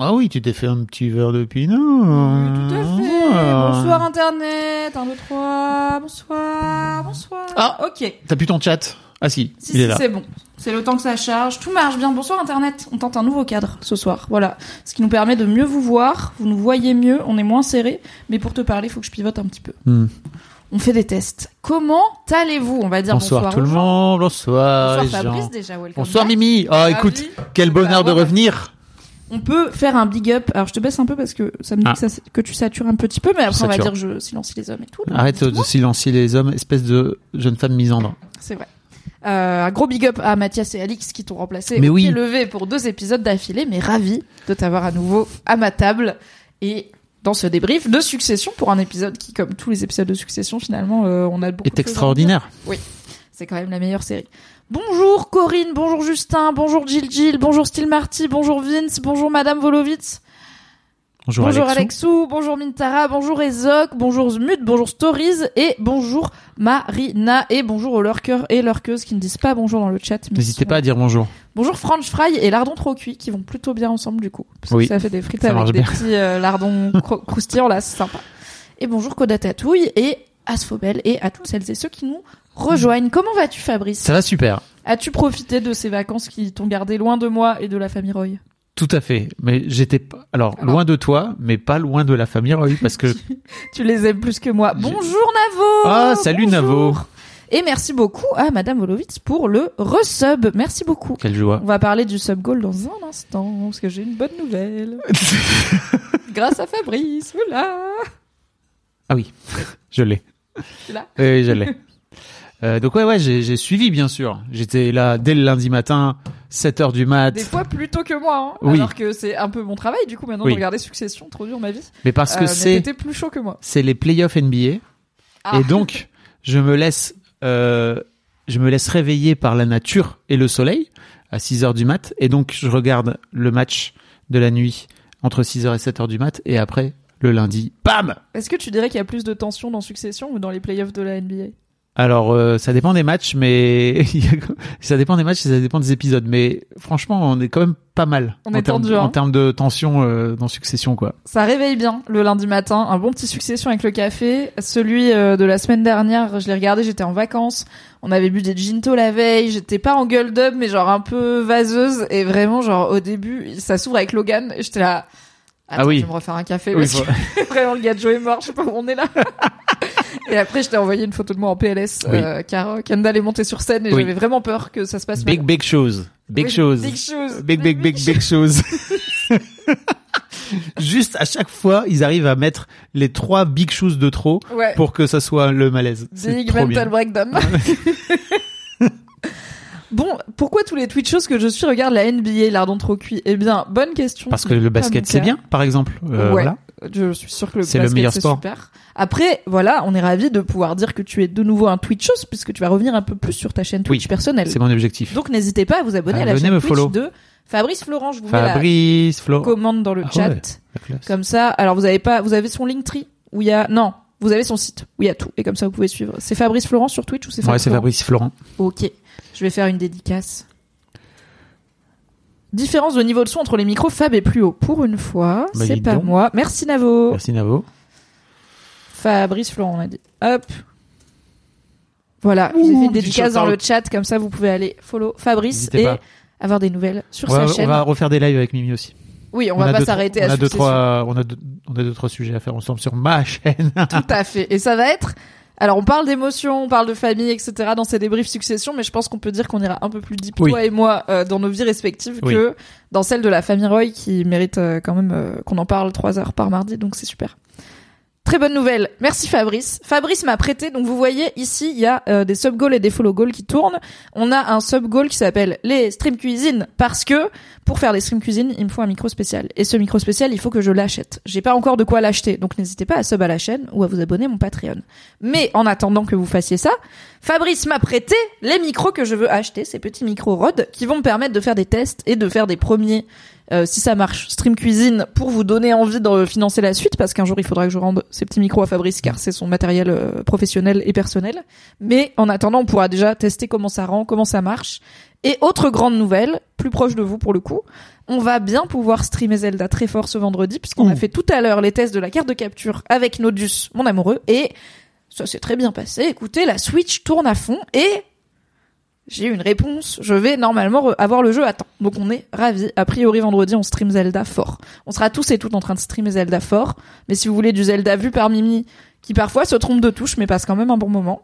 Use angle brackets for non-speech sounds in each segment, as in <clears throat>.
Ah oui, tu t'es fait un petit verre de pinot. Tout à fait. Ah. Bonsoir Internet. 1, 2, 3. Bonsoir. Bonsoir. Ah. Ok. T'as plus ton chat? Ah si, Si, il est si, là. c'est bon. C'est le temps que ça charge. Tout marche bien. Bonsoir Internet. On tente un nouveau cadre ce soir. Voilà. Ce qui nous permet de mieux vous voir. Vous nous voyez mieux. On est moins serré. Mais pour te parler, il faut que je pivote un petit peu. Hmm. On fait des tests. Comment allez-vous On va dire Bonsoir, bonsoir, tout le monde, bonsoir, Bonsoir les Fabrice gens. déjà. welcome Bonsoir back. Mimi. Oh Ravi écoute, quel bonheur de revenir. On peut faire un big up. Alors je te baisse un peu parce que ça me dit Ah. que, ça- que tu satures un petit peu, mais après on va dire je silencie les hommes et tout. Arrête de silencier les hommes, espèce de jeune femme misandre. C'est vrai. Euh, un gros big up à Mathias et Alix qui t'ont remplacé Mais au oui. levé pour deux épisodes d'affilée, mais ravi de t'avoir à nouveau à ma table et dans ce débrief de Succession pour un épisode qui, comme tous les épisodes de Succession, finalement, euh, on a beaucoup. Est de choses à extraordinaire. dire. C'est quand même la meilleure série. Bonjour Corinne, bonjour Justin, bonjour Jill Jill, bonjour Steel Marty, bonjour Vince, bonjour Madame Volovitz. Bonjour, Bonjour Alexou. Alexou, bonjour Mintara, bonjour Ezok, bonjour Zmut, bonjour Stories et bonjour Marina et bonjour aux lurkers et lurkeuses qui ne disent pas bonjour dans le chat. N'hésitez sont- pas à dire bonjour. Bonjour French Fry et lardon trop cuit qui vont plutôt bien ensemble du coup. Parce Oui, que ça fait des frites avec des bien. petits euh, lardons cro- <laughs> croustillants là, c'est sympa. Et bonjour Coda Tatouille et Asphobel et à toutes celles et ceux qui nous rejoignent. Comment vas-tu Fabrice? Ça va super. As-tu profité de ces vacances qui t'ont gardé loin de moi et de la famille Roy? Tout à fait. Mais j'étais alors, loin de toi, mais pas loin de la famille Roy, parce que, <laughs> Tu les aimes plus que moi. Bonjour Navo ah, salut Bonjour. Navo. Et merci beaucoup à Madame Volovitz pour le resub. Merci beaucoup. Quelle joie. On va parler du sub goal dans un instant, parce que j'ai une bonne nouvelle. <laughs> Grâce à Fabrice, oula Ah <laughs> oui, je l'ai. L'as Oui, je l'ai. Euh, donc ouais, ouais, j'ai j'ai suivi bien sûr. J'étais là dès le lundi matin, 7 heures du mat. Des fois plus tôt que moi, hein, Oui. alors que c'est un peu mon travail, du coup maintenant Oui. de regarder Succession, trop dur ma vie. Mais parce Euh, que mais c'est t'étais plus chaud que moi. c'est les playoffs NBA Ah. et donc je me laisse euh, je me laisse réveiller par la nature et le soleil à 6 heures du mat et donc je regarde le match de la nuit entre 6 heures et 7 heures du mat et après le lundi, bam. Est-ce que tu dirais qu'il y a plus de tension dans Succession ou dans les playoffs de la NBA Alors euh, ça dépend des matchs, mais <laughs> ça dépend des matchs, ça dépend des épisodes. Mais franchement, on est quand même pas mal On en est termes tendu, hein. en termes de tension euh, dans Succession, quoi. Ça réveille bien le lundi matin, un bon petit Succession avec le café. Celui euh, de la semaine dernière, je l'ai regardé, j'étais en vacances. On avait bu des ginto la veille, j'étais pas en gueule d'up, mais genre un peu vaseuse. Et vraiment, genre au début, ça s'ouvre avec Logan, j'étais là... Attends, Ah oui. je vais me refaire un café, Oui, parce faut- que <laughs> vraiment le gars de Joe est mort, je sais pas où on est là. <laughs> et après, je t'ai envoyé une photo de moi en PLS, Oui. euh, car euh, Kendall est monté sur scène et Oui. j'avais vraiment peur que ça se passe Big mal. big shows, big Oui, shows, Big shoes. big big big big shows. <laughs> Juste à chaque fois, ils arrivent à mettre les trois big shoes de trop Ouais. pour que ça soit le malaise. Big mental breakdown. Bon, pourquoi tous les Twitchos que je suis regardent la NBA, l'ardon trop cuit? Eh bien, bonne question. Parce que le basket c'est bien, par exemple. Euh, Ouais. Voilà. Je suis sûr que le C'est le basket, meilleur c'est sport. super. Après, voilà, on est ravi de pouvoir dire que tu es de nouveau un Twitchos puisque tu vas revenir un peu plus sur ta chaîne Twitch Oui, personnelle. C'est mon objectif. Donc n'hésitez pas à vous abonner à la chaîne Twitch follow. de Fabrice Florent. Je vous mets Fabrice, la Flo. commande dans le Ah chat. ouais. Comme ça, alors vous avez pas, vous avez son Linktree où il y a, non, vous avez son site où il y a tout et comme ça vous pouvez suivre. C'est Fabrice Florent sur Twitch ou c'est Ouais, Fabrice c'est Florent Fabrice Florent. Ok, je vais faire une dédicace. Différence de niveau de son entre les micros, Fab est plus haut. Pour une fois, Bah, c'est pas donc. moi. Merci Navo. Merci Navo. Fabrice Florent, on a dit. Hop. Voilà, je vous ai fait une dédicace dans le chat, comme ça vous pouvez aller follow Fabrice N'hésitez et pas. avoir des nouvelles sur On va, sa on chaîne. va refaire des lives avec Mimi aussi. Oui, on, va pas deux, s'arrêter on à a deux, Succession. trois, on a deux, on a deux, trois sujets à faire ensemble sur ma <laughs> chaîne. Tout à fait. Et ça va être. Alors, on parle d'émotions, on parle de famille, etc. dans ces débriefs succession, mais je pense qu'on peut dire qu'on ira un peu plus deep, Oui. toi et moi, euh, dans nos vies respectives Oui. que dans celle de la famille Roy, qui mérite euh, quand même euh, qu'on en parle trois heures par mardi, donc c'est super. Très bonne nouvelle. Merci Fabrice. Fabrice m'a prêté, donc vous voyez ici, il y a euh, des sub goals et des follow goals qui tournent. On a un sub goal qui s'appelle les stream cuisine parce que pour faire des stream cuisine, il me faut un micro spécial. Et ce micro spécial, il faut que je l'achète. J'ai pas encore de quoi l'acheter, donc n'hésitez pas à sub à la chaîne ou à vous abonner à mon Patreon. Mais en attendant que vous fassiez ça, Fabrice m'a prêté les micros que je veux acheter, ces petits micros Rode qui vont me permettre de faire des tests et de faire des premiers euh, si ça marche, Stream Cuisine pour vous donner envie de financer la suite parce qu'un jour il faudra que je rende ces petits micros à Fabrice car c'est son matériel euh, professionnel et personnel. Mais en attendant, on pourra déjà tester comment ça rend, comment ça marche. Et autre grande nouvelle, plus proche de vous pour le coup, on va bien pouvoir streamer Zelda très fort ce vendredi puisqu'on a fait tout à l'heure les tests de la carte de capture avec Nodus, mon amoureux, et ça s'est très bien passé. Écoutez, la Switch tourne à fond et j'ai eu une réponse. Je vais normalement avoir le jeu à temps. Donc on est ravis. A priori vendredi, on stream Zelda fort. On sera tous et toutes en train de streamer Zelda fort. Mais si vous voulez du Zelda vu par Mimi, qui parfois se trompe de touche, mais passe quand même un bon moment,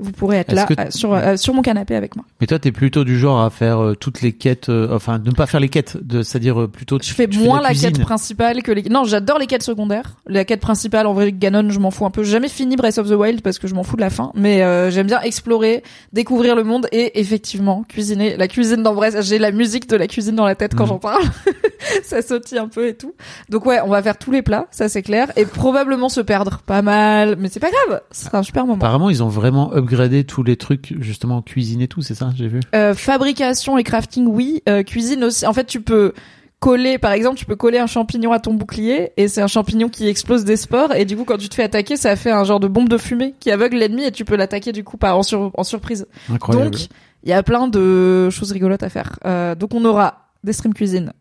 vous pourrez être là que- euh, sur, euh, sur mon canapé avec moi. Mais toi, t'es plutôt du genre à faire euh, toutes les quêtes, euh, enfin, ne pas faire les quêtes, de, c'est-à-dire euh, plutôt. Je fais tu moins de la quête principale que les. Non, j'adore les quêtes secondaires. La quête principale, en vrai, Ganon, je m'en fous un peu. J'ai jamais fini Breath of the Wild parce que je m'en fous de la fin. Mais euh, j'aime bien explorer, découvrir le monde et effectivement cuisiner. La cuisine dans Breath, j'ai la musique de la cuisine dans la tête quand Mhm. j'en parle. <laughs> ça sautille un peu et tout. Donc ouais, on va faire tous les plats, ça c'est clair, et probablement se perdre pas mal. Mais c'est pas grave, ce sera un super moment. Apparemment, ils ont vraiment upgradé tous les trucs, justement, cuisine et tout, c'est ça, j'ai vu. Euh, fabrication et crafting, oui. Euh, cuisine aussi. En fait, tu peux coller, par exemple, tu peux coller un champignon à ton bouclier et c'est un champignon qui explose des spores et du coup, quand tu te fais attaquer, ça fait un genre de bombe de fumée qui aveugle l'ennemi et tu peux l'attaquer du coup par en, sur- en surprise. Incroyable. Donc, il y a plein de choses rigolotes à faire. Euh, donc, on aura des stream cuisine,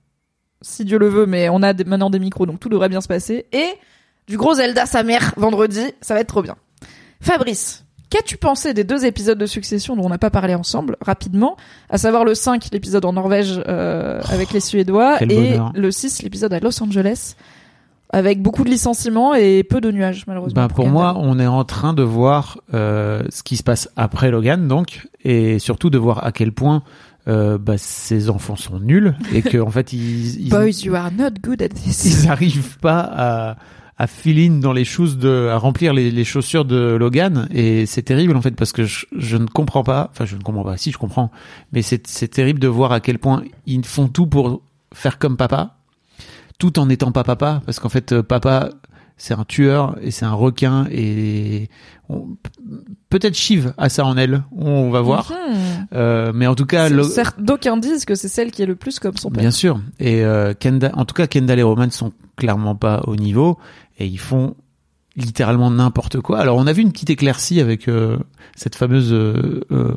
si Dieu le veut, mais on a des- maintenant des micros, donc tout devrait bien se passer. Et du gros Zelda sa mère vendredi, ça va être trop bien. Fabrice, qu'as-tu pensé des deux épisodes de Succession dont on n'a pas parlé ensemble, rapidement, à savoir le 5, l'épisode en Norvège euh, avec les Suédois, et bonheur. le 6, l'épisode à Los Angeles, avec beaucoup de licenciements et peu de nuages, malheureusement. Ben, pour moi, on est en train de voir euh, ce qui se passe après Logan, donc, et surtout de voir à quel point euh, bah, ces enfants sont nuls et que en fait ils ils, Boys, you are not good at this. ils arrivent pas à à fill in dans les choses de à remplir les, les chaussures de Logan et c'est terrible en fait parce que je, je ne comprends pas enfin je ne comprends pas si je comprends mais c'est c'est terrible de voir à quel point ils font tout pour faire comme papa tout en n'étant pas papa parce qu'en fait euh, papa c'est un tueur et c'est un requin et on- peut-être Shiv a ça en elle on va voir Mhm. Euh, mais en tout cas d'aucuns disent que c'est celle qui est le plus comme son père. Bien sûr. Et euh, Kendall, en tout cas, Kendall et Roman sont clairement pas au niveau et ils font littéralement n'importe quoi. Alors, on a vu une petite éclaircie avec euh, cette fameuse euh, euh,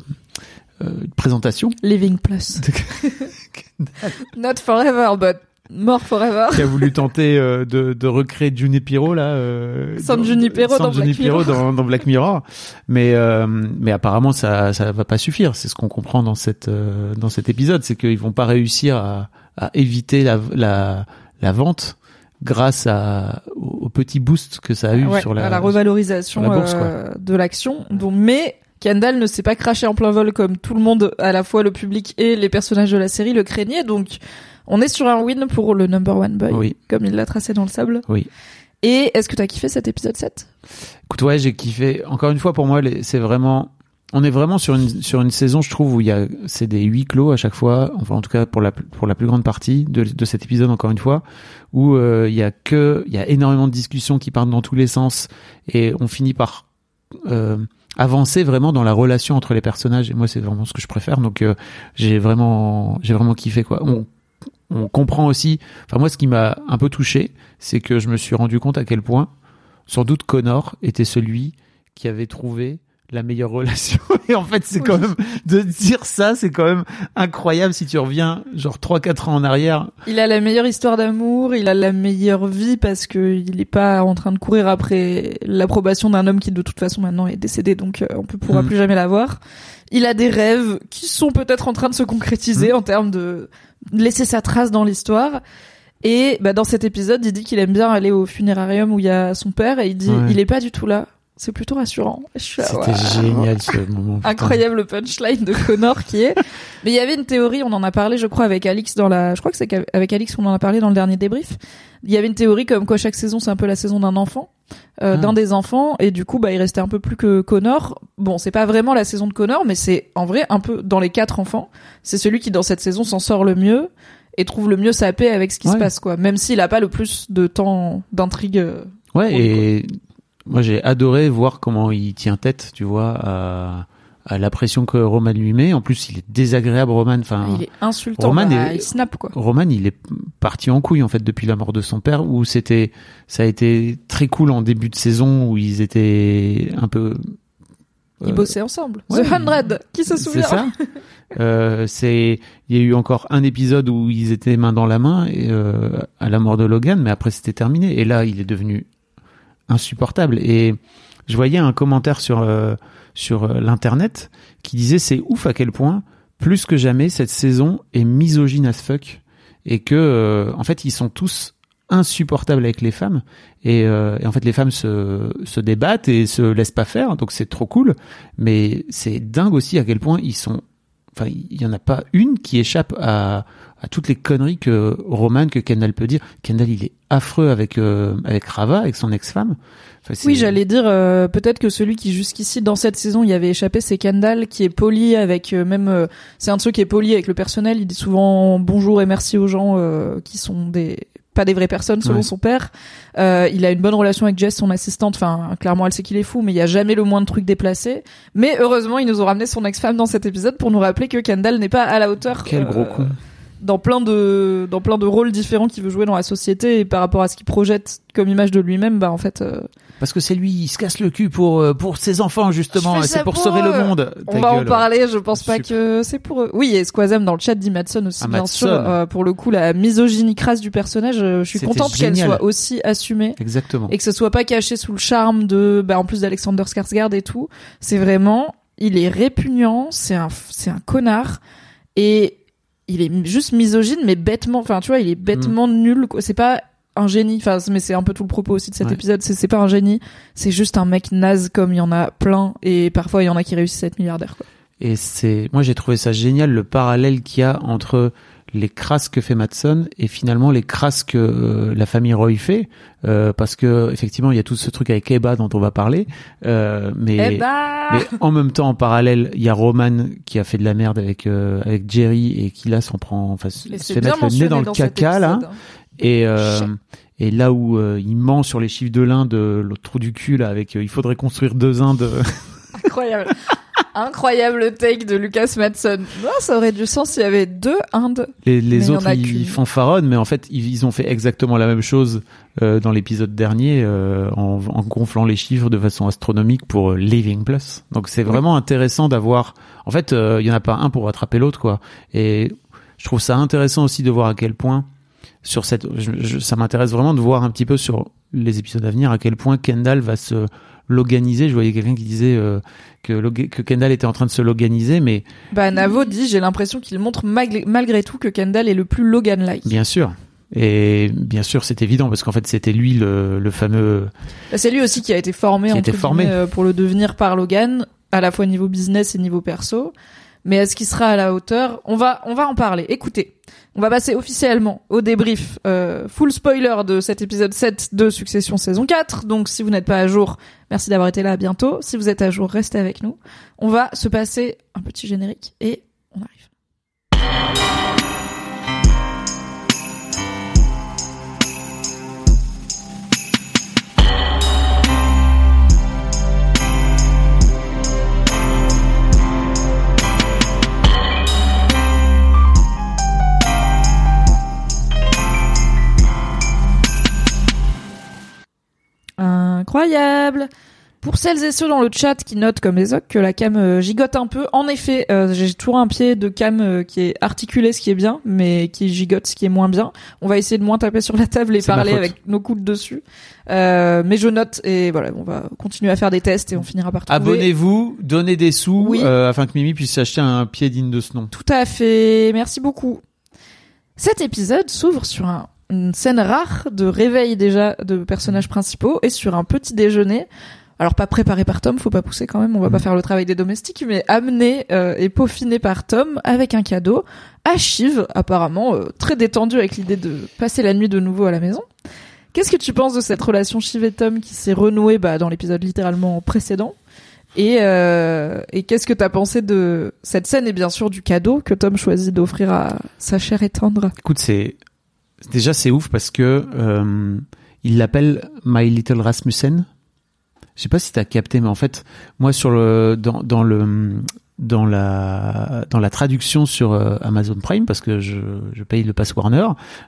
euh, présentation Living Plus. <laughs> Not forever, but more forever. qui a voulu tenter euh, de, de recréer Junipero là. Euh, San dans- Junipero San dans Black Junipero Mirror. dans, dans Black Mirror. Mais euh, mais apparemment ça ça va pas suffire. C'est ce qu'on comprend dans cette euh, dans cet épisode, c'est qu'ils vont pas réussir à, à éviter la la la vente grâce à au, au petit boost que ça a eu Ouais, sur la, à la revalorisation sur la bourse, euh, de l'action. Donc, mais Kendall ne s'est pas craché en plein vol comme tout le monde, à la fois le public et les personnages de la série le craignaient. Donc, on est sur un win pour le number one boy, Oui. comme il l'a tracé dans le sable. Oui. Et est-ce que t'as kiffé cet épisode 7 Écoute, ouais, j'ai kiffé. Encore une fois, pour moi, les- c'est vraiment on est vraiment sur une sur une saison, je trouve, où il y a c'est des huis clos à chaque fois, enfin en tout cas pour la pour la plus grande partie de, de cet épisode encore une fois, où euh, il y a que il y a énormément de discussions qui partent dans tous les sens et on finit par euh, avancer vraiment dans la relation entre les personnages et moi c'est vraiment ce que je préfère donc euh, j'ai vraiment j'ai vraiment kiffé quoi. On, on comprend aussi, enfin moi ce qui m'a un peu touché, c'est que je me suis rendu compte à quel point sans doute Connor était celui qui avait trouvé la meilleure relation. <laughs> Et en fait, c'est quand même, de dire ça, c'est quand même incroyable si tu reviens, genre 3-4 ans en arrière. Il a la meilleure histoire d'amour, il a la meilleure vie parce que il est pas en train de courir après l'approbation d'un homme qui de toute façon maintenant est décédé, donc euh, on ne pourra Mm. plus jamais l'avoir. Il a des rêves qui sont peut-être en train de se concrétiser Mm. en termes de laisser sa trace dans l'histoire. Et bah, dans cet épisode, il dit qu'il aime bien aller au funérarium où il y a son père et il dit Ouais. il est pas du tout là. C'est plutôt rassurant. C'était génial ce moment. putain. incroyable punchline de Connor qui est. <laughs> Mais il y avait une théorie, on en a parlé, je crois, avec Alix dans la. Je crois que c'est avec Alix qu'on en a parlé dans le dernier débrief. Il y avait une théorie comme quoi chaque saison c'est un peu la saison d'un enfant, euh, Ah. d'un des enfants, et du coup bah il restait un peu plus que Connor. Bon, c'est pas vraiment la saison de Connor, mais c'est en vrai un peu dans les quatre enfants, c'est celui qui dans cette saison s'en sort le mieux et trouve le mieux sa paix avec ce qui se passe quoi. Même s'il a pas le plus de temps d'intrigue. euh, Ouais, et moi j'ai adoré voir comment il tient tête, tu vois, à, à la pression que Roman lui met. En plus, il est désagréable, Roman. Enfin, Il est insultant, Roman bah, est- il snap quoi. Roman, il est parti en couille en fait depuis la mort de son père, où c'était, ça a été très cool en début de saison où ils étaient un peu. Ils euh, bossaient ensemble. ouais, The Hundred, qui se C'est souvient ça. Euh, c'est, il y a eu encore un épisode où ils étaient main dans la main et, euh, à la mort de Logan, mais après c'était terminé. Et là, il est devenu insupportable. Et je voyais un commentaire sur euh, sur euh, l'internet qui disait c'est ouf à quel point plus que jamais cette saison est misogyne as fuck. Et que euh, en fait ils sont tous insupportables avec les femmes. Et, et en fait les femmes se, se débattent et se laissent pas faire. Donc c'est trop cool. Mais c'est dingue aussi à quel point ils sont enfin il y en a pas une qui échappe à, à toutes les conneries que Roman que Kendall peut dire Kendall il est affreux avec euh, avec Rava avec son ex-femme Enfin, Oui, j'allais dire euh, peut-être que celui qui jusqu'ici dans cette saison y avait échappé, c'est Kendall qui est poli avec euh, même euh, c'est un de ceux qui est poli avec le personnel. Il dit souvent bonjour et merci aux gens euh, qui sont des pas des vraies personnes selon Ouais. son père. Euh, il a une bonne relation avec Jess, son assistante. Enfin, clairement, elle sait qu'il est fou, mais il y a jamais le moins de trucs déplacés. Mais heureusement, ils nous ont ramené son ex-femme dans cet épisode pour nous rappeler que Kendall n'est pas à la hauteur. quel gros euh, con dans plein de dans plein de rôles différents qu'il veut jouer dans la société et par rapport à ce qu'il projette comme image de lui-même bah en fait euh, Parce que c'est lui, il se casse le cul pour euh, pour ses enfants justement, c'est pour, pour sauver le monde. on Ta va en parler je pense pas Super. que c'est pour eux oui et Squazam dans le chat dit Madson aussi Ah, bien Madson. sûr euh, pour le coup la misogynie crasse du personnage euh, je suis contente qu'elle soit aussi assumée Exactement. et que ce soit pas caché sous le charme de bah en plus d'Alexander Skarsgård et tout c'est vraiment il est répugnant c'est un c'est un connard et il est juste misogyne mais bêtement enfin tu vois il est bêtement nul quoi. c'est pas un génie enfin mais c'est un peu tout le propos aussi de cet Ouais. épisode c'est c'est pas un génie c'est juste un mec naze comme il y en a plein et parfois il y en a qui réussissent à être milliardaires quoi. Et c'est, moi j'ai trouvé ça génial le parallèle qu'il y a entre les crasses que fait Matson et finalement les crasses que euh, la famille Roy fait, euh, parce que effectivement il y a tout ce truc avec Eba dont on va parler, euh, mais bah mais en même temps en parallèle il y a Roman qui a fait de la merde avec euh, avec Jerry et qui là s'en prend, enfin se fait mettre le nez dans le caca là. hein. Et, euh, et là où euh, il ment sur les chiffres de l'Inde, l'autre trou du cul là, avec euh, il faudrait construire deux Indes. incroyable <laughs> incroyable take de Lucas Madsen non ça aurait du sens s'il y avait deux Indes Les, autres ils, fanfaronnent, mais en fait ils, ils ont fait exactement la même chose euh, dans l'épisode dernier euh, en, en gonflant les chiffres de façon astronomique pour euh, Living Plus. Donc c'est vraiment intéressant d'avoir. En fait, euh, il y en a pas un pour rattraper l'autre quoi. Et je trouve ça intéressant aussi de voir à quel point sur cette. je- je- ça m'intéresse vraiment de voir un petit peu sur les épisodes à venir à quel point Kendall va se loganiser. Je voyais quelqu'un qui disait euh, que, que Kendall était en train de se loganiser, mais Bah Navo dit j'ai l'impression qu'il montre malgré, malgré tout que Kendall est le plus Logan-like. Bien sûr. Et bien sûr, c'est évident parce qu'en fait, c'était lui le, le fameux. Bah, C'est lui aussi qui a été formé, Qui a été formé. euh, pour le devenir par Logan, à la fois niveau business et niveau perso. Mais est-ce qu'il sera à la hauteur? On va, on va en parler. Écoutez, on va passer officiellement au débrief euh, full spoiler de cet épisode 7 de Succession saison 4. Donc si vous n'êtes pas à jour, merci d'avoir été là, à bientôt. Si vous êtes à jour, restez avec nous. On va se passer un petit générique et on arrive. Incroyable. Pour celles et ceux dans le chat qui notent comme les autres que la cam euh, gigote un peu, en effet, euh, j'ai toujours un pied de cam euh, qui est articulé, ce qui est bien, mais qui gigote, ce qui est moins bien. On va essayer de moins taper sur la table et parler avec nos coudes dessus. Euh, mais je note et voilà, on va continuer à faire des tests et on finira par trouver. Abonnez-vous, donnez des sous Oui. euh, afin que Mimi puisse s'acheter un pied digne de ce nom. Tout à fait. Merci beaucoup. Cet épisode s'ouvre sur un- une scène rare de réveil déjà de personnages principaux et sur un petit déjeuner. Alors pas préparé par Tom, faut pas pousser quand même, on va pas faire le travail des domestiques, mais amené euh, et peaufiné par Tom avec un cadeau à Shiv, apparemment euh, très détendu avec l'idée de passer la nuit de nouveau à la maison. Qu'est-ce que tu penses de cette relation Shiv et Tom qui s'est renouée bah, dans l'épisode littéralement précédent? Et, euh, et qu'est-ce que t'as pensé de cette scène et bien sûr du cadeau que Tom choisit d'offrir à sa chère et tendre? Écoute, c'est déjà c'est ouf parce que euh, il l'appelle My Little Rasmussen. Je sais pas si t'as capté, mais en fait, moi sur le dans, dans le dans la dans la traduction sur euh, Amazon Prime parce que je, je paye le pass Warner,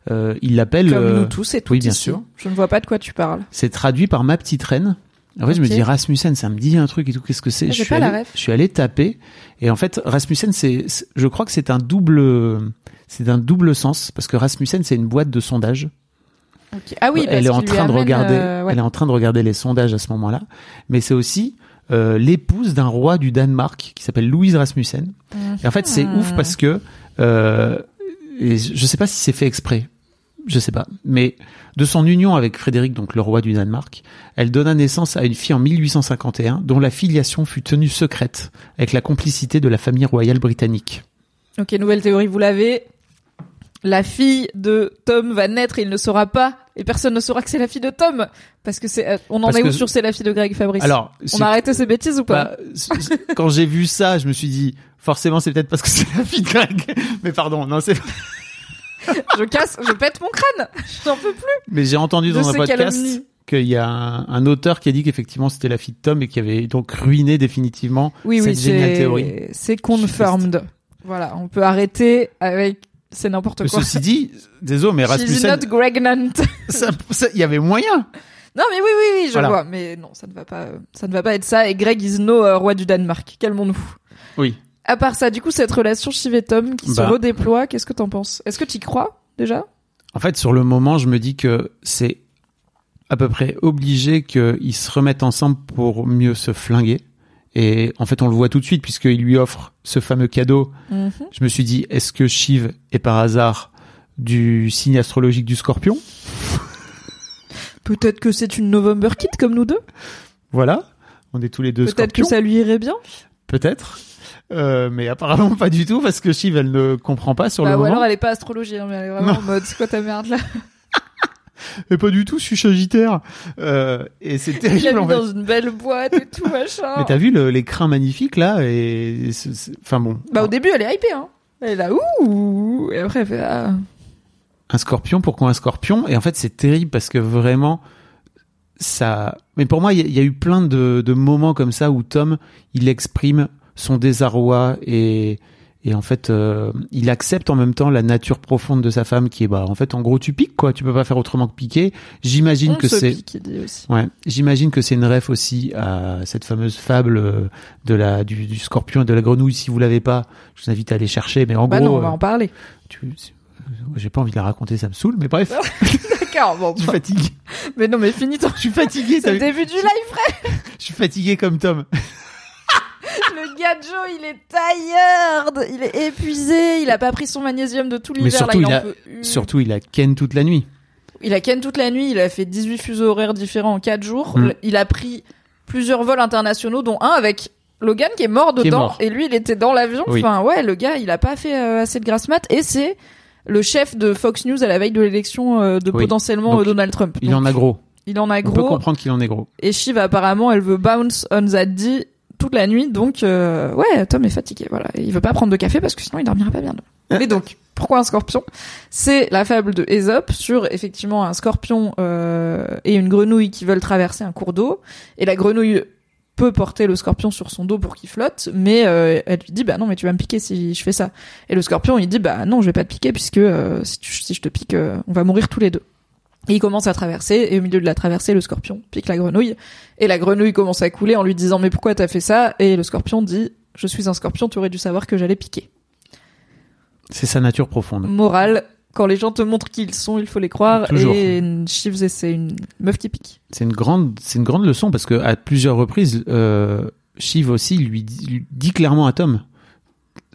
euh, il l'appelle. Comme nous tous et toutes oui, bien ici. sûr. Je ne vois pas de quoi tu parles. C'est traduit par ma petite reine. En fait, je me dis Rasmussen, ça me dit un truc et tout. Qu'est-ce que c'est? Ah, Je suis pas la allé, ref. je suis allé taper et en fait, Rasmussen, c'est, je crois que c'est un double, c'est un double sens parce que Rasmussen, c'est une boîte de sondage. Ah oui, elle est en train de regarder, euh, ouais. elle est en train de regarder les sondages à ce moment-là. Mais c'est aussi euh, l'épouse d'un roi du Danemark qui s'appelle Louise Rasmussen. Et en fait, c'est ouf parce que euh, et je sais pas si c'est fait exprès, je sais pas, mais de son union avec Frédéric, donc le roi du Danemark, elle donna naissance à une fille en 1851 dont la filiation fut tenue secrète avec la complicité de la famille royale britannique. Ok, nouvelle théorie, vous l'avez. La fille de Tom va naître et il ne saura pas, et personne ne saura que c'est la fille de Tom, parce que c'est, euh, on en Parce est où sur c'est la fille de Greg Fabrice Alors, on a arrêté ces bêtises ou pas bah, quand j'ai vu ça, je me suis dit forcément c'est peut-être parce que c'est la fille de Greg. Mais pardon, non c'est. Je casse, je pète mon crâne, j'en peux plus Mais j'ai entendu dans un podcast qu'il y a un, un auteur qui a dit qu'effectivement c'était la fille de Tom et qui avait donc ruiné définitivement Oui, cette oui, géniale c'est, théorie. c'est confirmed. Voilà, on peut arrêter avec, c'est n'importe Mais quoi. Ceci dit, désolé, mais She's Rasmussen, not pregnant. <laughs> il y avait moyen. Non, mais oui, oui, oui, je Voilà. vois. Mais non, ça ne va pas, ça ne va pas être ça. Et Greg is no euh, roi du Danemark. Calmons-nous. Oui. À part ça, du coup, cette relation Shiv et Tom qui se Bah. redéploie, qu'est-ce que t'en penses? Est-ce que tu y crois déjà? En fait, sur le moment, je me dis que c'est à peu près obligé qu'ils se remettent ensemble pour mieux se flinguer. Et en fait, on le voit tout de suite puisqu'il lui offre ce fameux cadeau. Mhm. Je me suis dit, est-ce que Shiv est par hasard du signe astrologique du Scorpion? Peut-être que c'est une November Kid comme nous deux? Voilà. On est tous les deux Peut-être que ça lui irait bien? Peut-être. Euh, mais apparemment pas du tout parce que Shiv elle ne comprend pas sur Bah, le ou moment. alors elle est pas astrologie, hein, mais elle est vraiment Non. en mode c'est quoi ta merde là <laughs> Et pas du tout, je suis sagittaire. Euh, et c'est <laughs> terrible mis en fait. dans une belle boîte et tout machin. Mais t'as vu le- l'écran magnifique là et c'est- c'est- enfin bon. Bah au début elle est hypée hein. Elle est là ouh et après elle fait ah. un scorpion, pourquoi un scorpion? Et en fait, c'est terrible parce que vraiment, ça. Mais pour moi, il y, a- il y a eu plein de, de moments comme ça où Tom, il exprime son désarroi et et en fait, euh, il accepte en même temps la nature profonde de sa femme, qui est bah en fait, en gros, tu piques quoi. Tu peux pas faire autrement que piquer. J'imagine que c'est. Ouais, j'imagine que c'est une ref aussi à cette fameuse fable euh, de la du, du scorpion et de la grenouille. Si vous l'avez pas, je vous invite à aller chercher. Mais en Bah gros, non, on va euh, en parler. tu- euh, j'ai pas envie de la raconter, ça me saule. Mais bref, <laughs> D'accord, bon. je suis fatigué. Mais non, mais finis ton. Je suis fatigué. <laughs> C'est le début du live, frère. <laughs> Je suis fatigué comme Tom. Le gars Joe, il est tired. Il est épuisé. Il a pas pris son magnésium de tout l'hiver. surtout, là, il a- peut. Surtout, il a Ken toute la nuit. Il a ken toute la nuit. Il a fait 18 fuseaux horaires différents en 4 jours. Mm. Il a pris plusieurs vols internationaux, dont un avec Logan qui est mort est dedans mort. et lui il était dans l'avion. Oui. Enfin ouais, le gars il a pas fait euh, assez de grasse mat et c'est le chef de Fox News à la veille de l'élection euh, de Oui. potentiellement Donc, euh, Peut-Donald Trump. Il en a gros. il en a On peut gros. comprendre qu'il en est gros. Et Shiv apparemment elle veut bounce on that D toute la nuit donc euh, ouais Tom est fatigué voilà il veut pas prendre de café parce que sinon il dormira pas bien. Mais donc pourquoi un scorpion? C'est la fable de Aesop sur effectivement un scorpion euh, et une grenouille qui veulent traverser un cours d'eau et la grenouille peut porter le scorpion sur son dos pour qu'il flotte, mais euh, elle lui dit bah non mais tu vas me piquer si je fais ça. Et le scorpion il dit bah non je vais pas te piquer puisque euh, si, tu- si je te pique euh, on va mourir tous les deux. Et il commence à traverser et au milieu de la traversée le scorpion pique la grenouille et la grenouille commence à couler en lui disant mais pourquoi t'as fait ça? Et le scorpion dit je suis un scorpion tu aurais dû savoir que j'allais piquer. C'est sa nature profonde. Morale quand les gens te montrent qui ils sont il faut les croire Toujours. et Shiv c'est une meuf qui pique. C'est une grande, c'est une grande leçon parce que à plusieurs reprises, euh, Shiv aussi lui dit, lui dit clairement à Tom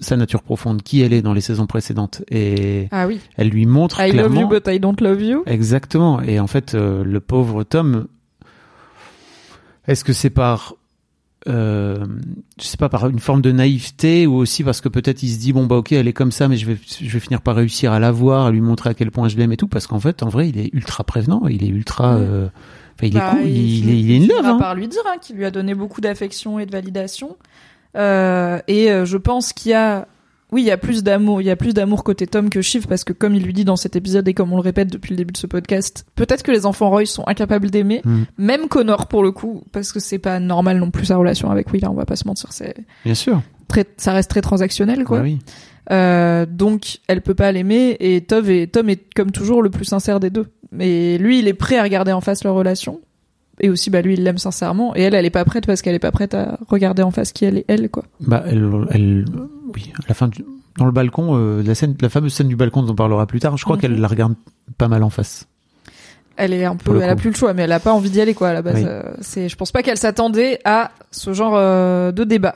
sa nature profonde, qui elle est dans les saisons précédentes, et Ah oui. elle lui montre I love clairement. you but I don't love you. Exactement. Et en fait, euh, le pauvre Tom, est-ce que c'est par, euh, je sais pas, par une forme de naïveté ou aussi parce que peut-être il se dit bon bah ok elle est comme ça mais je vais je vais finir par réussir à la voir, à lui montrer à quel point je l'aime et tout parce qu'en fait en vrai il est ultra prévenant, il est ultra, Ouais. euh, enfin il Bah, est cool, il, il finit- est il est une love. Hein. par lui dire hein, qu'il lui a donné beaucoup d'affection et de validation. Euh, et euh, je pense qu'il y a, oui, il y a plus d'amour, il y a plus d'amour côté Tom que Shiv parce que comme il lui dit dans cet épisode et comme on le répète depuis le début de ce podcast, peut-être que les enfants Roy sont incapables d'aimer, Mm. même Connor pour le coup, parce que c'est pas normal non plus sa relation avec Will. on va pas se mentir, c'est Bien sûr. très, ça reste très transactionnel quoi. Bah oui. Euh, donc elle peut pas l'aimer et Tom est, Tom est comme toujours le plus sincère des deux. Mais lui, il est prêt à regarder en face leur relation. Et aussi, bah lui, il l'aime sincèrement. Et elle, elle est pas prête parce qu'elle est pas prête à regarder en face qui elle est, elle, quoi. Bah elle, elle, oui, à la fin du, dans le balcon, euh, la scène, la fameuse scène du balcon dont on parlera plus tard, je crois Mhm. qu'elle la regarde pas mal en face. Elle est un peu, le elle a plus le choix, mais elle a pas envie d'y aller, quoi, à la base. Oui. Euh, c'est, je pense pas qu'elle s'attendait à ce genre euh, de débat.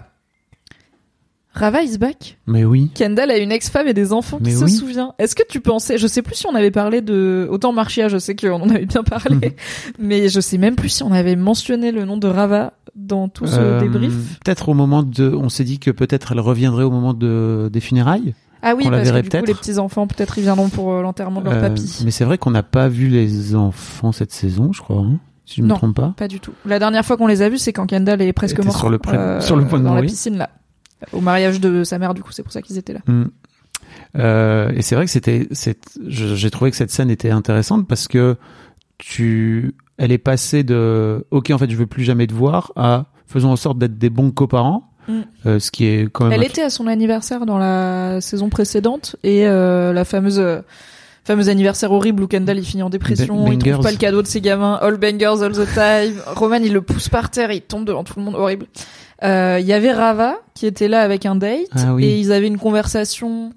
Rava is back. Mais oui. Kendall a une ex-femme et des enfants qui Mais se oui. souvient. Est-ce que tu pensais, je sais plus si on avait parlé de, autant Marcia, je sais qu'on en avait bien parlé, Mhm. <laughs> mais je sais même plus si on avait mentionné le nom de Rava dans tout ce Euh, débrief. Peut-être au moment de, on s'est dit que peut-être elle reviendrait au moment de des funérailles. Ah oui, la parce que verrait du coup, peut-être. les petits enfants, peut-être ils viendront pour euh, l'enterrement de leur Euh, papy. mais c'est vrai qu'on n'a pas vu les enfants cette saison, je crois. hein, si je ne me trompe pas. Pas du tout. La dernière fois qu'on les a vus, c'est quand Kendall est presque mort. sur le pré- sur le point de Dans la mourir. piscine, là. Au mariage de sa mère, du coup, c'est pour ça qu'ils étaient là. Mm. Euh, et c'est vrai que c'était, j'ai trouvé que cette scène était intéressante parce que tu, elle est passée de, ok, en fait, je veux plus jamais te voir, à faisons en sorte d'être des bons coparents, Mm. euh, ce qui est quand même. Elle un- était à son anniversaire dans la saison précédente et euh, la fameuse fameuse anniversaire horrible où Kendall il finit en dépression, Ba- il trouve bangers. pas le cadeau de ses gamins, all bangers all the time. Roman il le pousse par terre, il tombe devant tout le monde, horrible. Euh, Il y avait Rava qui était là avec un date Ah oui. et ils avaient une conversation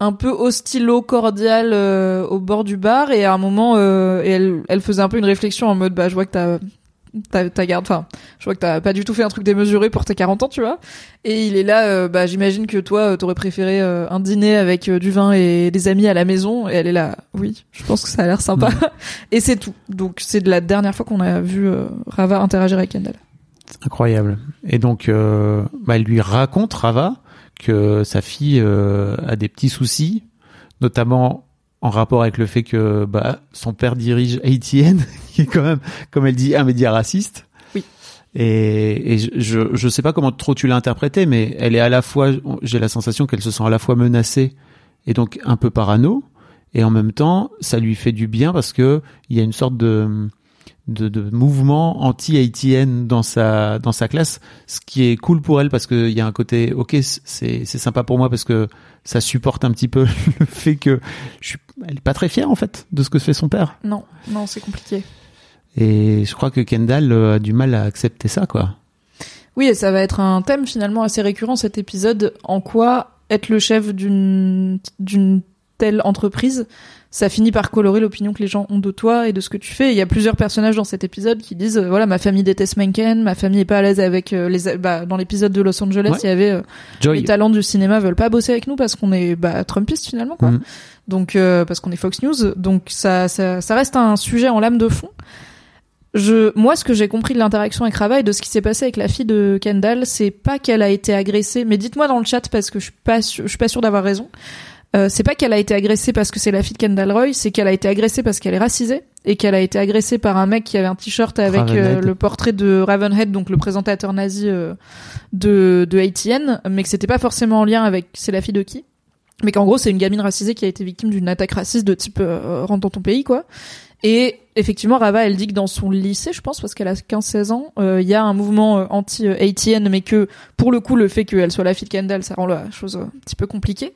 un peu hostilo cordiale euh, au bord du bar et à un moment euh, elle elle faisait un peu une réflexion en mode bah je vois que t'as t'as garde enfin je vois que t'as pas du tout fait un truc démesuré pour tes 40 ans tu vois. Et il est là euh, bah j'imagine que toi euh, t'aurais préféré euh, un dîner avec du vin et des amis à la maison. Et elle est là oui je pense que ça a l'air sympa. <laughs> Et c'est tout. Donc c'est de la dernière fois qu'on a vu Rava interagir avec Kendall Incroyable. Et donc, euh, bah, elle lui raconte, Rava, que sa fille euh, a des petits soucis, notamment en rapport avec le fait que bah, son père dirige ATN, <laughs> qui est quand même, comme elle dit, un média raciste. Oui. Et, et je, je, je sais pas comment trop tu l'as interprété, mais elle est à la fois, j'ai la sensation qu'elle se sent à la fois menacée et donc un peu parano, et en même temps, ça lui fait du bien parce que il y a une sorte de de, de mouvement anti-ATN dans sa dans sa classe, ce qui est cool pour elle parce qu'il y a un côté ok c'est c'est sympa pour moi parce que ça supporte un petit peu <laughs> le fait que je suis elle est pas très fière en fait de ce que fait son père non non c'est compliqué et je crois que Kendall euh, a du mal à accepter ça quoi. Oui, et ça va être un thème finalement assez récurrent cet épisode. En quoi être le chef d'une d'une telle entreprise, ça finit par colorer l'opinion que les gens ont de toi et de ce que tu fais. Il y a plusieurs personnages dans cet épisode qui disent euh, voilà ma famille déteste Mencken, ma famille est pas à l'aise avec euh, les bah, dans l'épisode de Los Angeles Ouais. il y avait euh, les talents du cinéma veulent pas bosser avec nous parce qu'on est bah, Trumpiste finalement quoi. Mhm. Donc euh, parce qu'on est Fox News, donc ça, ça ça reste un sujet en lame de fond. je, moi, ce que j'ai compris de l'interaction avec Rava et de ce qui s'est passé avec la fille de Kendall, c'est pas qu'elle a été agressée, mais dites-moi dans le chat parce que je suis pas, sûre- je suis pas sûre d'avoir raison. Euh, c'est pas qu'elle a été agressée parce que c'est la fille de Kendall Roy, c'est qu'elle a été agressée parce qu'elle est racisée et qu'elle a été agressée par un mec qui avait un t-shirt avec euh, le portrait de Ravenhead, donc le présentateur nazi euh, de de ATN, mais que c'était pas forcément en lien avec c'est la fille de qui, mais qu'en gros c'est une gamine racisée qui a été victime d'une attaque raciste de type rentre dans ton pays quoi. Et effectivement, Rava, elle dit que dans son lycée, je pense, parce qu'elle a 15-16 ans, euh, il y a un mouvement euh, anti-ATN, mais que pour le coup, le fait qu'elle soit la fille de Kendall, ça rend la chose euh, un petit peu compliquée.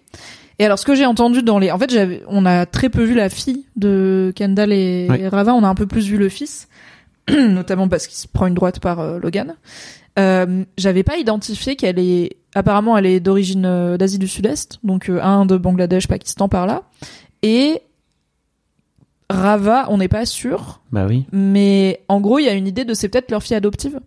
Et alors, ce que j'ai entendu dans les, en fait, j'avais, on a très peu vu la fille de Kendall et, Oui. et Rava, on a un peu plus vu le fils, <clears throat> notamment parce qu'il se prend une droite par euh, Logan. Euh, j'avais pas identifié qu'elle est, apparemment, elle est d'origine euh, d'Asie du Sud-Est, donc euh, Inde, Bangladesh, Pakistan par là, et Rava, on n'est pas sûr, Bah oui. mais en gros, il y a une idée de c'est peut-être leur fille adoptive.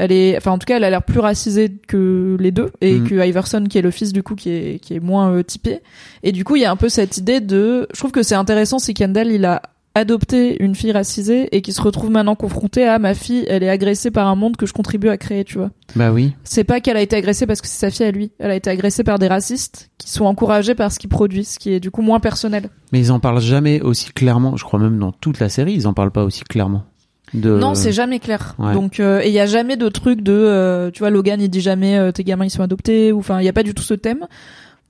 Elle est, enfin en tout cas, elle a l'air plus racisée que les deux et Mhm. que Iverson, qui est le fils du coup, qui est qui est moins euh, typé. Et du coup, il y a un peu cette idée de, je trouve que c'est intéressant, c'est Kendall, il a adopté une fille racisée et qui se retrouve maintenant confronté à ma fille, elle est agressée par un monde que je contribue à créer, tu vois. Bah oui. C'est pas qu'elle a été agressée parce que c'est sa fille à lui, elle a été agressée par des racistes qui sont encouragés par ce qu'ils produisent, ce qui est du coup moins personnel. Mais ils en parlent jamais aussi clairement. Je crois même dans toute la série, ils en parlent pas aussi clairement. De... Non, c'est jamais clair. ouais. Donc, euh, et il y a jamais de truc de, euh, tu vois, Logan il dit jamais euh, tes gamins ils sont adoptés ou enfin il y a pas du tout ce thème.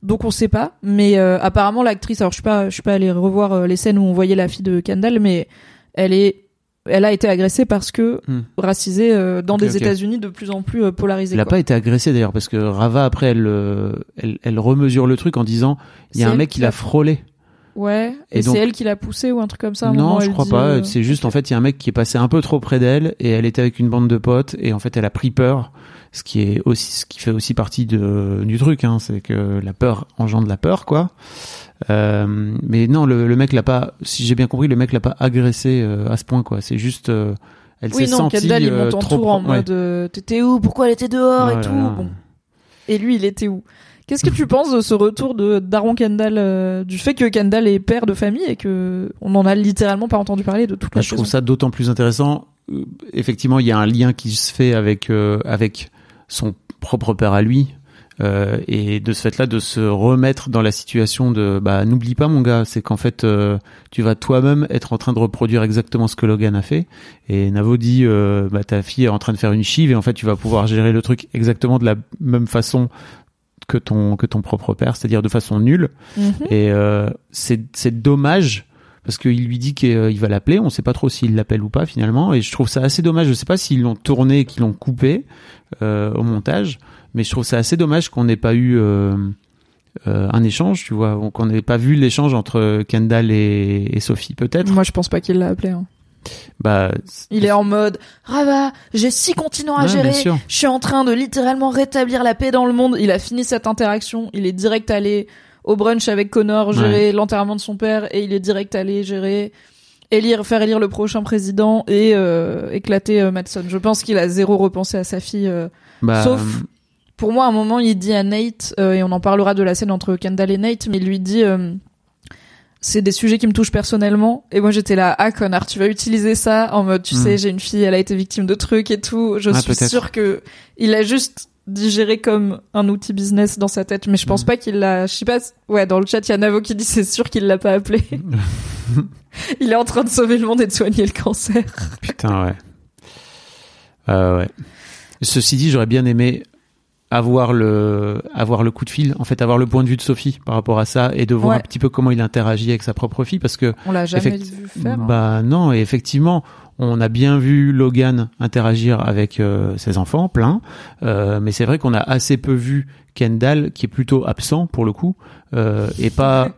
Donc on sait pas. Mais euh, apparemment l'actrice, alors je suis pas, je suis pas allée revoir euh, les scènes où on voyait la fille de Kendall, mais elle est, elle a été agressée parce que Hmm. racisée euh, dans des. États-Unis de plus en plus polarisés. Elle a quoi. pas été agressée d'ailleurs parce que Rava après elle, elle, elle remesure le truc en disant il y a un mec qui l'a- frôlé. Ouais. Et, c'est elle qui l'a poussé ou un truc comme ça. à un non, moment, je crois dit, pas. euh, C'est juste en fait il y a un mec qui est passé un peu trop près d'elle et elle était avec une bande de potes et en fait elle a pris peur. Ce qui est aussi ce qui fait aussi partie de, du truc, hein, c'est que la peur engendre la peur quoi. Euh, mais non, le, le mec l'a pas. Si j'ai bien compris, le mec l'a pas agressé euh, à ce point quoi. C'est juste elle Oui, s'est non, sentie Kendall il trop tour en ouais. mode t'étais où? Pourquoi elle était dehors et là tout. là. Bon. Et lui, il était où? Qu'est-ce que tu penses de ce retour de Daron Kendall, euh, du fait que Kendall est père de famille et que on en a littéralement pas entendu parler de toute Bah, la je trouve ça d'autant plus intéressant. Euh, Effectivement, il y a un lien qui se fait avec euh, avec son propre père à lui. Et de ce fait-là, de se remettre dans la situation de bah n'oublie pas mon gars, c'est qu'en fait tu vas toi-même être en train de reproduire exactement ce que Logan a fait. Et Navo dit bah ta fille est en train de faire une chive et en fait tu vas pouvoir gérer le truc exactement de la même façon que ton que ton propre père, c'est-à-dire de façon nulle. Mhm. Et euh, c'est dommage parce qu'il lui dit qu'il va l'appeler. On sait pas trop s'il l'appelle ou pas finalement. Et je trouve ça assez dommage. Je sais pas s'ils l'ont tourné, qu'ils l'ont coupé euh, au montage, mais je trouve ça assez dommage qu'on n'ait pas eu euh, euh, un échange, tu vois, qu'on n'ait pas vu l'échange entre Kendall et, et Sophie peut-être. Moi, je pense pas qu'il l'a appelé. hein. Bah, Il est en mode Rava, j'ai six continents à Ouais, gérer. Je suis en train de littéralement rétablir la paix dans le monde. Il a fini cette interaction. Il est direct allé au brunch avec Connor, gérer l'enterrement de son père, et il est direct allé gérer élire, faire élire le prochain président et euh, éclater euh, Madsen. Je pense qu'il a zéro repensé à sa fille. euh. bah, Sauf- Pour moi, à un moment, il dit à Nate, euh, et on en parlera de la scène entre Kendall et Nate, mais il lui dit, c'est des sujets qui me touchent personnellement. Et moi, j'étais là, ah connard, tu vas utiliser ça en mode, tu Hmm. sais, j'ai une fille, elle a été victime de trucs et tout. Je Ah, suis sûre que il a juste digéré comme un outil business dans sa tête, mais je pense Hmm. pas qu'il l'a. Je sais pas. Ouais, dans le chat, il y a Navo qui dit, c'est sûr qu'il l'a pas appelé. <laughs> il est en train de sauver le monde et de soigner le cancer. Putain, ouais. Euh, ouais. Ceci dit, j'aurais bien aimé avoir le, avoir le coup de fil, en fait, avoir le point de vue de Sophie par rapport à ça et de voir Ouais. un petit peu comment il interagit avec sa propre fille parce que, On l'a jamais vu faire. hein. bah non, et effectivement, on a bien vu Logan interagir avec euh, ses enfants, plein, euh, mais c'est vrai qu'on a assez peu vu Kendall qui est plutôt absent pour le coup euh, et pas.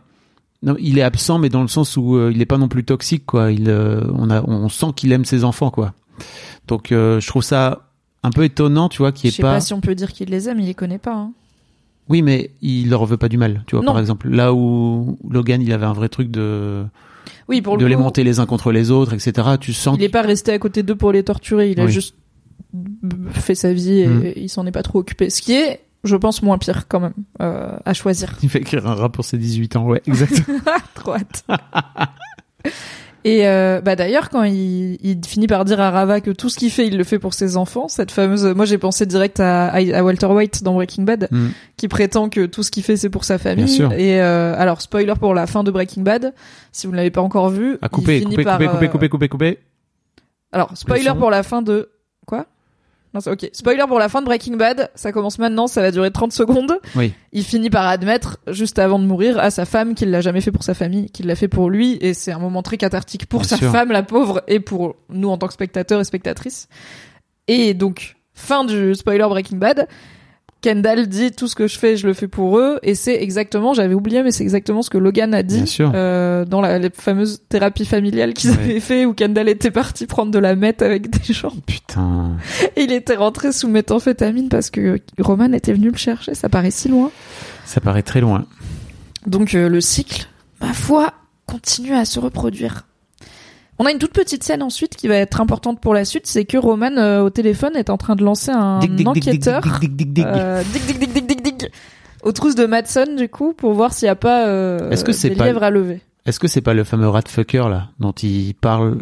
Non, il est absent, mais dans le sens où euh, il est pas non plus toxique, quoi. Il, euh, on a, on sent qu'il aime ses enfants, quoi. Donc, euh, je trouve ça un peu étonnant, tu vois, qu'il Je est sais pas. pas si on peut dire qu'il les aime, il les connaît pas. Hein. Oui, mais il leur veut pas du mal, tu vois. Non. Par exemple, là où Logan, il avait un vrai truc de Oui, pour de le les coup, monter les uns contre les autres, etc. Tu sens il est pas resté à côté d'eux pour les torturer, il a Oui. juste fait sa vie et Mhm. il s'en est pas trop occupé. Ce qui est, je pense, moins pire quand même euh, à choisir. qu'il fait écrire un rap pour ses 18 ans, ouais, exactement. <laughs> Trop hâte. <laughs> Et euh, bah d'ailleurs, quand il, il finit par dire à Rava que tout ce qu'il fait, il le fait pour ses enfants, cette fameuse, moi j'ai pensé direct à, à Walter White dans Breaking Bad, Mm. qui prétend que tout ce qu'il fait c'est pour sa famille. Bien sûr. Et euh, alors spoiler pour la fin de Breaking Bad, si vous ne l'avez pas encore vu, À il couper, finit couper, par, couper, couper, euh, couper, couper, couper. Alors spoiler pour la fin de quoi? Non, c'est ok. Spoiler pour la fin de Breaking Bad, ça commence maintenant, ça va durer 30 secondes. Oui. Il finit par admettre, juste avant de mourir, à sa femme qu'il l'a jamais fait pour sa famille, qu'il l'a fait pour lui, et c'est un moment très cathartique pour Bien sa sûr. femme, la pauvre, et pour nous en tant que spectateurs et spectatrices. Et donc, fin du spoiler Breaking Bad, Kendall dit tout ce que je fais, je le fais pour eux, et c'est exactement, j'avais oublié, mais c'est exactement ce que Logan a dit euh, dans la les fameuses thérapies familiales qu'ils Ouais. avaient fait, où Kendall était parti prendre de la meth avec des gens. Putain. Et il était rentré sous méthamphétamine parce que Roman était venu le chercher, ça paraît si loin. Ça paraît très loin. Donc euh, le cycle, ma foi, continue à se reproduire. On a une toute petite scène ensuite qui va être importante pour la suite, c'est que Roman euh, au téléphone est en train de lancer un Dig, dig, dig, dig, enquêteur. dig, dig, dig, dig. dig, dig, dig, dig, dig, dig, aux trousses de Madsen du coup pour voir s'il n'y a pas euh, Est-ce que c'est des pas- lièvres à lever. Est-ce que c'est pas le fameux Ratfucker là dont il parle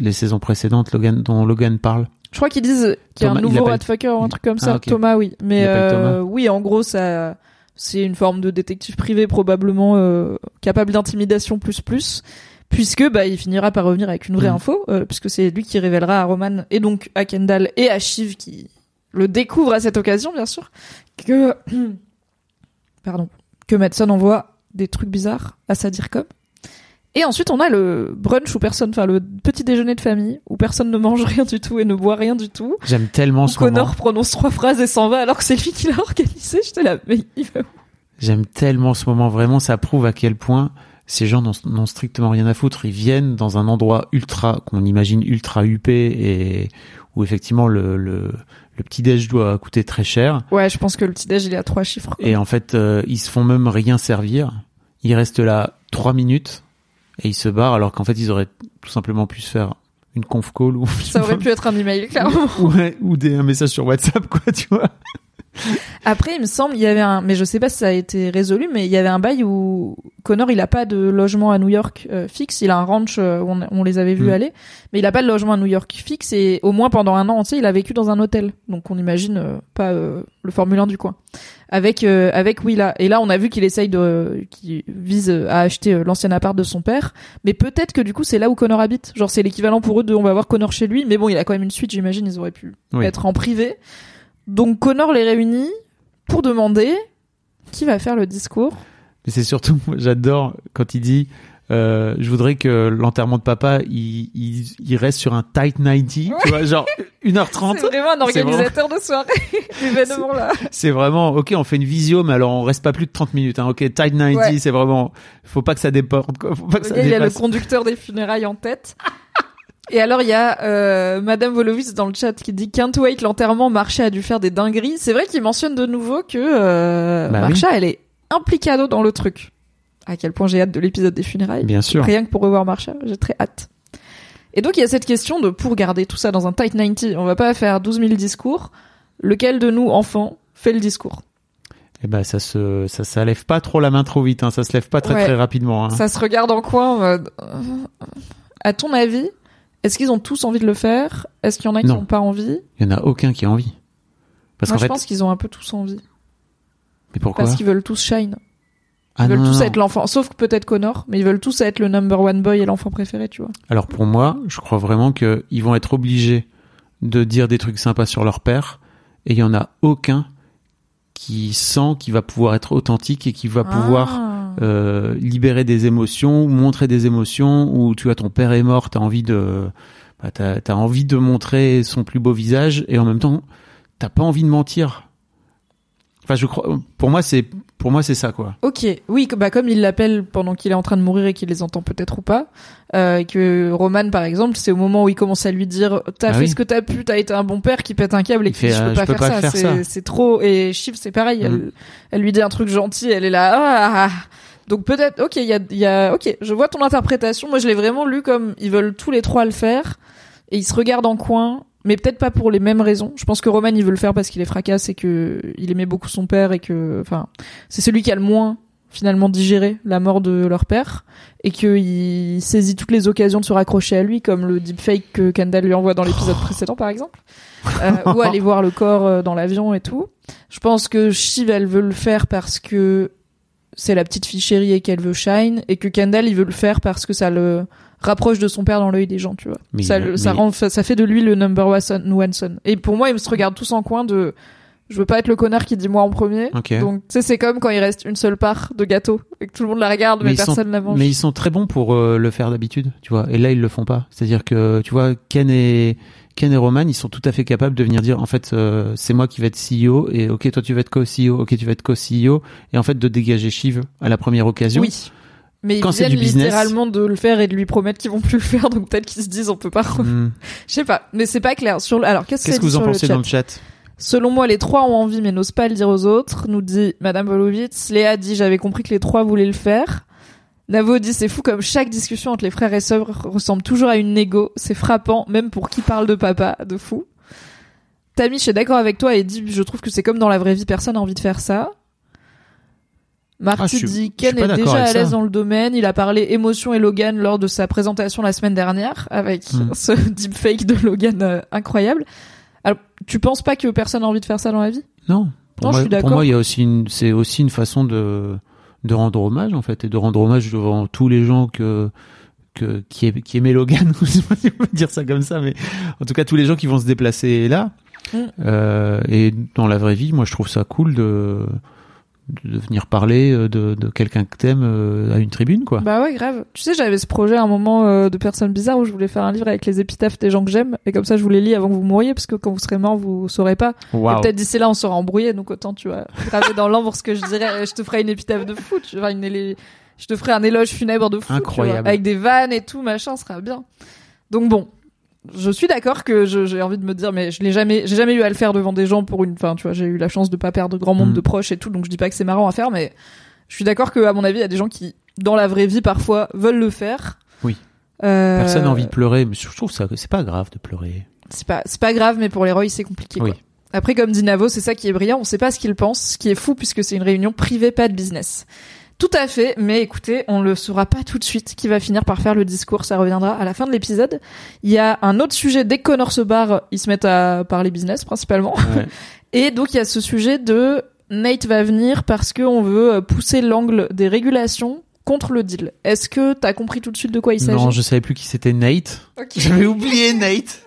les saisons précédentes, Logan, dont Logan parle? Je crois qu'ils disent qu'il y a un Thomas, nouveau Ratfucker ou un truc comme Ah, ça. ok. Thomas, oui. Mais euh, Thomas. oui, en gros, ça, c'est une forme de détective privé probablement euh, capable d'intimidation plus plus, puisque bah il finira par revenir avec une vraie Mhm. info, euh, puisque c'est lui qui révélera à Roman et donc à Kendall et à Shiv qui le découvre à cette occasion, bien sûr, que <clears throat> pardon, que Madsen envoie des trucs bizarres à sa DIRCOM. Et ensuite, on a le brunch où personne, enfin le petit déjeuner de famille où personne ne mange <laughs> rien du tout et ne boit rien du tout. J'aime tellement ce Connor moment. prononce trois phrases et s'en va alors que c'est lui qui l'a organisé. J'étais là, mais il va où? J'aime tellement ce moment. Vraiment, ça prouve à quel point ces gens n'ont strictement rien à foutre. Ils viennent dans un endroit ultra, qu'on imagine ultra huppé et où effectivement le, le, le petit déj doit coûter très cher. Ouais, je pense que le petit déj il est à trois chiffres. quoi. Et en fait, euh, ils se font même rien servir. Ils restent là trois minutes et ils se barrent alors qu'en fait, ils auraient tout simplement pu se faire une conf call ou Ça aurait pu être un email, clairement. <laughs> ouais, ou des, un message sur WhatsApp, quoi, tu vois. <laughs> Après, il me semble, il y avait un, mais je sais pas si ça a été résolu, mais il y avait un bail où Connor, il a pas de logement à New York euh, fixe. Il a un ranch euh, où on, on les avait vus Mm. aller, mais il a pas de logement à New York fixe et au moins pendant un an entier, il a vécu dans un hôtel. Donc on imagine euh, pas le Formule 1 du coin. Avec euh, avec Willa. Et là, on a vu qu'il essaye de, qu'il vise à acheter l'ancien appart de son père, mais peut-être que du coup c'est là où Connor habite. Genre c'est l'équivalent pour eux de on va voir Connor chez lui, mais bon, il a quand même une suite. J'imagine ils auraient pu Oui. être en privé. Donc Connor les réunit pour demander qui va faire le discours. Mais c'est surtout, j'adore quand il dit, euh, je voudrais que l'enterrement de papa, il, il, il reste sur un tight 90, tu vois, genre <laughs> 1h30. C'est vraiment un organisateur de soirée, <laughs> là. C'est vraiment, ok, on fait une visio, mais alors on reste pas plus de 30 minutes, hein. Ok, tight 90, Ouais. c'est vraiment, faut pas que ça déborde, quoi. Faut pas que Le ça gars, il a le conducteur des funérailles en tête. <laughs> Et alors, il y a euh, Madame Volovitz dans le chat qui dit Can't wait, l'enterrement, Marcha a dû faire des dingueries. C'est vrai qu'il mentionne de nouveau que euh, Bah Marcha, elle est implicado dans le truc. À quel point j'ai hâte de l'épisode des funérailles. Bien sûr. Rien que pour revoir Marcha, j'ai très hâte. Et donc, il y a cette question de, pour garder tout ça dans un tight 90, on va pas faire 12 000 discours. Lequel de nous, enfants, fait le discours? Eh ben, ça se, ça, ça lève pas trop la main trop vite, hein. Ça se lève pas très Ouais. très rapidement, hein. Ça se regarde en coin en mode, euh, À ton avis, est-ce qu'ils ont tous envie de le faire? Est-ce qu'il y en a qui Non. n'ont pas envie? Il y en a aucun qui a envie. Parce Moi, je fait, pense qu'ils ont un peu tous envie. mais pourquoi? Parce qu'ils veulent tous shine. Ils Ah veulent non, tous non, être l'enfant, sauf que peut-être Connor, mais ils veulent tous être le number one boy et l'enfant préféré, tu vois. Alors pour moi, je crois vraiment que ils vont être obligés de dire des trucs sympas sur leur père, et il y en a aucun qui sent qu'il va pouvoir être authentique et qui va pouvoir Ah. Euh, libérer des émotions, ou montrer des émotions, ou tu vois ton père est mort, t'as envie de, bah, t'as, t'as envie de montrer son plus beau visage, et en même temps, t'as pas envie de mentir. Enfin, je crois, pour moi c'est, pour moi c'est ça quoi. Ok, oui, bah comme il l'appelle pendant qu'il est en train de mourir et qu'il les entend peut-être ou pas, euh, que Roman par exemple, c'est au moment où il commence à lui dire t'as Ah fait oui. ce que t'as pu, t'as été un bon père, qui pète un câble et qui je peux euh, pas, je peux faire, pas ça, faire ça. c'est trop. Et Shiv c'est pareil, Mm. elle, elle lui dit un truc gentil, elle est là. Ah, ah, ah. Donc peut-être, ok, il y a, y a, ok, je vois ton interprétation. Moi je l'ai vraiment lu comme ils veulent tous les trois le faire et ils se regardent en coin. Mais peut-être pas pour les mêmes raisons. Je pense que Roman il veut le faire parce qu'il est fracasse et que il aimait beaucoup son père et que, enfin, c'est celui qui a le moins finalement digéré la mort de leur père et qu'il saisit toutes les occasions de se raccrocher à lui, comme le deepfake que Kendall lui envoie dans l'épisode précédent, par exemple, euh, ou <laughs> aller voir le corps euh, dans l'avion et tout. Je pense que Shiv, elle veut le faire parce que c'est la petite fille chérie et qu'elle veut shine, et que Kendall, il veut le faire parce que ça le rapproche de son père dans l'œil des gens, tu vois. Mais ça, ça rend, ça fait de lui le number one son. one son. Et pour moi, ils se regardent tous en coin de, je veux pas être le connard qui dit moi en premier. Donc, tu sais, c'est comme quand il reste une seule part de gâteau et que tout le monde la regarde, mais, personne la mange. Mais ils sont très bons pour euh, le faire d'habitude, tu vois. Et là, ils le font pas. C'est-à-dire que, tu vois, Ken et Ken et Roman, ils sont tout à fait capables de venir dire, en fait, euh, c'est moi qui vais être CEO, et ok, toi tu vas être co-CEO, ok, tu vas être co-CEO, et en fait de dégager Shiv à la première occasion. Oui. Mais Quand ils viennent du business- littéralement de le faire et de lui promettre qu'ils vont plus le faire, donc peut-être qu'ils se disent on peut pas. Hmm. <laughs> Je sais pas, mais c'est pas clair. Sur le... alors qu'est-ce, que vous en pensez dans le chat? Selon moi, les trois ont envie mais n'osent pas le dire aux autres. Nous dit Madame Volovitz. Léa dit j'avais compris que les trois voulaient le faire. Navo dit c'est fou comme chaque discussion entre les frères et sœurs ressemble toujours à une négo. C'est frappant, même pour qui parle de papa, de fou. Tamish est d'accord avec toi et dit je trouve que c'est comme dans la vraie vie, personne n'a envie de faire ça. Marty Ah, je suis- dit je suis Ken est déjà à l'aise dans le domaine. Il a parlé émotion et Logan lors de sa présentation la semaine dernière avec Hmm. <laughs> ce deepfake de Logan euh, incroyable. Alors, tu penses pas que personne a envie de faire ça dans la vie? Non. Pour, Non, je moi, suis d'accord. pour moi, il y a aussi une, c'est aussi une façon de, de rendre hommage, en fait, et de rendre hommage devant tous les gens que, que, qui, qui aimaient Logan. <laughs> Je sais pas si on peut dire ça comme ça, mais en tout cas, tous les gens qui vont se déplacer là. Euh, et dans la vraie vie, moi, je trouve ça cool de, de venir parler euh, de, de quelqu'un que t'aimes euh, à une tribune, quoi. Bah ouais, grave. Tu sais, j'avais ce projet à un moment euh, de personnes bizarres où je voulais faire un livre avec les épitaphes des gens que j'aime et comme ça je vous les lis avant que vous mouriez parce que quand vous serez mort vous saurez pas. Et Waouh. peut-être d'ici là on sera embrouillé donc autant tu vois graver dans l'ambre ce que je dirais. Je te ferai une épitaphe de fou. Tu vois, une élé- je te ferai un éloge funèbre de fou. tu vois, Incroyable. avec des vannes et tout machin, ce sera bien. Donc bon. Je suis d'accord que j'ai envie de me dire, mais je l'ai jamais, j'ai jamais eu à le faire devant des gens pour une, enfin, tu vois, j'ai eu la chance de pas perdre grand monde Mm. de proches et tout, donc je dis pas que c'est marrant à faire, mais je suis d'accord que, à mon avis, il y a des gens qui, dans la vraie vie, parfois, veulent le faire. Oui. Euh, Personne n'a envie de pleurer, mais je trouve ça, c'est pas grave de pleurer. C'est pas, c'est pas grave, mais pour les Roy, c'est compliqué, Oui. quoi. Après, comme dit Navo, c'est ça qui est brillant. On sait pas ce qu'il pense, ce qui est fou puisque c'est une réunion privée, pas de business. Tout à fait, mais écoutez, on le saura pas tout de suite qui va finir par faire le discours, ça reviendra à la fin de l'épisode. Il y a un autre sujet, dès que Connor se barre, ils se mettent à parler business principalement. Ouais. <laughs> Et donc il y a ce sujet de Nate va venir parce qu'on veut euh, pousser l'angle des régulations contre le deal. Est-ce que t'as compris tout de suite de quoi il s'agit? non, je savais plus qui c'était Nate. Ok. J'avais oublié Nate.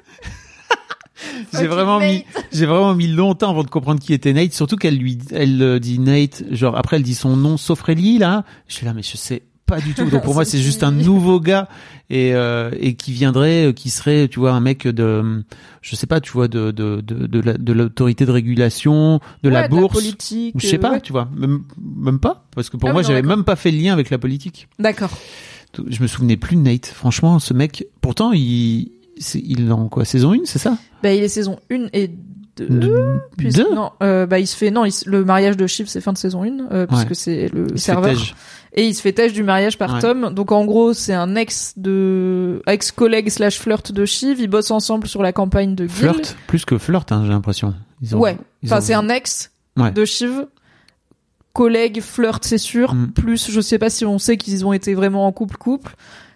J'ai vraiment Nate. mis, j'ai vraiment mis longtemps avant de comprendre qui était Nate. Surtout qu'elle lui, elle euh, dit Nate, genre après elle dit son nom sauf Rayleigh là. Je suis là, mais je sais pas du tout. Donc pour moi <laughs> c'est juste un nouveau gars et euh, et qui viendrait, euh, qui serait, tu vois, un mec de, je sais pas, tu vois, de de de de la- de l'autorité de régulation, de la Ouais, bourse. politique. ou je sais euh, pas, ouais. tu vois, même, même pas, parce que pour Ah moi j'avais même pas fait le lien avec la politique. D'accord. Je me souvenais plus de Nate. Franchement, ce mec, pourtant, il, c'est, il est en quoi? Saison 1, c'est ça? Bah, il est saison 1 et 2. Deux? Puisque- Deux? Non, euh, bah il se fait non, il se- le mariage de Shiv c'est fin de saison 1 euh, puisque Ouais. c'est le Il serveur et il se fait têche du mariage par Ouais. Tom. Donc en gros, c'est un ex de ex collègue slash flirt de Shiv, ils bossent ensemble sur la campagne de Gil. Flirt, plus que flirt, hein, j'ai l'impression. Ont- Ouais. ils Enfin, ont- c'est un ex Ouais. de Shiv. Collègue, flirt, c'est sûr. Mm. Plus, je sais pas si on sait qu'ils ont été vraiment en couple couple.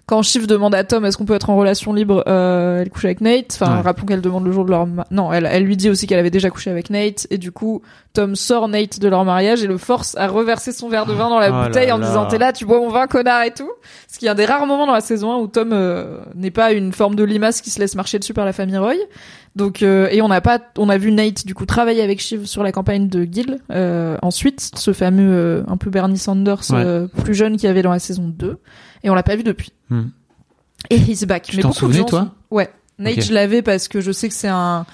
Quand Shiv demande à Tom est-ce qu'on peut être en relation libre, euh, elle couche avec Nate. Enfin, Ouais. rappelons qu'elle demande le jour de leur ma- non, elle, elle lui dit aussi qu'elle avait déjà couché avec Nate et du coup Tom sort Nate de leur mariage et le force à reverser son verre de vin dans la Oh là bouteille en là. disant t'es là, tu bois mon vin connard et tout. Ce qui est un des rares moments dans la saison 1 où Tom euh, n'est pas une forme de limace qui se laisse marcher dessus par la famille Roy. Donc euh, et on n'a pas, on a vu Nate du coup travailler avec Shiv sur la campagne de Gil. Euh, ensuite, ce fameux euh, un peu Bernie Sanders Ouais. euh, plus jeune qu'il y avait dans la saison 2 et on l'a pas vu depuis. Hmm. Et he's back. Tu Mais t'en beaucoup de souvenais, gens toi sont- Ouais. Nate, je l'avais parce que je sais que c'est un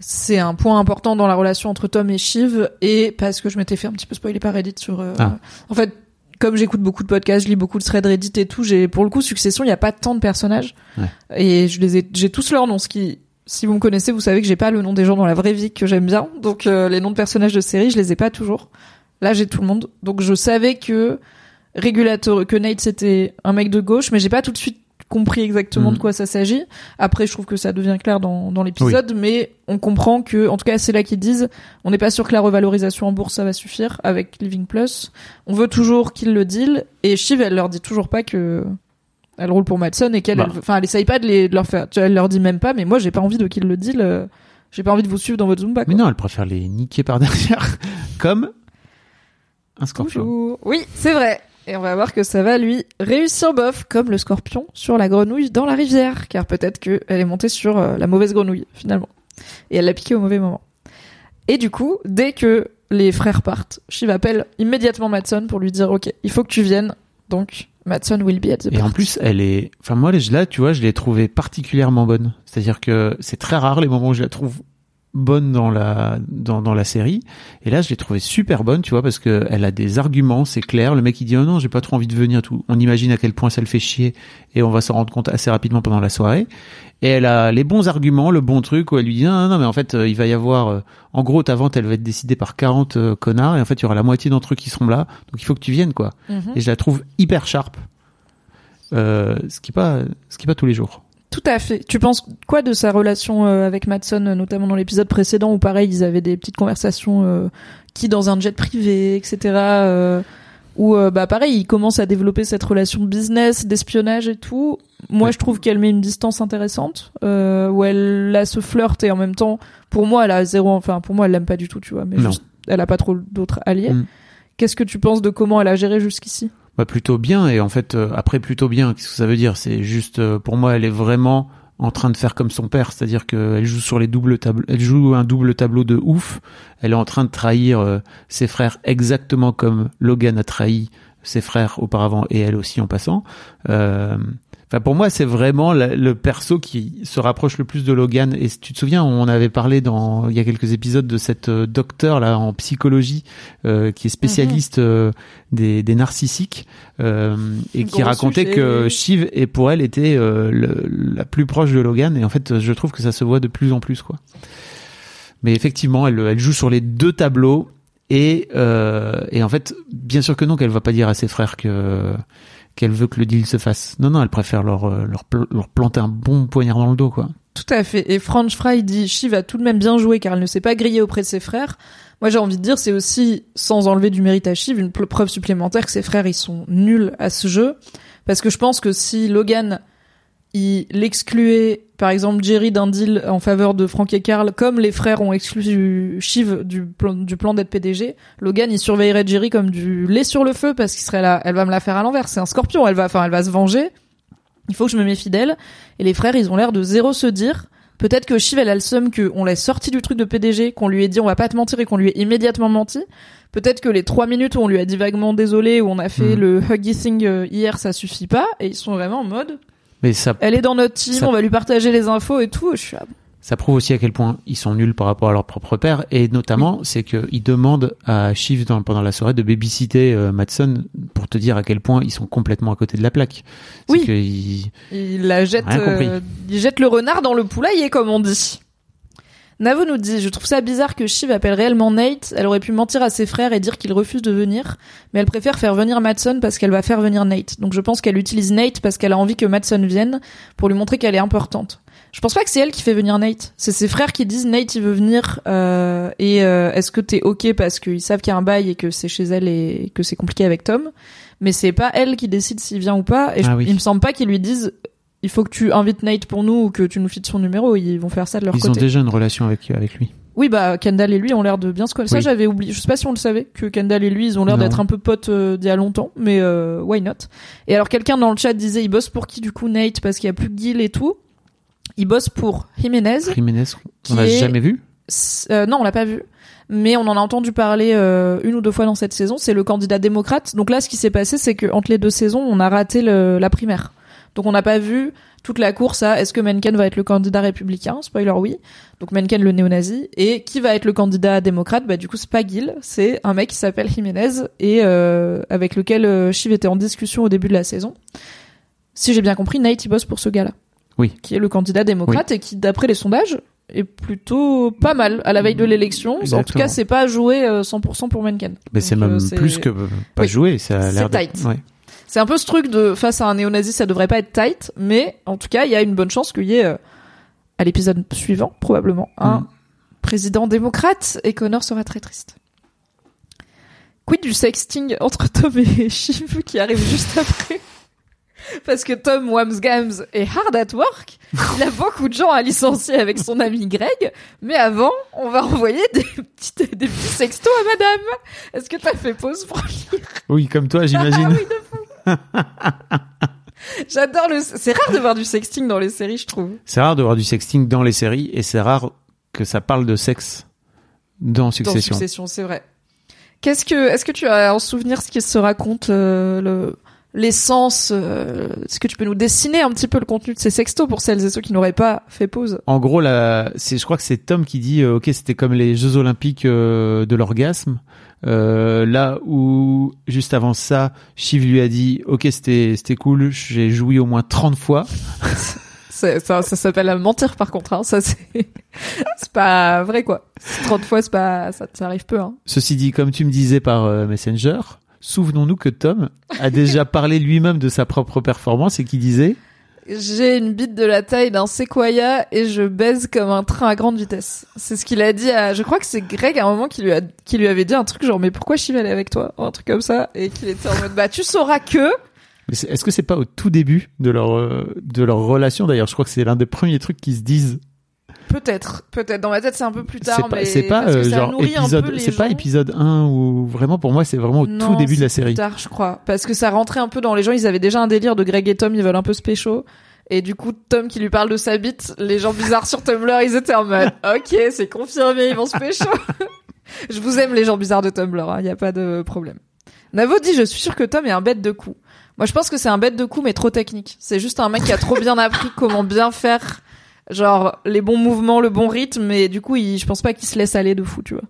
c'est un point important dans la relation entre Tom et Shiv et parce que je m'étais fait un petit peu spoiler par Reddit sur euh, Ah. en fait comme j'écoute beaucoup de podcasts, je lis beaucoup de threads Reddit et tout, j'ai pour le coup Succession, il y a pas tant de personnages Ouais. et je les ai j'ai tous leurs noms ce qui si vous me connaissez, vous savez que j'ai pas le nom des gens dans la vraie vie que j'aime bien. Donc euh, les noms de personnages de série, je les ai pas toujours. Là, j'ai tout le monde. Donc je savais que régulateur que Nate c'était un mec de gauche, mais j'ai pas tout de suite compris exactement Mm. de quoi ça s'agit. Après, je trouve que ça devient clair dans, dans l'épisode, mais on comprend que, en tout cas, c'est là qu'ils disent, on n'est pas sûr que la revalorisation en bourse ça va suffire avec Living Plus. On veut toujours qu'ils le deal, et Shiv, elle leur dit toujours pas que elle roule pour Madsen et qu'elle, Bah. enfin, elle, essaye pas de, les, de leur faire, tu vois, elle leur dit même pas, mais moi, j'ai pas envie de qu'ils le deal. euh, j'ai pas envie de vous suivre dans votre Zumba. Mais quoi. non, elle préfère les niquer par derrière, <laughs> comme un scorpion. Oui, c'est vrai. Et on va voir que ça va lui réussir bof, comme le scorpion sur la grenouille dans la rivière, car peut-être qu'elle est montée sur euh, la mauvaise grenouille, finalement. Et elle l'a piqué au mauvais moment. Et du coup, dès que les frères partent, Shiv appelle immédiatement Matson pour lui dire, ok, il faut que tu viennes. Donc, Matson will be at the Et en plus, elle est, enfin moi là, tu vois, je l'ai trouvée particulièrement bonne. C'est-à-dire que c'est très rare les moments où je la trouve bonne dans la dans, dans la série. Et là, je l'ai trouvée super bonne, tu vois, parce que elle a des arguments, c'est clair. Le mec il dit oh non, j'ai pas trop envie de venir. Tout. On imagine à quel point ça le fait chier, et on va s'en rendre compte assez rapidement pendant la soirée. Et elle a les bons arguments, le bon truc où elle lui dit non, non, non mais en fait, euh, il va y avoir, euh, en gros, ta vente, elle va être décidée par 40 euh, connards, et en fait, il y aura la moitié d'entre eux qui seront là. Donc il faut que tu viennes, quoi. Mhm. Et je la trouve hyper sharp. Euh, ce qui est pas, ce qui est pas tous les jours. Tout à fait. Tu penses quoi de sa relation euh, avec Matson, euh, notamment dans l'épisode précédent où pareil ils avaient des petites conversations euh, qui dans un jet privé, etc. Euh, où euh, bah pareil il commence à développer cette relation de business, d'espionnage et tout. Moi Ouais. je trouve qu'elle met une distance intéressante euh, où elle a ce flirt et en même temps pour moi elle a zéro, enfin pour moi elle l'aime pas du tout tu vois, mais juste elle a pas trop d'autres alliés. Mm. Qu'est-ce que tu penses de comment elle a géré jusqu'ici? Bah plutôt bien et en fait euh, après plutôt bien. Qu'est-ce que ça veut dire? C'est juste euh, pour moi, elle est vraiment en train de faire comme son père, c'est-à-dire qu'elle joue sur les doubles tableaux, elle joue un double tableau de ouf. Elle est en train de trahir euh, ses frères exactement comme Logan a trahi ses frères auparavant et elle aussi en passant. Euh, Enfin, pour moi, c'est vraiment le perso qui se rapproche le plus de Logan. Et si tu te souviens, on avait parlé dans il y a quelques épisodes de cette euh, docteur là en psychologie euh, qui est spécialiste euh, des, des narcissiques euh, et qui racontait sujet. que Shiv et pour elle était euh, le- la plus proche de Logan. Et en fait, je trouve que ça se voit de plus en plus quoi. Mais effectivement, elle, elle joue sur les deux tableaux. Et, euh, et en fait, bien sûr que non, qu'elle va pas dire à ses frères que qu'elle veut que le deal se fasse. Non, non, elle préfère leur, euh, leur, pl- leur planter un bon poignard dans le dos, quoi. Tout à fait. Et French Fry dit Shiv a tout de même bien joué car elle ne s'est pas grillée auprès de ses frères. Moi, j'ai envie de dire, c'est aussi, sans enlever du mérite à Shiv, une preuve supplémentaire que ses frères, ils sont nuls à ce jeu. Parce que je pense que si Logan, il l'excluait, par exemple, Jerry d'un deal en faveur de Frank et Carl, comme les frères ont exclu Shiv du plan, du plan d'être PDG, Logan, il surveillerait Jerry comme du lait sur le feu parce qu'il serait là, elle va me la faire à l'envers. C'est un scorpion, elle va, enfin, elle va se venger. Il faut que je me méfie d'elle. Et les frères, ils ont l'air de zéro se dire. Peut-être que Shiv, elle a le seum qu'on l'a sorti du truc de PDG, qu'on lui ait dit on va pas te mentir et qu'on lui ait immédiatement menti. Peut-être que les trois minutes où on lui a dit vaguement désolé, où on a fait Mhm. le huggy thing euh, hier, ça suffit pas. Et ils sont vraiment en mode, Mais ça, elle est dans notre team, Ça- on va lui partager les infos et tout. Je suis ça prouve aussi à quel point ils sont nuls par rapport à leur propre père. Et notamment, c'est qu'ils demandent à Shiv dans- pendant la soirée de babysitter euh, Madsen pour te dire à quel point ils sont complètement à côté de la plaque. Oui. ils- Il la jette, euh, il jette le renard dans le poulailler, comme on dit. Navo nous dit, je trouve ça bizarre que Shiv appelle réellement Nate. Elle aurait pu mentir à ses frères et dire qu'il refuse de venir, mais elle préfère faire venir Madsen parce qu'elle va faire venir Nate. Donc je pense qu'elle utilise Nate parce qu'elle a envie que Madsen vienne pour lui montrer qu'elle est importante. Je pense pas que c'est elle qui fait venir Nate. C'est ses frères qui disent Nate il veut venir euh, et euh, est-ce que t'es ok parce qu'ils savent qu'il y a un bail et que c'est chez elle et que c'est compliqué avec Tom? Mais c'est pas elle qui décide s'il vient ou pas. Et je- Ah oui. il me semble pas qu'ils lui disent il faut que tu invites Nate pour nous ou que tu nous files son numéro. Ils vont faire ça de leur ils ont côté. déjà une relation avec, avec lui. Oui, bah Kendall et lui ont l'air de bien se connaître. Ça, j'avais oublié. Je sais pas si on le savait que Kendall et lui, ils ont l'air d'être un peu potes euh, d'il y a longtemps, mais euh, why not? Et alors quelqu'un dans le chat disait, il bosse pour qui du coup Nate? Parce qu'il y a plus Gil et tout. Il bosse pour Jiménez. Jiménez, on l'a est- jamais vu? Euh, non, on l'a pas vu. Mais on en a entendu parler euh, une ou deux fois dans cette saison. C'est le candidat démocrate. Donc là, ce qui s'est passé, c'est que entre les deux saisons, on a raté le- la primaire. Donc on n'a pas vu toute la course à est-ce que Mencken va être le candidat républicain? Spoiler oui. Donc Mencken le néo-nazi et qui va être le candidat démocrate? Bah du coup c'est pas Gil, c'est un mec qui s'appelle Jiménez et euh, avec lequel euh, Shiv était en discussion au début de la saison. Si j'ai bien compris, Nate il bosse pour ce gars-là. Oui. Qui est le candidat démocrate et qui d'après les sondages est plutôt pas mal à la veille de l'élection. En tout cas, c'est pas joué euh, 100% pour Mencken. Mais c'est même euh, c'est- plus que pas Oui. joué. Ça a C'est l'air de- tight. ouais. C'est un peu ce truc de face à un néo-nazi, ça devrait pas être tight, mais en tout cas, il y a une bonne chance qu'il y ait euh, à l'épisode suivant probablement un Mm. président démocrate et Connor sera très triste. Quid du sexting entre Tom et <laughs> Shiv qui arrive juste après? Parce que Tom Wamsgams est hard at work, il a beaucoup de gens à licencier avec son ami Greg, mais avant, on va envoyer des, petites, des petits sextos à madame. Est-ce que t'as fait pause pour lire? Oui, comme toi, Ah j'imagine. oui, de fou <laughs> J'adore le... C'est rare de voir du sexting dans les séries, je trouve. C'est rare de voir du sexting dans les séries et c'est rare que ça parle de sexe dans Dans Succession. Succession, c'est vrai. Qu'est-ce que... Est-ce que tu as en souvenir ce qui se raconte, euh, le... l'essence euh, Est-ce que tu peux nous dessiner un petit peu le contenu de ces sextos pour celles et ceux qui n'auraient pas fait pause? En gros, là, c'est, je crois que c'est Tom qui dit, euh, ok, c'était comme les Jeux Olympiques euh, de l'orgasme. Euh, là où juste avant ça, Shiv lui a dit, ok, c'était c'était cool, j'ai joui au moins 30 fois. <laughs> C'est- ça, ça s'appelle mentir par contre. Hein. Ça c'est <laughs> c'est pas vrai quoi. 30 fois c'est pas ça, ça arrive peu. Hein. Ceci dit, comme tu me disais par euh, Messenger, souvenons-nous que Tom a déjà <laughs> parlé lui-même de sa propre performance et qui disait, J'ai une bite de la taille d'un séquoia et je baise comme un train à grande vitesse. C'est ce qu'il a dit à. Je crois que c'est Greg à un moment qui lui a qui lui avait dit un truc genre mais pourquoi je suis avec toi? Un truc comme ça et qu'il était en mode bah tu sauras que. Mais est-ce que c'est pas au tout début de leur euh, de leur relation d'ailleurs? Je crois que c'est l'un des premiers trucs qui se disent. Peut-être, peut-être. Dans ma tête, c'est un peu plus tard, C'est pas, c'est pas euh, genre épisode, c'est pas épisode 1 ou vraiment pour moi c'est vraiment au Non, tout début de la c'est plus série. tard, je crois, parce que ça rentrait un peu dans les gens. Ils avaient déjà un délire de Greg et Tom, ils veulent un peu se pécho. Et du coup, Tom qui lui parle de sa bite, les gens bizarres sur Tumblr, ils étaient en mode, <laughs> ok, c'est confirmé, ils vont se pécho. je vous aime les gens bizarres de Tumblr, il y a pas de problème. Navo dit, je suis sûr que Tom est un bête de coup. Moi, je pense que c'est un bête de coup, mais trop technique. C'est juste un mec qui a trop bien appris comment bien faire, genre, les bons mouvements, le bon rythme, mais du coup, il, je pense pas qu'il se laisse aller de fou, tu vois.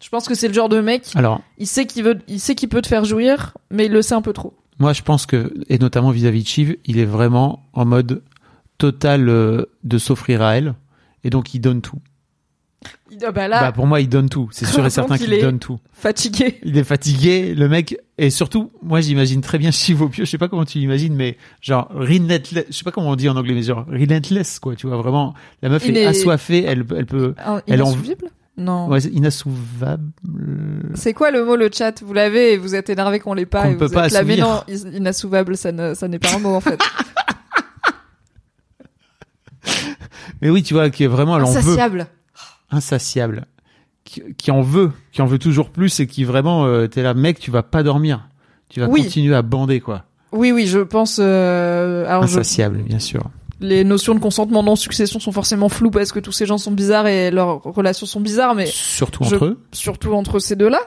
Je pense que c'est le genre de mec, Alors il sait qu'il veut, il sait qu'il peut te faire jouir, mais il le sait un peu trop. moi je pense que et notamment vis-à-vis de Shiv, il est vraiment en mode total euh, de s'offrir à elle et donc il donne tout. Il, ah bah là, Bah pour moi il donne tout, c'est sûr et certain il qu'il donne tout. fatigué. Il est fatigué, le mec et surtout moi j'imagine très bien pieu, je sais pas comment tu l'imagines mais genre relentless, je sais pas comment on dit en anglais mais genre relentless quoi, tu vois vraiment la meuf Il est est- assoiffée, elle elle peut Un- Elle en- Non. ouais, inassouvable. C'est quoi le mot le chat? Vous l'avez et vous êtes énervé qu'on l'ait pas. Qu'on et ne peut vous pas êtes là, mais non, inassouvable, ça ne, ça n'est pas un mot en fait. <laughs> Mais oui, tu vois qui est vraiment elle en veut. Insatiable. qui, qui en veut, qui en veut toujours plus et qui vraiment, euh, t'es là, mec, tu vas pas dormir, tu vas Oui. continuer à bander quoi. Oui, oui, je pense. Euh, alors, je- Insatiable, bien sûr. les notions de consentement non succession sont forcément floues parce que tous ces gens sont bizarres et leurs relations sont bizarres, mais Surtout je- entre eux. surtout entre ces deux-là.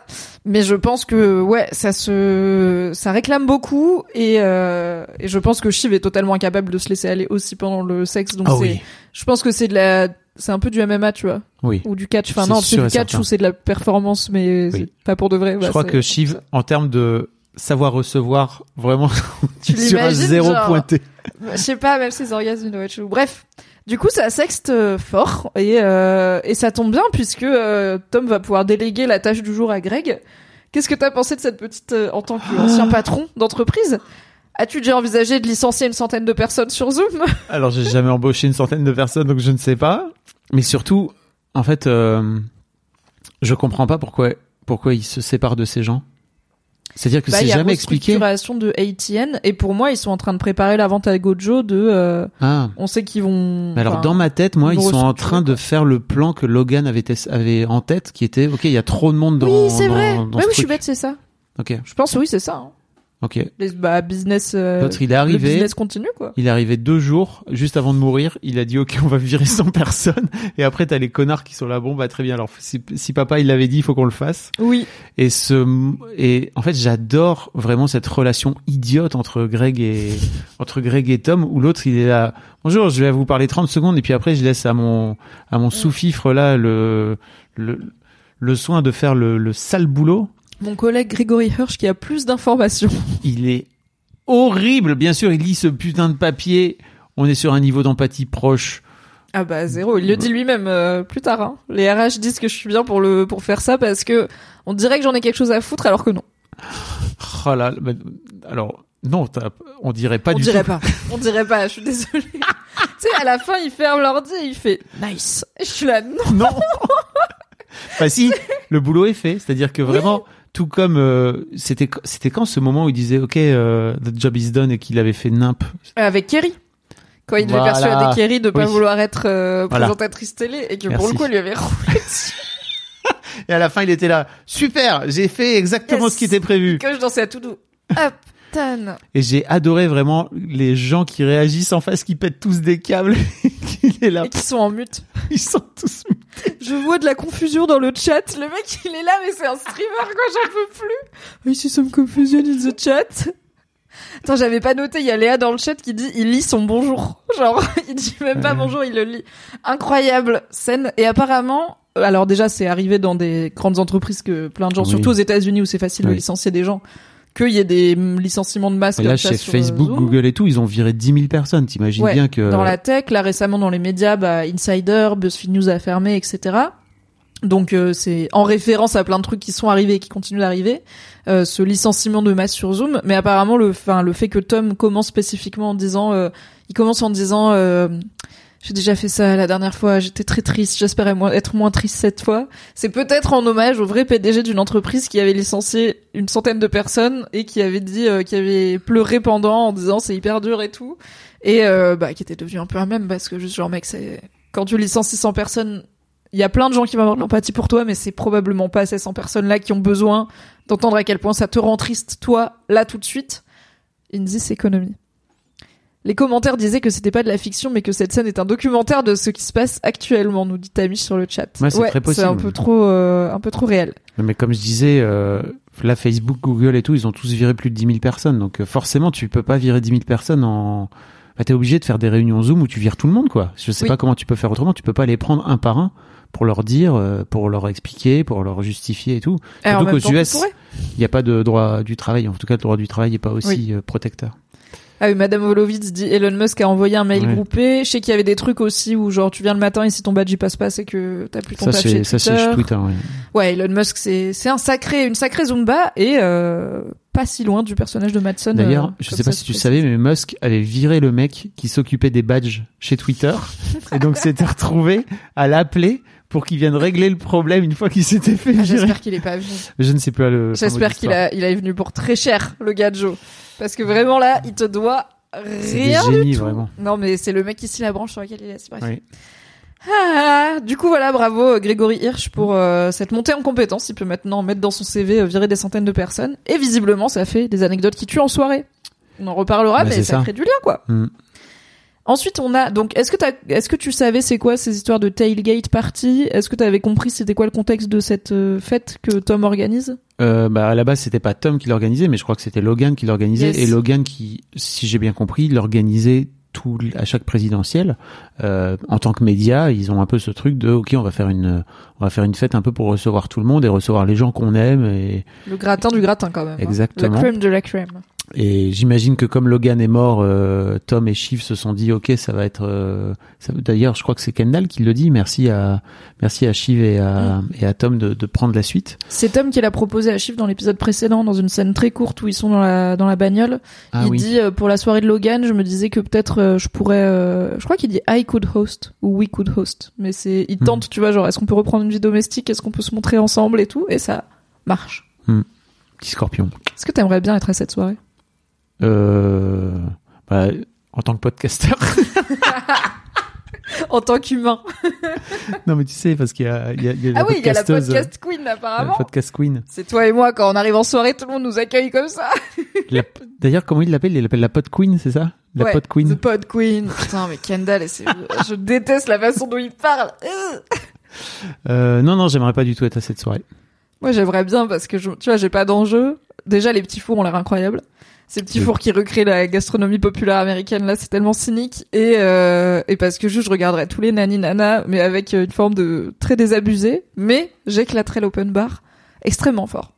Mais je pense que ouais, ça se, ça réclame beaucoup et, euh, et je pense que Shiv est totalement incapable de se laisser aller aussi pendant le sexe. Donc Ah c'est, oui, je pense que c'est de la, c'est un peu du MMA, tu vois, oui. ou du catch. Enfin C'est non, c'est du catch certain. ou c'est de la performance, mais Oui. c'est pas pour de vrai. Je Bah, crois que Shiv, en termes de savoir recevoir, vraiment, <laughs> Tu sur un zéro genre pointé. Je sais pas, même ses orgasmes être chelous. Bref, du coup, ça sexte euh, fort et euh, et ça tombe bien puisque euh, Tom va pouvoir déléguer la tâche du jour à Greg. Qu'est-ce que t'as pensé de cette petite euh, en tant qu'ancien patron d'entreprise? As-tu déjà envisagé de licencier une centaine de personnes sur Zoom <laughs> Alors, j'ai jamais embauché une centaine de personnes, donc je ne sais pas. Mais surtout, en fait, euh, je comprends pas pourquoi, pourquoi il se sépare de ces gens. C'est-à-dire que Bah, c'est il y a jamais expliqué. restructuration de ATN et pour moi, ils sont en train de préparer la vente à Gojo de. euh, Ah. on sait qu'ils vont. Mais alors dans ma tête, moi, ils ils sont en train de faire le plan que Logan avait avait en tête, qui était ok, il y a trop de monde dans. Oui, c'est vrai. dans oui, ce oui, je suis bête, c'est ça. Ok, Je pense oui, c'est ça. hein. Ok. Les bah, business. euh, L'autre, il est le arrivé. business continue quoi. Il est arrivé deux jours juste avant de mourir. Il a dit ok, on va virer 100 <laughs> personnes. Et après, t'as les connards qui sont là. Bon, bah très bien. Alors si, si papa il l'avait dit, il faut qu'on le fasse. Oui. Et ce et en fait, j'adore vraiment cette relation idiote entre Greg et entre Greg et Tom, où l'autre il est là. Bonjour, je vais vous parler 30 secondes et puis après je laisse à mon à mon sous-fifre là le le le soin de faire le, le sale boulot. Mon collègue Grégory Hirsch qui a plus d'informations. Il est horrible. Bien sûr, il lit ce putain de papier. On est sur un niveau d'empathie proche. Ah bah zéro, il le dit lui-même euh, plus tard. Hein. Les RH disent que je suis bien pour le pour faire ça parce que on dirait que j'en ai quelque chose à foutre alors que non. Oh là, bah, alors Non, on dirait pas on du dirait tout. pas. On dirait pas, je suis désolée. <laughs> tu sais, à la fin, il ferme l'ordi et il fait nice. Et je suis là, non. Non. <laughs> bah si, le boulot est fait. C'est-à-dire que vraiment, tout comme euh, c'était c'était quand ce moment où il disait OK, euh, the job is done et qu'il avait fait nimp. Avec Kerry. Quand il devait Voilà. persuader Kerry de pas Oui. vouloir être euh, Voilà. présentatrice télé et que pour le coup, il lui avait roulé dessus. <laughs> <laughs> Et à la fin, il était là. Super, j'ai fait exactement Yes. ce qui était prévu. Que je dansais à tout doux. Hop, Et j'ai adoré vraiment les gens qui réagissent en face, qui pètent tous des câbles. <laughs> est là. Et qui sont en mute. Ils sont tous. Je vois de la confusion dans le chat. Le mec, il est là, mais c'est un streamer, quoi, j'en peux plus. I see some confusion in the chat. Attends, j'avais pas noté, il y a Léa dans le chat qui dit, il lit son bonjour. Genre, <laughs> il dit même pas bonjour, il le lit. Incroyable scène. Et apparemment, euh, alors déjà, c'est arrivé dans des grandes entreprises que plein de gens, Oui. surtout aux États-Unis où c'est facile de Oui. licencier des gens, qu'il y ait des licenciements de masse Et là, chez euh, Facebook, Zoom. Google et tout, ils ont viré 10 000 personnes. T'imagines Ouais, bien que. dans la tech, là récemment dans les médias, bah, Insider, BuzzFeed News a fermé, etc. Donc euh, c'est en référence à plein de trucs qui sont arrivés et qui continuent d'arriver, euh, ce licenciement de masse sur Zoom. Mais apparemment le, enfin le fait que Tom commence spécifiquement en disant, euh, il commence en disant, euh, j'ai déjà fait ça la dernière fois, j'étais très triste, j'espère être moins- triste cette fois. C'est peut-être en hommage au vrai PDG d'une entreprise qui avait licencié une centaine de personnes et qui avait dit, euh, qui avait pleuré pendant en disant c'est hyper dur et tout. Et euh, bah qui était devenu un peu un même parce que juste genre mec c'est quand tu licencies 100 personnes il y a plein de gens qui vont avoir de l'empathie pour toi mais c'est probablement pas ces 100 personnes là qui ont besoin d'entendre à quel point ça te rend triste toi là tout de suite. In this economy les commentaires disaient que c'était pas de la fiction mais que cette scène est un documentaire de ce qui se passe actuellement nous dit Tamish sur le chat Ouais, c'est très c'est un peu trop euh, un peu trop réel Mais comme je disais, euh, là, Facebook, Google et tout, ils ont tous viré plus de 10 000 personnes. Donc euh, forcément, tu peux pas virer 10 000 personnes en... Bah, t'es obligé de faire des réunions Zoom où tu vires tout le monde, quoi. Je sais Oui. pas comment tu peux faire autrement. Tu peux pas les prendre un par un pour leur dire, pour leur expliquer, pour leur justifier et tout. Et Surtout qu'aux US, il n'y a pas de droit du travail. En tout cas, le droit du travail n'est pas aussi Oui. protecteur. Ah oui, Madame Volovitz dit Elon Musk a envoyé un mail Ouais. groupé. Je sais qu'il y avait des trucs aussi où genre tu viens le matin et si ton badge y passe pas, c'est que t'as plus ton Ça, c'est chez ça, Twitter. c'est chez Twitter. ouais. Ouais, Elon Musk c'est c'est un sacré une sacrée zumba et euh, pas si loin du personnage de Madsen. D'ailleurs, euh, je sais pas ça si tu savais, mais Musk avait viré le mec qui s'occupait des badges chez Twitter. <laughs> et donc s'était retrouvé à l'appeler pour qu'il vienne régler le problème une fois qu'il s'était fait Ah. J'espère qu'il est pas vu. Je ne sais plus le. J'espère qu'il a il est venu pour très cher le gars de Joe parce que vraiment là, il te doit rien des du génies, tout. vraiment. Non mais c'est le mec qui scie la branche sur laquelle il est. Bref. Oui. Ah, du coup voilà, bravo euh, Grégory Hirsch pour euh, cette montée en compétence. Il peut maintenant mettre dans son CV euh, virer des centaines de personnes. Et visiblement, ça fait des anecdotes qui tuent en soirée. On en reparlera, Bah, mais ça, ça. crée du lien quoi. Mm. Ensuite, on a donc. Est-ce que est-ce que tu savais c'est quoi ces histoires de tailgate party? Est-ce que t'avais compris c'était quoi le contexte de cette euh, fête que Tom organise? Euh, bah, à la base, c'était pas Tom qui l'organisait, mais je crois que c'était Logan qui l'organisait. Yes. Et Logan qui, si j'ai bien compris, l'organisait tout à chaque présidentielle. Euh, en tant que média, ils ont un peu ce truc de OK, on va faire une, on va faire une fête un peu pour recevoir tout le monde et recevoir les gens qu'on aime et Le gratin du gratin quand même. hein. Exactement. La crème de la crème. Et j'imagine que comme Logan est mort, euh, Tom et Shiv se sont dit ok, ça va être. euh, D'ailleurs, je crois que c'est Kendall qui le dit. Merci à merci à Shiv et à, et à Tom de, de prendre la suite. C'est Tom qui l'a proposé à Chief dans l'épisode précédent, dans une scène très courte où ils sont dans la dans la bagnole. Ah il oui. dit euh, pour la soirée de Logan, je me disais que peut-être je pourrais. je crois qu'il dit I could host ou we could host, mais c'est il Hmm. tente, tu vois, genre est-ce qu'on peut reprendre une vie domestique, est-ce qu'on peut se montrer ensemble et tout, et ça marche. Petit Scorpion. Est-ce que t'aimerais bien être à cette soirée? Euh, bah, en tant que podcasteur. <laughs> en tant qu'humain non mais tu sais parce qu'il y a il y a, il y a Ah oui, il y a la podcast queen la apparemment. podcast queen. C'est toi et moi quand on arrive en soirée, tout le monde nous accueille comme ça. <laughs> La- D'ailleurs, comment il l'appelle Il l'appelle la pod queen, c'est ça? La Ouais, pod queen. The Pod Queen. Putain, mais Kendall, c'est- je déteste la façon dont il parle. Euh. Euh, non non, j'aimerais pas du tout être à cette soirée. Moi, j'aimerais bien parce que je, tu vois, j'ai pas d'enjeu. Déjà, les petits fours ont l'air incroyables. Ces petits fours qui recréent la gastronomie populaire américaine, là, c'est tellement cynique. Et, euh, et parce que juste, je regarderais tous les nani nana, mais avec euh, une forme de très désabusé. Mais j'éclaterais l'open bar extrêmement fort.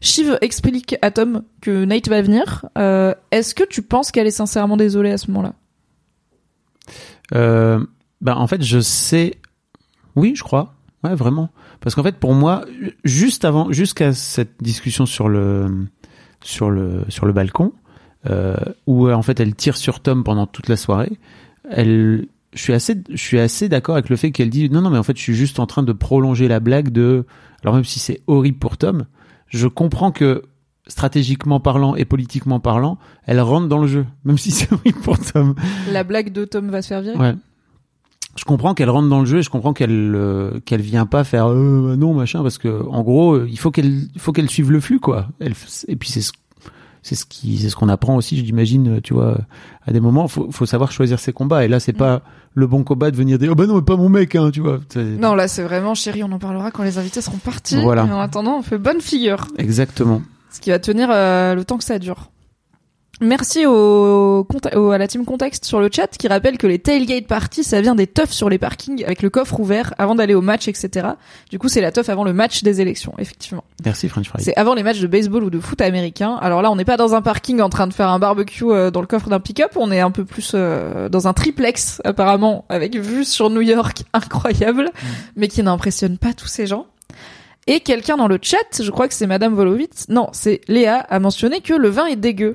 Shiv explique à Tom que Nate va venir. Euh, Est-ce que tu penses qu'elle est sincèrement désolée à ce moment-là? Euh, bah en fait, je sais. Oui, je crois. Ouais, vraiment. Parce qu'en fait, pour moi, juste avant, jusqu'à cette discussion sur le sur le sur le balcon, euh, où euh, en fait elle tire sur Tom pendant toute la soirée. Elle, je suis assez, je suis assez d'accord avec le fait qu'elle dit non non mais en fait je suis juste en train de prolonger la blague de. Alors même si c'est horrible pour Tom, je comprends que stratégiquement parlant et politiquement parlant, elle rentre dans le jeu, même si c'est horrible pour Tom. La blague de Tom va se faire virer. Ouais. Je comprends qu'elle rentre dans le jeu et je comprends qu'elle euh, qu'elle vient pas faire euh, bah non machin parce que en gros euh, il faut qu'elle il faut qu'elle suive le flux quoi. Elle, et puis c'est ce c'est ce qui c'est ce qu'on apprend aussi j'imagine tu vois à des moments faut faut savoir choisir ses combats et là c'est pas le bon combat de venir dire oh bah non mais pas mon mec hein tu vois. Non, là, c'est vraiment, chérie, on en parlera quand les invités seront partis. Voilà. Mais en attendant, on fait bonne figure. Exactement. Ce qui va tenir euh, le temps que ça dure. Merci au, au- à la team Contexte sur le chat qui rappelle que les tailgate parties, ça vient des teufs sur les parkings avec le coffre ouvert avant d'aller au match, etc. Du coup, c'est la teuf avant le match des élections, effectivement. Merci French Fry. C'est avant les matchs de baseball ou de foot américain. Alors là, on n'est pas dans un parking en train de faire un barbecue euh, dans le coffre d'un pick-up. On est un peu plus euh, dans un triplex, apparemment, avec vue sur New York <laughs> incroyable, mais qui n'impressionne pas tous ces gens. Et quelqu'un dans le chat, je crois que c'est Madame Volovitz, non, c'est Léa, a mentionné que le vin est dégueu.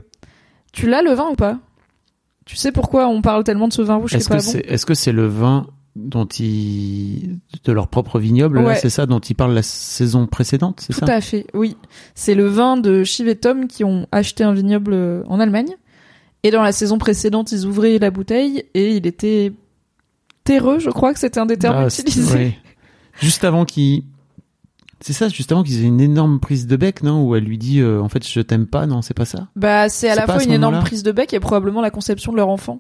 Tu l'as le vin ou pas? Tu sais pourquoi on parle tellement de ce vin rouge Est-ce que bon c'est le vin dont ils de leur propre vignoble Ouais. c'est ça dont ils parlent la saison précédente c'est Tout ça? à fait, oui. C'est le vin de Chiv et Tom qui ont acheté un vignoble euh, en Allemagne. Et dans la saison précédente, ils ouvraient la bouteille et il était terreux, je crois que c'était un des termes Ah, utilisés. ouais. Juste avant qu'ils c'est ça juste avant qu'ils aient une énorme prise de bec non? Où elle lui dit euh, en fait je t'aime pas non c'est pas ça? Bah, c'est à la à fois une énorme prise de bec et probablement la conception de leur enfant.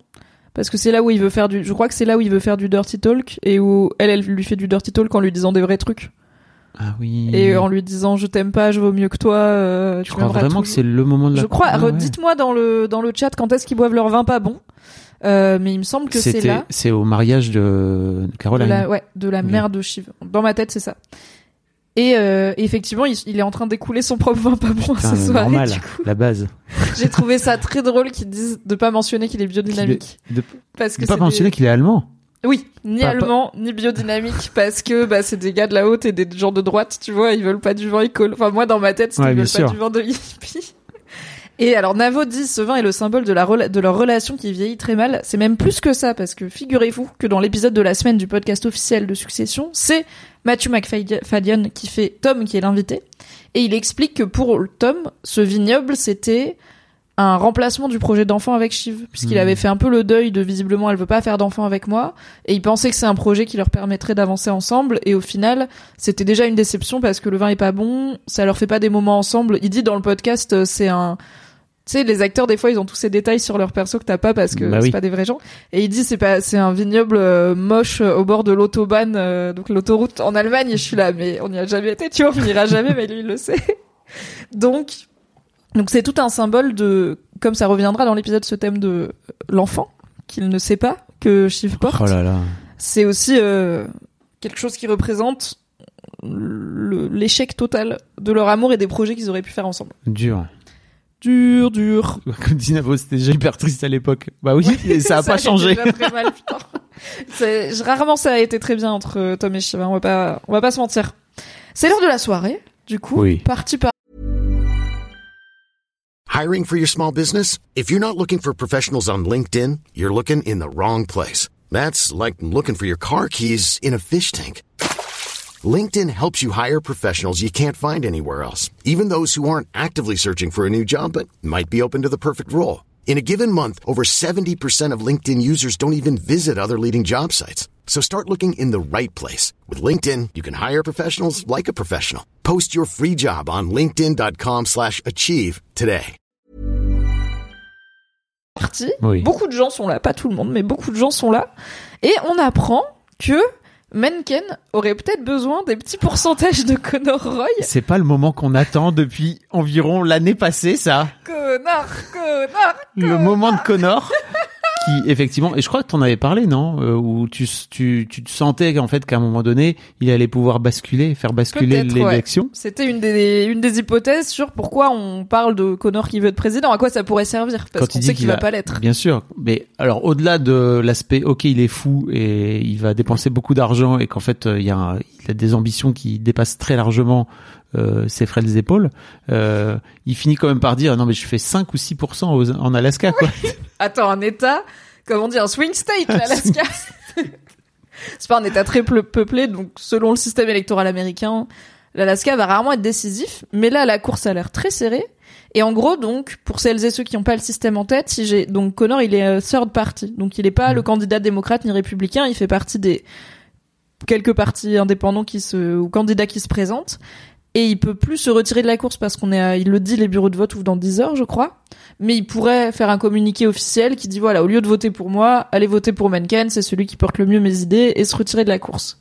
Parce que c'est là où il veut faire du, je crois que c'est là où il veut faire du dirty talk et où elle, elle lui fait du dirty talk en lui disant des vrais trucs. ah oui Et en lui disant je t'aime pas, je vaux mieux que toi, euh, je crois vraiment que c'est le moment de la Je crois, Ah, ouais. dites-moi dans le, dans le chat quand est-ce qu'ils boivent leur vin pas bon. Euh, mais il me semble que c'est c'était là. c'est au mariage de, de De Caroline la, ouais, de la mère de Shiv. Dans ma tête, c'est ça. Et euh, effectivement, il, il est en train d'écouler son propre vin pas bon à Putain, ce soir. normal <laughs> Du coup, la base <laughs> j'ai trouvé ça très drôle qu'ils disent de pas mentionner qu'il est biodynamique. de, Parce que de pas mentionner des- qu'il est allemand Oui, ni Pas- allemand, ni biodynamique, <laughs> parce que bah, c'est des gars de la haute et des gens de droite, tu vois, ils veulent pas du vin écolo. Enfin, moi, dans ma tête, c'est Ouais, bien veulent sûr. pas du vin de hippie. Et alors, Navo dit, ce vin est le symbole de, la rela- de leur relation qui vieillit très mal. C'est même plus que ça, parce que figurez-vous que dans l'épisode de la semaine du podcast officiel de Succession, c'est Matthew McFadden qui fait Tom qui est l'invité. Et il explique que pour Tom, ce vignoble, c'était un remplacement du projet d'enfant avec Shiv, puisqu'il Hmm. avait fait un peu le deuil de visiblement elle veut pas faire d'enfant avec moi, et il pensait que c'est un projet qui leur permettrait d'avancer ensemble, et au final, c'était déjà une déception parce que le vin est pas bon, ça leur fait pas des moments ensemble. Il dit dans le podcast, euh, c'est un, sais, les acteurs des fois ils ont tous ces détails sur leur perso que t'as pas parce que Bah c'est oui. pas des vrais gens. Et il dit c'est pas, c'est un vignoble euh, moche euh, au bord de l'autobahn, euh, donc l'autoroute en Allemagne. Et je suis là, mais on n'y a jamais été, tu vois, on n'ira jamais, mais lui il le sait. <laughs> Donc, donc c'est tout un symbole de, comme ça reviendra dans l'épisode, ce thème de l'enfant qu'il ne sait pas que Shiv porte. oh là là C'est aussi euh, quelque chose qui représente l'échec total de leur amour et des projets qu'ils auraient pu faire ensemble. dur Dur, dur. <laughs> comme dit Navo c'était déjà hyper triste à l'époque bah oui et ça a <laughs> pas été changé très mal, <laughs> je- Rarement ça a été très bien entre Tom et Shiv. hein, On va pas, on va pas se mentir. C'est l'heure de la soirée. Du coup, Oui. parti par Hiring for your small business? If you're not looking for professionals on LinkedIn, you're looking in the wrong place. That's like looking for your car keys in a fish tank. LinkedIn helps you hire professionals you can't find anywhere else, even those who aren't actively searching for a new job but might be open to the perfect role. In a given month, over 70% of LinkedIn users don't even visit other leading job sites. So start looking in the right place. With LinkedIn, you can hire professionals like a professional. Post your free job on linkedin.com slash achieve today. partie. Oui. Beaucoup de gens sont là, pas tout le monde, mais beaucoup de gens sont là. Et on apprend que Menken aurait peut-être besoin des petits pourcentages de Connor Roy. c'est pas le moment qu'on attend depuis environ l'année passée ça Connor, Connor. le moment de Connor qui effectivement et je crois que t'en avais parlé non Euh, où tu tu tu te sentais qu'en fait qu'à un moment donné il allait pouvoir basculer faire basculer ouais. l'élection C'était une des, une des hypothèses sur pourquoi on parle de Connor qui veut être président, à quoi ça pourrait servir, parce qu'on il sait qu'il qu'il va a- pas l'être. Bien sûr, mais alors au-delà de l'aspect, ok, il est fou et il va dépenser beaucoup d'argent et qu'en fait euh, il y a, un- il a des ambitions qui dépassent très largement euh, ses frêles épaules, euh, il finit quand même par dire non mais je fais 5 ou 6 aux- en Alaska quoi. Attends, un État, comment on dit, un swing state, l'Alaska. <laughs> c'est pas un État très peu- peuplé, donc selon le système électoral américain, l'Alaska va rarement être décisif. Mais là, la course a l'air très serrée. Et en gros, donc, pour celles et ceux qui n'ont pas le système en tête, si j'ai donc Connor, il est euh, third party, donc il n'est pas le candidat démocrate ni républicain, il fait partie des quelques partis indépendants qui se ou candidats qui se présentent. Et il peut plus se retirer de la course parce qu'on est, à- il le dit, les bureaux de vote ouvrent dans 10 heures, je crois. Mais il pourrait faire un communiqué officiel qui dit voilà, au lieu de voter pour moi, allez voter pour Mencken, c'est celui qui porte le mieux mes idées et se retirer de la course.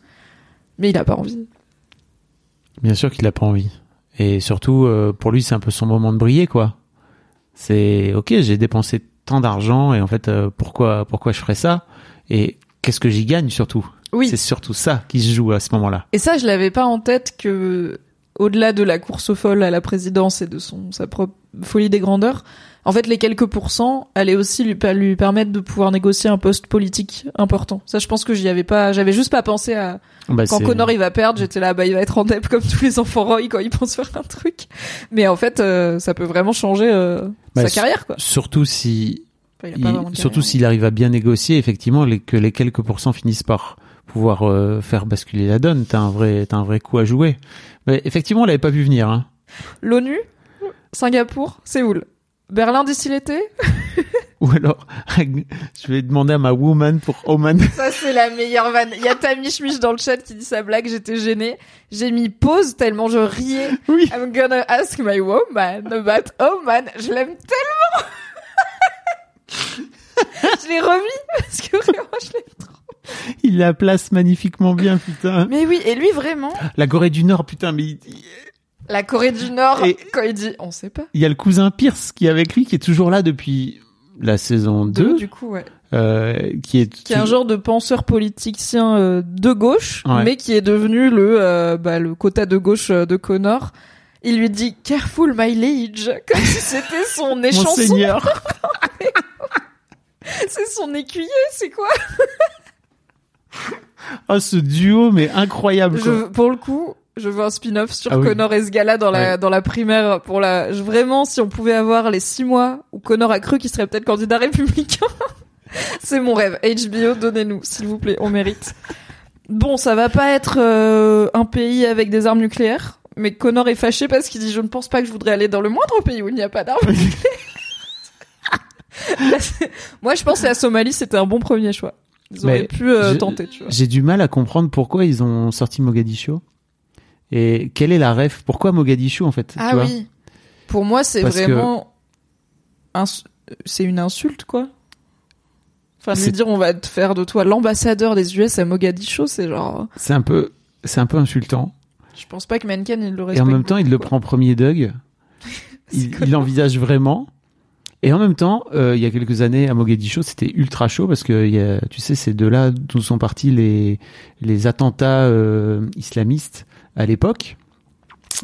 Mais il a pas envie. Bien sûr qu'il a pas envie. Et surtout, euh, pour lui, c'est un peu son moment de briller, quoi. C'est ok, j'ai dépensé tant d'argent et en fait, euh, pourquoi, pourquoi je ferais ça? Et qu'est-ce que j'y gagne surtout? Oui. C'est surtout ça qui se joue à ce moment-là. Et ça, je l'avais pas en tête que, au-delà de la course folle à la présidence et de son sa propre folie des grandeurs, en fait, les quelques pourcents allaient aussi lui, lui permettre de pouvoir négocier un poste politique important. Ça, je pense que j'y avais pas, j'avais juste pas pensé à Bah, quand Connor il va perdre, j'étais là, bah il va être en dep comme <laughs> tous les enfants Roy quand ils pensent faire un truc. Mais en fait, euh, ça peut vraiment changer euh, Bah, sa carrière, quoi. Surtout si, Enfin, il surtout carrière. s'il arrive à bien négocier, effectivement, les, que les quelques pourcents finissent par pouvoir euh, faire basculer la donne. T'as un vrai, t'as un vrai coup à jouer. Mais effectivement, on l'avait pas vu venir. Hein. L'ONU, Singapour, Séoul. Berlin d'ici l'été <laughs> Ou alors, <laughs> je vais demander à ma woman pour Oman. Ça, c'est la meilleure vanne. Il y a Tammy Schmich dans le chat qui dit sa blague, j'étais gênée. J'ai mis pause tellement je riais. Oui. I'm gonna ask my woman about Oman. Je l'aime tellement. <laughs> je l'ai remis parce que vraiment, je l'aime trop. Il la place magnifiquement bien, putain. Mais oui, et lui, vraiment, La Corée du Nord, putain, mais il la Corée du Nord, Et- quand il dit, on sait pas. il y a le cousin Pierce qui est avec lui, qui est toujours là depuis la saison 2, du coup, ouais. euh, qui est, Qui est un genre de penseur politicien euh, de gauche, Ouais. mais qui est devenu le, euh, bah, le quota de gauche euh, de Connor. Il lui dit Careful my liege, <laughs> comme si c'était son échanson. <laughs> C'est son écuyer, c'est quoi? <laughs> <laughs> Oh, ce duo, mais incroyable, quoi. Pour le coup, je veux un spin-off sur Ah oui. Connor et ce gars-là dans la Ouais. dans la primaire pour la. je- Vraiment, si on pouvait avoir les six mois où Connor a cru qu'il serait peut-être candidat républicain, <laughs> c'est mon rêve. HBO, donnez-nous, s'il vous plaît, on mérite. Bon, ça va pas être euh, un pays avec des armes nucléaires, mais Connor est fâché parce qu'il dit je ne pense pas que je voudrais aller dans le moindre pays où il n'y a pas d'armes nucléaires. <laughs> Là, Moi, je pense que la Somalie c'était un bon premier choix. Ils auraient Mais pu euh, je- tenter, tu vois. J'ai du mal à comprendre pourquoi ils ont sorti Mogadiscio. Et quelle est la ref? Pourquoi Mogadiscio, en fait tu Ah vois? oui. Pour moi, c'est Parce que- vraiment ins- c'est une insulte quoi. Enfin, C'est- dire on va te faire de toi l'ambassadeur des US à Mogadiscio, c'est genre C'est un peu, c'est un peu insultant. je pense pas que Mencken il le Et respecte. en même temps, il le prend premier Doug. <laughs> Il, l'envisage vraiment. Et en même temps, euh, il y a quelques années à Mogadiscio, c'était ultra chaud parce que il y a, tu sais, c'est de là d'où sont partis les les attentats euh, islamistes à l'époque.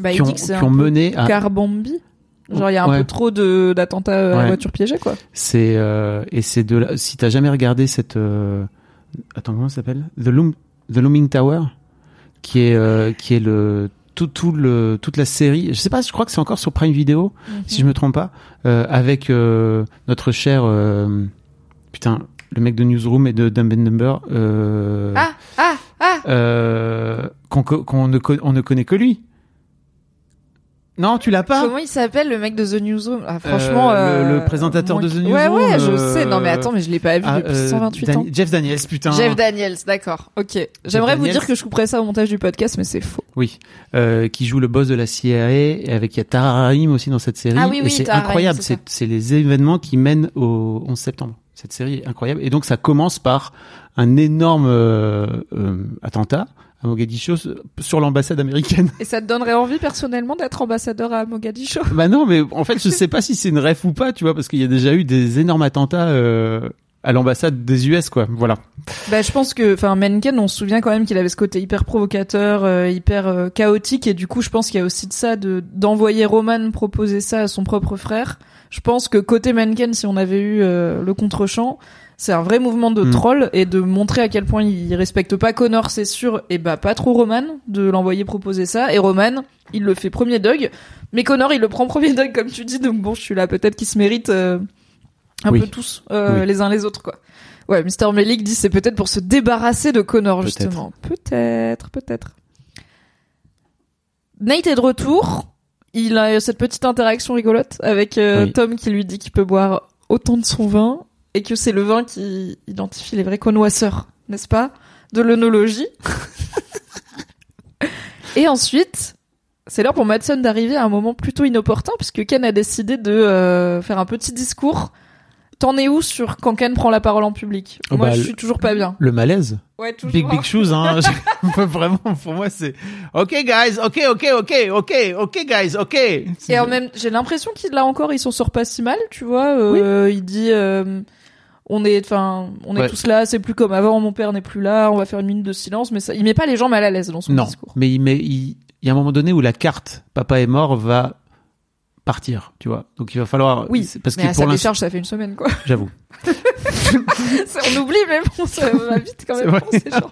Bah, qui ont, dit que c'est qui un ont mené à Carbambi. Genre il y a un Ouais. peu trop de d'attentats euh, à Ouais. voiture piégée quoi. C'est euh, et c'est de là. Si t'as jamais regardé cette attends comment ça s'appelle? The Loom The Looming Tower qui est qui est le tout tout le toute la série. Je sais pas, je crois que c'est encore sur Prime Video si je me trompe pas euh, avec euh, notre cher euh, putain le mec de Newsroom et de Dumb and Number euh, Ah ah ah euh, qu'on ne on ne connaît que lui. Non, tu l'as pas? Comment il s'appelle le mec de The Newsroom? Ah franchement Euh, le- euh, le présentateur moi de The qui- Ouais Newsroom, ouais, je euh, sais. Non mais attends, mais je l'ai pas vu Ah, depuis euh, 128 Dan- ans. Jeff Daniels, putain. Jeff Daniels, d'accord. Ok. J'aimerais vous dire que je couperais ça au montage du podcast, mais c'est faux. Oui, euh, qui joue le boss de la CIA et avec il y a Tara Rahim aussi dans cette série. Ah oui, oui, c'est incroyable. c'est les événements qui mènent au 11 septembre. Cette série est incroyable. Et donc ça commence par un énorme euh, euh, attentat à Mogadiscio sur l'ambassade américaine. Et ça te donnerait envie personnellement d'être ambassadeur à Mogadiscio? <laughs> Bah non, mais en fait je sais pas si c'est une ref ou pas, tu vois, parce qu'il y a déjà eu des énormes attentats. Euh, à l'ambassade des US, quoi. Voilà. Bah, je pense que, enfin, Menken, on se souvient quand même qu'il avait ce côté hyper provocateur, euh, hyper euh, chaotique, et du coup, je pense qu'il y a aussi de ça, de d'envoyer Roman proposer ça à son propre frère. Je pense que côté Menken, si on avait eu euh, le contre-champ, c'est un vrai mouvement de Mm. troll et de montrer à quel point il respecte pas Connor, c'est sûr, et bah pas trop Roman de l'envoyer proposer ça. Et Roman, il le fait premier Doug, mais Connor, il le prend premier Doug comme tu dis. Donc bon, je suis là, peut-être qu'ils se méritent euh, un Oui. peu tous euh, Oui. les uns les autres, quoi. Ouais, Mr. Melik dit c'est peut-être pour se débarrasser de Connor justement. Peut-être, peut-être. Nate est de retour. Il a cette petite interaction rigolote avec euh, Oui. Tom qui lui dit qu'il peut boire autant de son vin et que c'est le vin qui identifie les vrais connoisseurs, n'est-ce pas, de l'œnologie. <laughs> et ensuite, c'est l'heure pour Madsen d'arriver à un moment plutôt inopportun puisque Ken a décidé de euh, faire un petit discours. T'en es où sur quand Ken prend la parole en public? Oh Moi, bah, je suis toujours pas bien. Le malaise. Ouais, toujours. Big big shoes, hein. <laughs> <laughs> Vraiment, pour moi, c'est. Ok, guys. Ok, ok, ok, ok, ok, guys. Ok. Et en même, j'ai l'impression qu'il là encore, il s'en sort pas si mal, tu vois. Euh, Il dit, euh, on est, enfin, on est Ouais. tous là, c'est plus comme avant. Mon père n'est plus là. On va faire une minute de silence, mais ça, il met pas les gens mal à l'aise dans son Non, discours. mais il, met, il, il y a un moment donné où la carte Papa est mort va partir, tu vois. Donc il va falloir. Oui, parce mais que à pour sa décharge, ça fait une semaine, quoi. <laughs> j'avoue. on oublie, mais bon, ça va vite quand même. ces gens.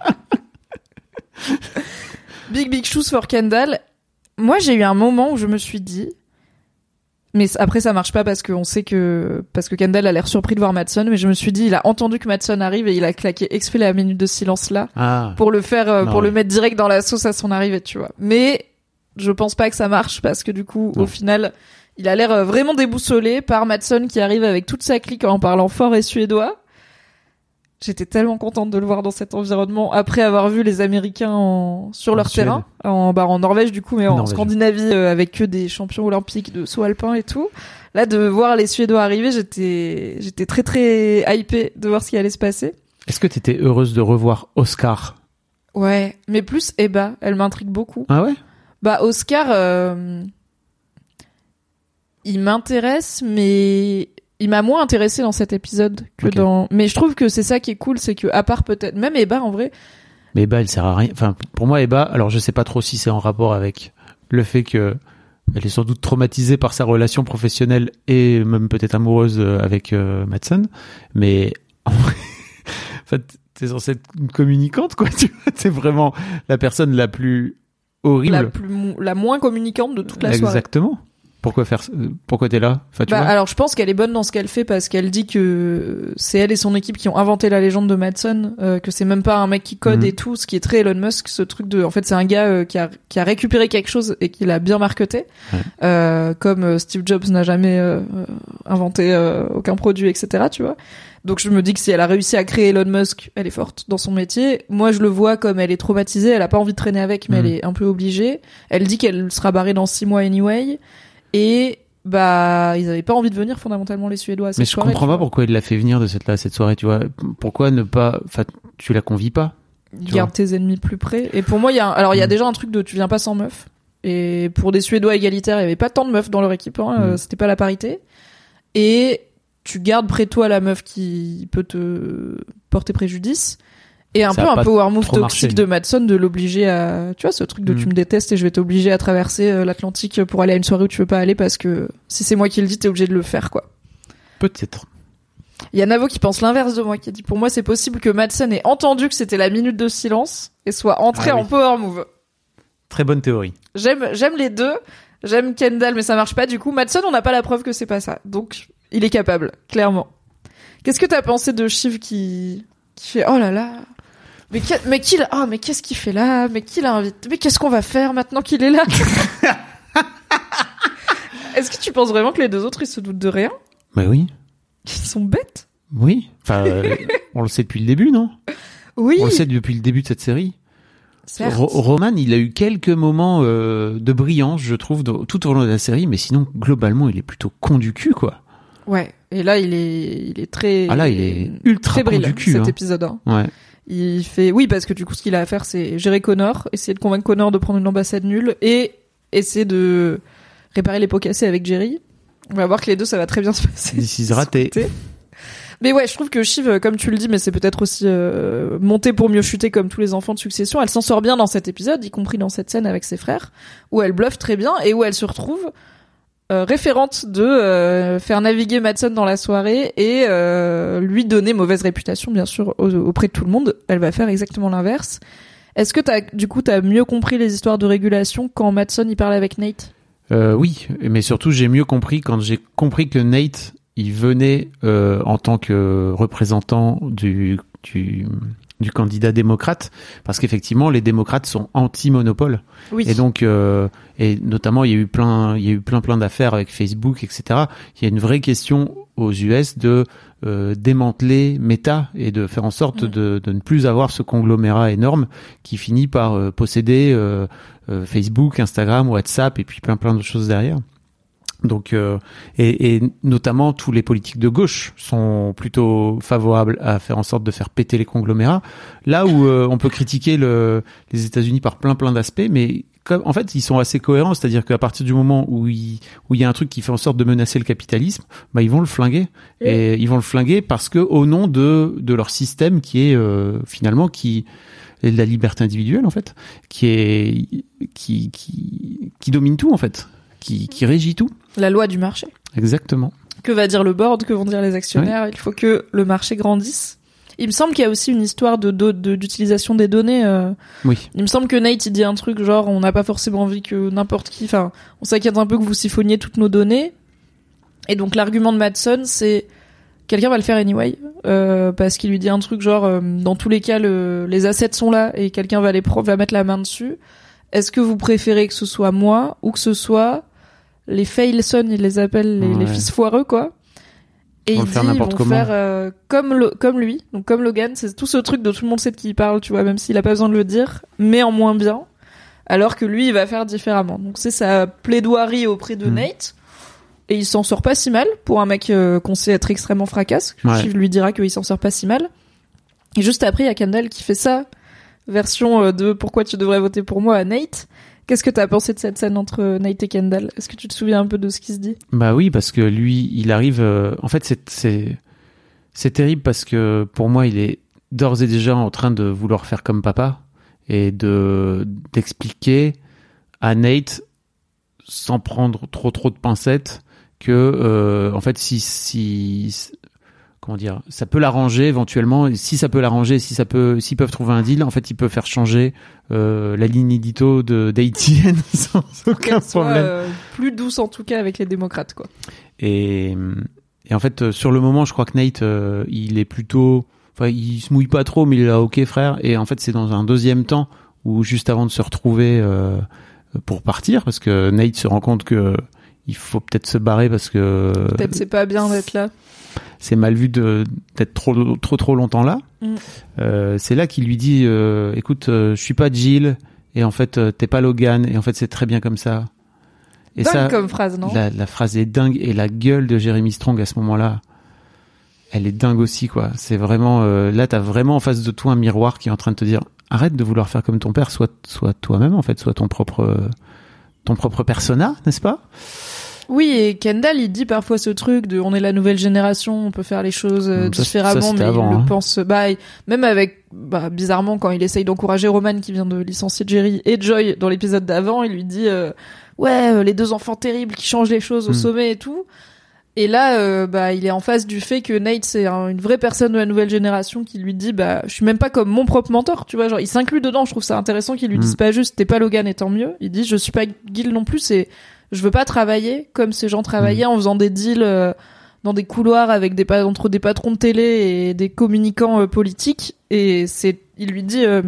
Big Big Shoes for Kendall. Moi, j'ai eu un moment où je me suis dit, mais après ça marche pas parce qu'on sait que parce que Kendall a l'air surpris de voir Madsen, mais je me suis dit, il a entendu que Madsen arrive et il a claqué exprès la minute de silence là Ah. pour le faire, euh, Non, pour le mettre direct dans la sauce à son arrivée, tu vois. Mais je pense pas que ça marche parce que du coup, Non. au final, il a l'air euh, vraiment déboussolé par Madsen qui arrive avec toute sa clique en parlant fort et suédois. J'étais tellement contente de le voir dans cet environnement après avoir vu les Américains en... sur En leur Suède. terrain, en, bah, en Norvège du coup, mais en Norvège. Scandinavie euh, avec que des champions olympiques de saut alpin et tout. Là, de voir les Suédois arriver, j'étais, j'étais très très hypée de voir ce qui allait se passer. Est-ce que t'étais heureuse de revoir Oscar? Ouais, mais plus Eba, elle m'intrigue beaucoup. Ah ouais? Bah Oscar, euh, il m'intéresse, mais il m'a moins intéressé dans cet épisode que dans. Mais je trouve que c'est ça qui est cool, c'est que à part peut-être même Eba en vrai, Mais Eba, elle sert à rien. Enfin, pour moi, Eba, alors je sais pas trop si c'est en rapport avec le fait que elle est sans doute traumatisée par sa relation professionnelle et même peut-être amoureuse euh, avec euh, Madsen, mais <laughs> en vrai, en fait, t'es censée être une communicante, quoi. <laughs> Tu vois, t'es vraiment la personne la plus horrible. la plus mou- la moins communicante de toute la soirée. Exactement. Pourquoi faire Pourquoi t'es là Enfin, tu Bah, vois alors je pense qu'elle est bonne dans ce qu'elle fait parce qu'elle dit que c'est elle et son équipe qui ont inventé la légende de Madsen, euh, que c'est même pas un mec qui code Mhm. et tout, ce qui est très Elon Musk, ce truc de, en fait c'est un gars euh, qui a qui a récupéré quelque chose et qui l'a bien marketé, Ouais. euh, comme euh, Steve Jobs n'a jamais euh, inventé euh, aucun produit, etc. Tu vois. Donc je me dis que si elle a réussi à créer Elon Musk, elle est forte dans son métier. Moi je le vois comme elle est traumatisée, elle a pas envie de traîner avec, mais Mhm. elle est un peu obligée. Elle dit qu'elle sera barrée dans six mois anyway. Et bah ils avaient pas envie de venir fondamentalement les Suédois à cette Mais je soirée, comprends pas pourquoi il l'a fait venir de cette là cette soirée, tu vois. Pourquoi ne pas Enfin, tu la convies pas Garde tes ennemis plus près. Et pour moi il y a un- alors il y a Mm. déjà un truc de tu viens pas sans meuf. Et pour des Suédois égalitaires, il y avait pas tant de meufs dans leur équipe, hein, euh, Mm. c'était pas la parité. Et tu gardes près de toi la meuf qui peut te porter préjudice. Et un Ça peu un power move toxique marché. de Madson de l'obliger à, tu vois, ce truc de Mm. tu me détestes et je vais t'obliger à traverser euh, l'Atlantique pour aller à une soirée où tu veux pas aller parce que si c'est moi qui le dis, t'es obligé de le faire, quoi. Peut-être. Il y a Navo qui pense l'inverse de moi, qui a dit pour moi c'est possible que Madsen ait entendu que c'était la minute de silence et soit entré Ah oui. en power move. Très bonne théorie. J'aime, j'aime les deux. J'aime Kendall, mais ça marche pas. Du coup, Madsen, on n'a pas la preuve que c'est pas ça. Donc, il est capable, clairement. Qu'est-ce que t'as pensé de Shiv qui, qui fait, oh là là? Mais, qu'est- mais qui, l'a- oh, mais qu'est-ce qu'il fait là? Mais qui l'a invité? Mais qu'est-ce qu'on va faire maintenant qu'il est là? <laughs> Est-ce que tu penses vraiment que les deux autres, ils se doutent de rien? Mais oui. Ils sont bêtes? Oui. Enfin, euh, <laughs> on le sait depuis le début, non? Oui. On le sait depuis le début de cette série. certes. Ro- Roman, il a eu quelques moments euh, de brillance, je trouve, de- tout au long de la série, mais sinon, globalement, il est plutôt con du cul, quoi. Ouais. Et là, il est, il est très. Ah là, il est ultra très con brillant, du cul. cet hein. épisode. hein. Ouais. Il fait, oui, parce que du coup, ce qu'il a à faire, c'est gérer Connor, essayer de convaincre Connor de prendre une ambassade nulle et essayer de réparer les pots cassés avec Jerry. On va voir que les deux, ça va très bien se passer. Is raté. Mais ouais, je trouve que Shiv, comme tu le dis, mais c'est peut-être aussi euh, monté pour mieux chuter comme tous les enfants de succession. Elle s'en sort bien dans cet épisode, y compris dans cette scène avec ses frères, où elle bluffe très bien et où elle se retrouve euh, référente de euh, faire naviguer Madsen dans la soirée et euh, lui donner mauvaise réputation, bien sûr, au- auprès de tout le monde. Elle va faire exactement l'inverse. Est-ce que t'as, du coup, t'as mieux compris les histoires de régulation quand Madsen y parlait avec Nate? Oui, mais surtout j'ai mieux compris quand j'ai compris que Nate il venait en tant que représentant du du candidat démocrate parce qu'effectivement les démocrates sont anti-monopole Oui. et donc euh, et notamment il y a eu plein il y a eu plein plein d'affaires avec Facebook etc il y a une vraie question aux US de euh, démanteler Meta et de faire en sorte de, de ne plus avoir ce conglomérat énorme qui finit par euh, posséder euh, euh, Facebook, Instagram, WhatsApp et puis plein plein de choses derrière. Donc euh, et, et notamment tous les politiques de gauche sont plutôt favorables à faire en sorte de faire péter les conglomérats. Là où euh, on peut critiquer le, les États-Unis par plein plein d'aspects, mais comme, en fait ils sont assez cohérents, c'est-à-dire qu'à partir du moment où il où il y a un truc qui fait en sorte de menacer le capitalisme, bah ils vont le flinguer. Et ils vont le flinguer parce que au nom de de leur système qui est euh, finalement qui est de la liberté individuelle en fait, qui est qui qui qui domine tout en fait, qui qui régit tout. La loi du marché. Exactement. Que va dire le board Que vont dire les actionnaires Il faut que le marché grandisse. Il me semble qu'il y a aussi une histoire de d'utilisation des données. euh. Oui. Il me semble que Nate il dit un truc genre on n'a pas forcément envie que n'importe qui. Enfin, on s'inquiète un peu que vous siphonniez toutes nos données. Et donc l'argument de Madsen c'est quelqu'un va le faire anyway euh, parce qu'il lui dit un truc genre euh, dans tous les cas le- les assets sont là et quelqu'un va les pro- va mettre la main dessus. Est-ce que vous préférez que ce soit moi ou que ce soit les fail sons, il les appelle les, les fils foireux quoi. Et Ils il dit ils n'importe vont comment. faire euh, comme le, comme lui, donc comme Logan, c'est tout ce truc dont tout le monde sait de qui il parle, tu vois, même s'il a pas besoin de le dire, mais en moins bien. Alors que lui, il va faire différemment. Donc c'est sa plaidoirie auprès de Mm. Nate. Et il s'en sort pas si mal pour un mec euh, qu'on sait être extrêmement fracasse. Ouais. Lui dira qu'il s'en sort pas si mal. Et juste après, il y a Kendall qui fait ça, version euh, de pourquoi tu devrais voter pour moi à Nate. Qu'est-ce que t'as pensé de cette scène entre Nate et Kendall? Est-ce que tu te souviens un peu de ce qui se dit? Bah oui, parce que lui, il arrive. euh, en fait, c'est c'est c'est terrible parce que pour moi, il est d'ores et déjà en train de vouloir faire comme papa et de d'expliquer à Nate sans prendre trop trop de pincettes que euh, en fait si si comment dire ça peut l'arranger éventuellement et si ça peut l'arranger si ça peut s'ils peuvent trouver un deal en fait il peut faire changer euh, la ligne édito de d'ATN <laughs> sans aucun soit, problème euh, plus douce en tout cas avec les démocrates, quoi. et, et en fait, euh, sur le moment, je crois que Nate, euh, il est plutôt, enfin, il se mouille pas trop, mais il est là, ok frère. Et en fait, c'est dans un deuxième temps où juste avant de se retrouver euh, pour partir, parce que Nate se rend compte que il faut peut-être se barrer parce que Peut-être c'est pas bien d'être là. c'est mal vu de d'être trop trop trop longtemps là. Mm. Euh, c'est là qu'il lui dit, euh, écoute, euh, je suis pas Jill et en fait euh, t'es pas Logan et en fait c'est très bien comme ça. Et Dingue ça, comme phrase, non? la, la phrase est dingue et la gueule de Jeremy Strong à ce moment-là, elle est dingue aussi quoi. C'est vraiment là t'as vraiment en face de toi un miroir qui est en train de te dire arrête de vouloir faire comme ton père, sois sois toi-même en fait, sois ton propre ton propre persona, n'est-ce pas? Oui, et Kendall, il dit parfois ce truc de on est la nouvelle génération, on peut faire les choses euh, Mm, ça, différemment, ça, mais avant, il hein. le pense. Bah, et même avec, bah, bizarrement, quand il essaye d'encourager Roman qui vient de licencier Jerry et Joy dans l'épisode d'avant, il lui dit euh, ouais, euh, les deux enfants terribles qui changent les choses au Mm. sommet et tout. Et là, euh, bah, il est en face du fait que Nate c'est un- une vraie personne de la nouvelle génération qui lui dit bah, je suis même pas comme mon propre mentor, tu vois, genre il s'inclut dedans. Je trouve ça intéressant qu'il lui Mm. dise pas juste t'es pas Logan et tant mieux. Il dit je suis pas Gil non plus, c'est je veux pas travailler comme ces gens travaillaient en faisant des deals euh, dans des couloirs avec des entre des patrons de télé et des communicants euh, politiques. Et c'est il lui dit euh,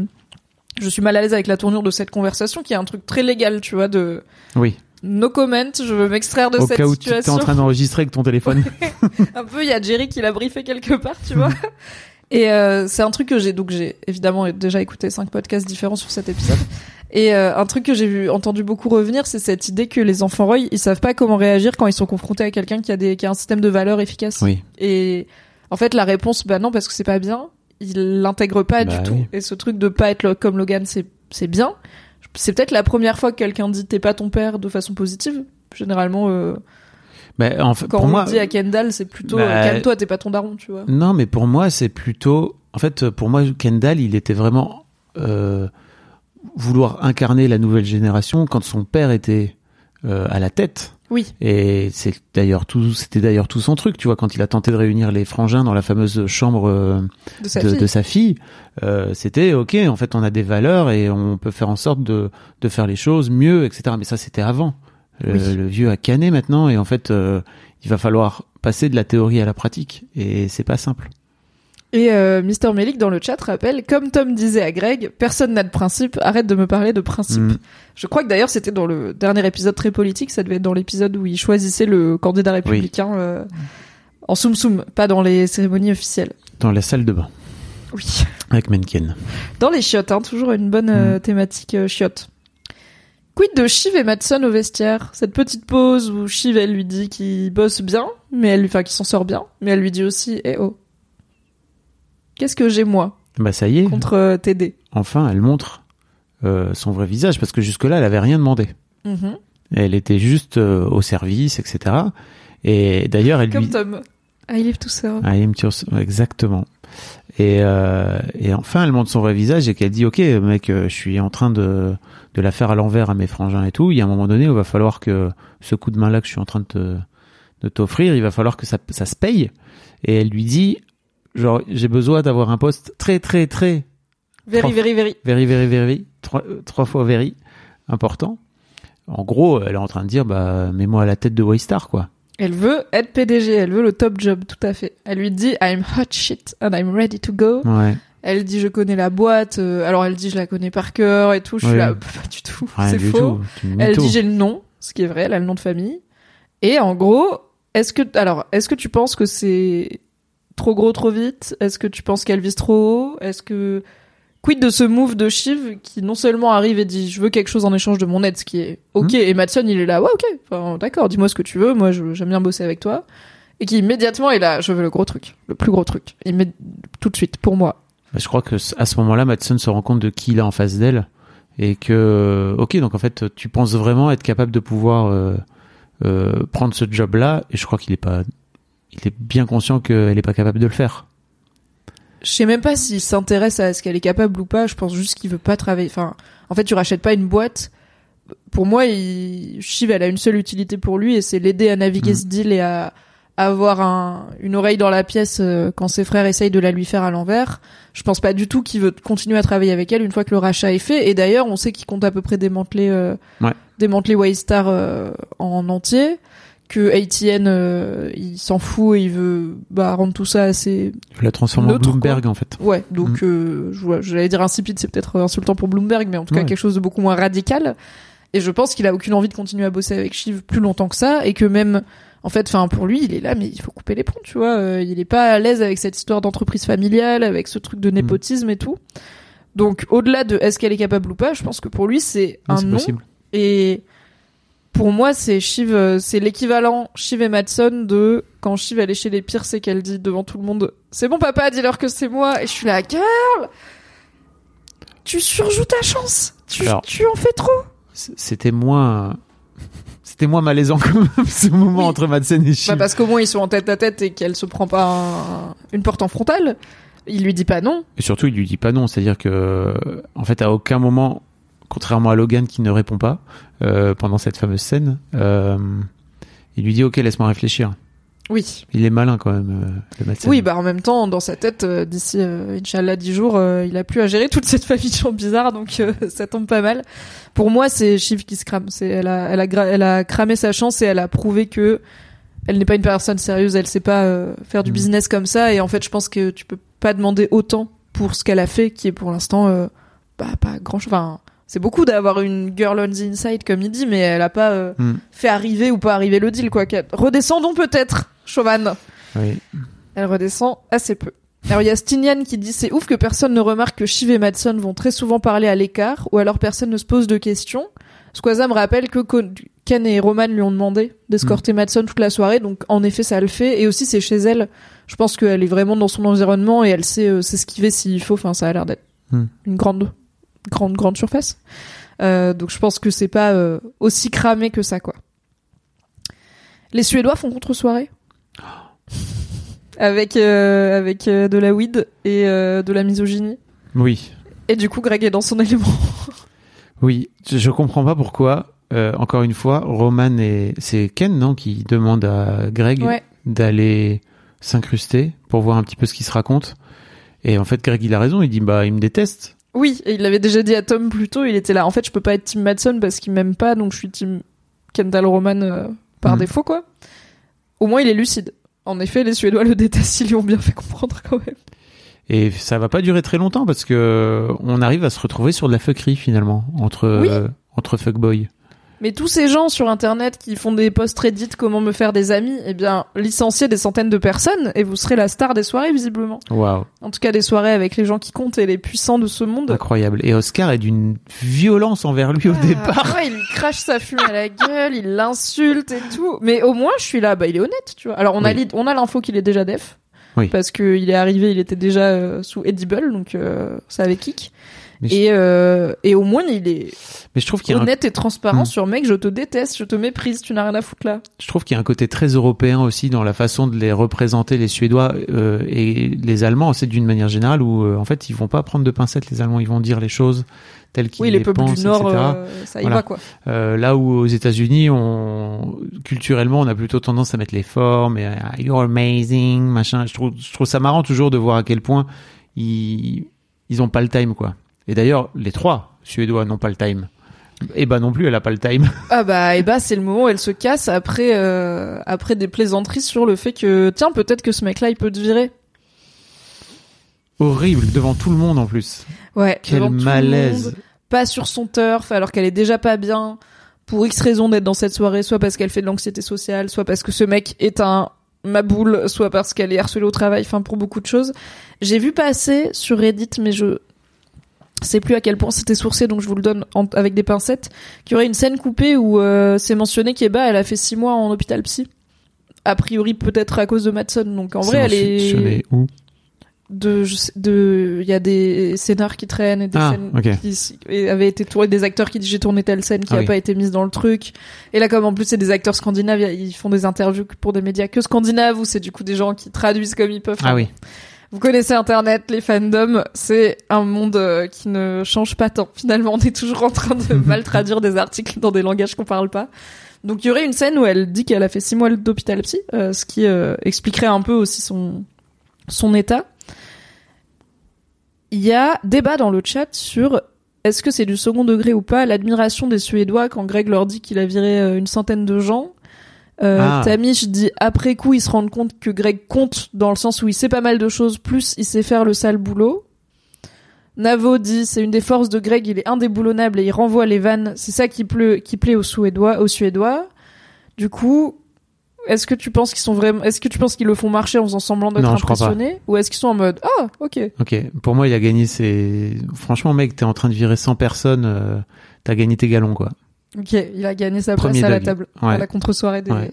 je suis mal à l'aise avec la tournure de cette conversation qui est un truc très légal, tu vois, de Oui. no comment, je veux m'extraire de Au cette cas où tu es situation en train d'enregistrer avec ton téléphone. <laughs> un peu il y a Jerry qui l'a briefé quelque part tu vois <laughs> et euh, c'est un truc que j'ai donc j'ai évidemment déjà écouté cinq podcasts différents sur cet épisode <laughs> et euh, un truc que j'ai vu entendu beaucoup revenir c'est cette idée que les enfants Roy ils savent pas comment réagir quand ils sont confrontés à quelqu'un qui a des qui a un système de valeurs efficace oui. et en fait la réponse bah non parce que c'est pas bien il l'intègre pas Bah du tout oui. et ce truc de pas être comme Logan c'est c'est bien c'est peut-être la première fois que quelqu'un dit t'es pas ton père de façon positive généralement euh, Bah, en fait, Quand pour on moi, dit à Kendall, c'est plutôt Bah, euh, calme-toi, t'es pas ton daron, tu vois. Non, mais pour moi, c'est plutôt. En fait, pour moi, Kendall, il était vraiment euh, vouloir incarner la nouvelle génération quand son père était euh, à la tête. Oui. Et c'est d'ailleurs tout. C'était d'ailleurs tout son truc, tu vois, quand il a tenté de réunir les frangins dans la fameuse chambre euh, De sa de, fille. de sa fille. euh, c'était ok. En fait, on a des valeurs et on peut faire en sorte de de faire les choses mieux, etc. Mais ça, c'était avant. Le, Oui. le vieux a canné maintenant et en fait, euh, il va falloir passer de la théorie à la pratique et c'est pas simple. Et euh, Mr. Melik dans le chat rappelle, comme Tom disait à Greg, personne n'a de principe, arrête de me parler de principe. Mm. Je crois que d'ailleurs c'était dans le dernier épisode très politique, ça devait être dans l'épisode où il choisissait le candidat républicain euh, en soum soum, pas dans les cérémonies officielles. Dans la salle de bain Oui. avec Menken. Dans les chiottes, hein, toujours une bonne euh, thématique euh, chiotte. Quid de Shiv et Madsen au vestiaire? Cette petite pause où Shiv elle lui dit qu'il bosse bien, mais elle lui, enfin qu'il s'en sort bien, mais elle lui dit aussi, eh oh, qu'est-ce que j'ai moi Bah ça y est. contre euh, TD Enfin, elle montre euh, son vrai visage parce que jusque-là, elle avait rien demandé. Mhm. Elle était juste euh, au service, etc. Et d'ailleurs, elle Comme lui. Tom. I live to serve. I am yours. Exactement. Et, euh, et enfin, elle montre son vrai visage et qu'elle dit, ok, mec, je suis en train de, de la faire à l'envers à mes frangins et tout. Il y a un moment donné où il va falloir que ce coup de main là que je suis en train de te, de t'offrir, il va falloir que ça, ça se paye. Et elle lui dit, genre, j'ai besoin d'avoir un poste très, très, très Very, very, very. very, very, very, trois, euh, trois fois very, important. En gros, elle est en train de dire, bah, mets-moi à la tête de Waystar, quoi. Elle veut être PDG, elle veut le top job, tout à fait. Elle lui dit I'm hot shit and I'm ready to go. Ouais. Elle dit je connais la boîte, euh, alors elle dit je la connais par cœur et tout. Je suis là, <laughs> pas du tout, c'est faux. tout. Elle dit j'ai le nom, ce qui est vrai, elle a le nom de famille. Et en gros, est-ce que alors est-ce que tu penses que c'est trop gros trop vite? Est-ce que tu penses qu'elle vise trop haut? Est-ce que quid de ce move de Shiv qui non seulement arrive et dit je veux quelque chose en échange de mon aide, ce qui est ok, Hmm. et Madsen il est là ouais ok, enfin, d'accord, dis-moi ce que tu veux, moi je- j'aime bien bosser avec toi, et qui immédiatement est là je veux le gros truc, le plus gros truc, Immé- tout de suite pour moi. Bah, je crois que à ce moment-là, Madsen se rend compte de qui il a en face d'elle et que, ok, donc en fait, tu penses vraiment être capable de pouvoir euh, euh, prendre ce job-là et je crois qu'il est pas, il est bien conscient qu'elle est pas capable de le faire. Je sais même pas s'il s'intéresse à ce qu'elle est capable ou pas. Je pense juste qu'il veut pas travailler. Enfin, en fait, tu rachètes pas une boîte. Pour moi, il... Shiv, elle a une seule utilité pour lui et c'est l'aider à naviguer Mhm. ce deal et à avoir un... une oreille dans la pièce euh, quand ses frères essayent de la lui faire à l'envers. Je pense pas du tout qu'il veut continuer à travailler avec elle une fois que le rachat est fait. Et d'ailleurs, on sait qu'il compte à peu près démanteler, euh, Ouais. démanteler Waystar euh, en entier. Que ATN, euh, il s'en fout et il veut bah, rendre tout ça assez Il veut la transformer en Bloomberg en fait. Ouais, donc Mm. euh, j'allais dire insipide, c'est peut-être insultant pour Bloomberg, mais en tout cas quelque chose de beaucoup moins radical. Et je pense qu'il a aucune envie de continuer à bosser avec Shiv plus longtemps que ça, et que même, en fait, enfin pour lui, il est là, mais il faut couper les ponts, tu vois. euh, il est pas à l'aise avec cette histoire d'entreprise familiale, avec ce truc de Mm. népotisme et tout. Donc au-delà de est-ce qu'elle est capable ou pas, je pense que pour lui c'est un non. Et pour moi, c'est Shiv, euh, c'est l'équivalent Shiv et Madson de quand Shiv elle est chez les pires, c'est qu'elle dit devant tout le monde C'est bon, papa, dis-leur que c'est moi. Et je suis là, girl Tu surjoues ta chance Tu, Alors- tu en fais trop C'était moins, c'était moins malaisant quand même <laughs> ce moment Oui. entre Madsen et Shiv. bah Parce qu'au moins ils sont en tête à tête et qu'elle se prend pas un- une porte en frontale. Il lui dit pas non. Et surtout, il lui dit pas non, c'est-à-dire que, en fait, à aucun moment, contrairement à Logan qui ne répond pas euh, pendant cette fameuse scène, euh, il lui dit ok, laisse-moi réfléchir. Oui. Il est malin quand même, euh, le Madsen. Oui, bah en même temps, dans sa tête, d'ici, euh, Inch'Allah, 10 jours, euh, il a plus à gérer toute cette famille de gens bizarres, donc euh, <laughs> ça tombe pas mal. Pour moi, c'est Shiv qui se crame. C'est, elle, a, elle, a gra- elle a cramé sa chance et elle a prouvé que elle n'est pas une personne sérieuse, elle sait pas euh, faire du Mm. business comme ça, et en fait, je pense que tu peux pas demander autant pour ce qu'elle a fait, qui est pour l'instant bah, pas grand chose. Enfin, c'est beaucoup d'avoir une girl on the inside, comme il dit, mais elle a pas euh, Mm. fait arriver ou pas arriver le deal, quoi. Redescendons peut-être, Chauvin. Oui. Elle redescend assez peu. Alors il y a Stinian qui dit c'est ouf que personne ne remarque que Shiv et Madson vont très souvent parler à l'écart ou alors personne ne se pose de questions. Squaza me rappelle que Ken et Roman lui ont demandé d'escorter Madson toute la soirée donc en effet ça le fait et aussi c'est chez elle. Je pense qu'elle est vraiment dans son environnement et elle sait euh, s'esquiver s'il faut. Enfin ça a l'air d'être Hmm. une grande grande grande surface. Euh, donc je pense que c'est pas euh, aussi cramé que ça quoi. Les Suédois font contre-soirée. Avec, euh, avec de la weed et de la misogynie. Oui, Et du coup, Greg est dans son élément. <laughs> oui. Je, je comprends pas pourquoi. encore une fois, Roman et c'est Ken non qui demande à Greg Ouais. d'aller s'incruster pour voir un petit peu ce qui se raconte. Et en fait, Greg il a raison. Il dit bah il me déteste. Oui, et il l'avait déjà dit à Tom plus tôt, il était là. En fait, je peux pas être Team Madsen parce qu'il m'aime pas, donc je suis Team Kendall Roman euh, par Mhm. défaut, quoi. Au moins, il est lucide. En effet, les Suédois le détestent, ils lui ont bien fait comprendre quand même. Et ça va pas durer très longtemps parce que on arrive à se retrouver sur de la fuckerie finalement entre Oui. euh, entre fuckboys. Mais tous ces gens sur Internet qui font des posts Reddit, comment me faire des amis, eh bien, licenciez des centaines de personnes et vous serez la star des soirées, visiblement. Waouh, En tout cas, des soirées avec les gens qui comptent et les puissants de ce monde. incroyable. Et Oscar est d'une violence envers lui au Ah, départ. Ouais, il lui crache sa fumée à la gueule, il l'insulte et tout. Mais au moins, je suis là, bah, il est honnête, tu vois. Alors, on a Oui. l'id- on a l'info qu'il est déjà def. Oui. Parce que il est arrivé, il était déjà euh, sous Edible, donc euh, ça avait kick. Je- Et, euh, et au moins, il est Mais je trouve qu'il a un honnête et transparent Hmm. sur mec, je te déteste, je te méprise, tu n'as rien à foutre là. je trouve qu'il y a un côté très européen aussi dans la façon de les représenter les Suédois euh, et les Allemands. C'est d'une manière générale où euh, en fait ils vont pas prendre de pincettes les Allemands, ils vont dire les choses telles qu'ils Oui, les, les peuples pensent, du Nord, euh, ça y Voilà. va quoi. Euh, là où aux États-Unis, on culturellement, on a plutôt tendance à mettre les formes et à, you're amazing, machin. Je trouve, je trouve ça marrant toujours de voir à quel point ils ils ont pas le time quoi. Et d'ailleurs, les trois Suédois n'ont pas le time. Et bah non plus, elle a pas le time. <laughs> Ah bah, et bah, c'est le moment où elle se casse après, euh, après des plaisanteries sur le fait que, tiens, peut-être que ce mec-là, il peut te virer. Horrible devant tout le monde en plus. Ouais. Quel malaise. monde. pas sur son turf alors qu'elle est déjà pas bien pour X raison d'être dans cette soirée, soit parce qu'elle fait de l'anxiété sociale, soit parce que ce mec est un maboule, soit parce qu'elle est harcelée au travail, enfin pour beaucoup de choses. J'ai vu passer sur Reddit, mais je sais plus à quel point c'était sourcé, donc je vous le donne en- avec des pincettes, qu'il y aurait une scène coupée où euh, c'est mentionné qu'Eba, elle a fait six mois en hôpital psy. A priori peut-être à cause de Madson, donc en vrai elle est mentionné où de de il y a des scénars qui traînent et des Ah, scènes qui et avaient été tournés des acteurs qui disent j'ai tourné telle scène qui Ah a oui. pas été mise dans le truc et là comme en plus c'est des acteurs scandinaves ils font des interviews pour des médias que scandinaves ou c'est du coup des gens qui traduisent comme ils peuvent Ah oui. Vous connaissez internet les fandoms c'est un monde euh, qui ne change pas tant. Finalement on est toujours en train de <laughs> mal traduire des articles dans des langages qu'on parle pas. Donc il y aurait une scène où elle dit qu'elle a fait six mois d'hôpital psy euh, ce qui euh, expliquerait un peu aussi son son état. Il y a débat dans le chat sur est-ce que c'est du second degré ou pas? L'admiration des Suédois quand Greg leur dit qu'il a viré une centaine de gens. Euh, Ah. Tamish dit après coup ils se rendent compte que Greg compte dans le sens où il sait pas mal de choses plus il sait faire le sale boulot. Navo dit c'est une des forces de Greg il est indéboulonnable et il renvoie les vannes c'est ça qui plaît qui plaît aux Suédois aux Suédois. Du coup est-ce que tu penses qu'ils sont vraiment est-ce que tu penses qu'ils le font marcher en faisant semblant d'être impressionnés? Ou est-ce qu'ils sont en mode ah ok Ok. Pour moi, il a gagné ses. Franchement, mec, t'es en train de virer 100 personnes. euh, T'as gagné tes galons, quoi. Ok, il a gagné sa Premier place à la table, Ouais. à la contre-soirée des, Ouais.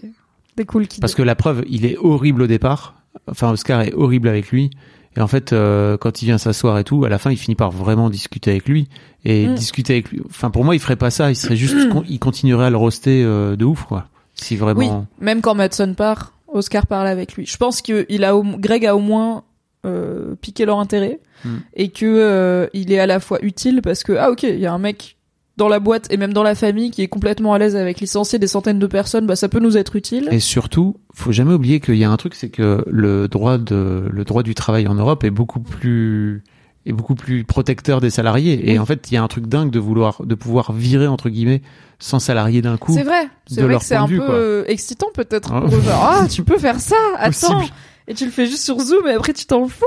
des cool kids. Parce que la preuve, il est horrible au départ. Enfin, Oscar est horrible avec lui. Et en fait, euh, quand il vient s'asseoir et tout, à la fin, il finit par vraiment discuter avec lui. Et Mm. discuter avec lui. Enfin, pour moi, il ferait pas ça. Il serait juste, <clears throat> con- il continuerait à le roaster euh, de ouf, quoi. Si oui, vraiment. même quand Madson part, Oscar parle avec lui. Je pense que il a, au- Greg a au moins euh, piqué leur intérêt Mm. et que euh, il est à la fois utile parce que ah ok, il y a un mec dans la boîte et même dans la famille qui est complètement à l'aise avec licencier des centaines de personnes, bah ça peut nous être utile. Et surtout, faut jamais oublier qu'il y a un truc, c'est que le droit de le droit du travail en Europe est beaucoup plus est beaucoup plus protecteur des salariés. Et en fait, il y a un truc dingue de vouloir de pouvoir virer entre guillemets 100 salariés d'un coup. C'est vrai, c'est vrai que c'est un peu quoi. excitant peut-être. Ah. <laughs> ah, tu peux faire ça, attends, Possible. et tu le fais juste sur Zoom et après tu t'en fous.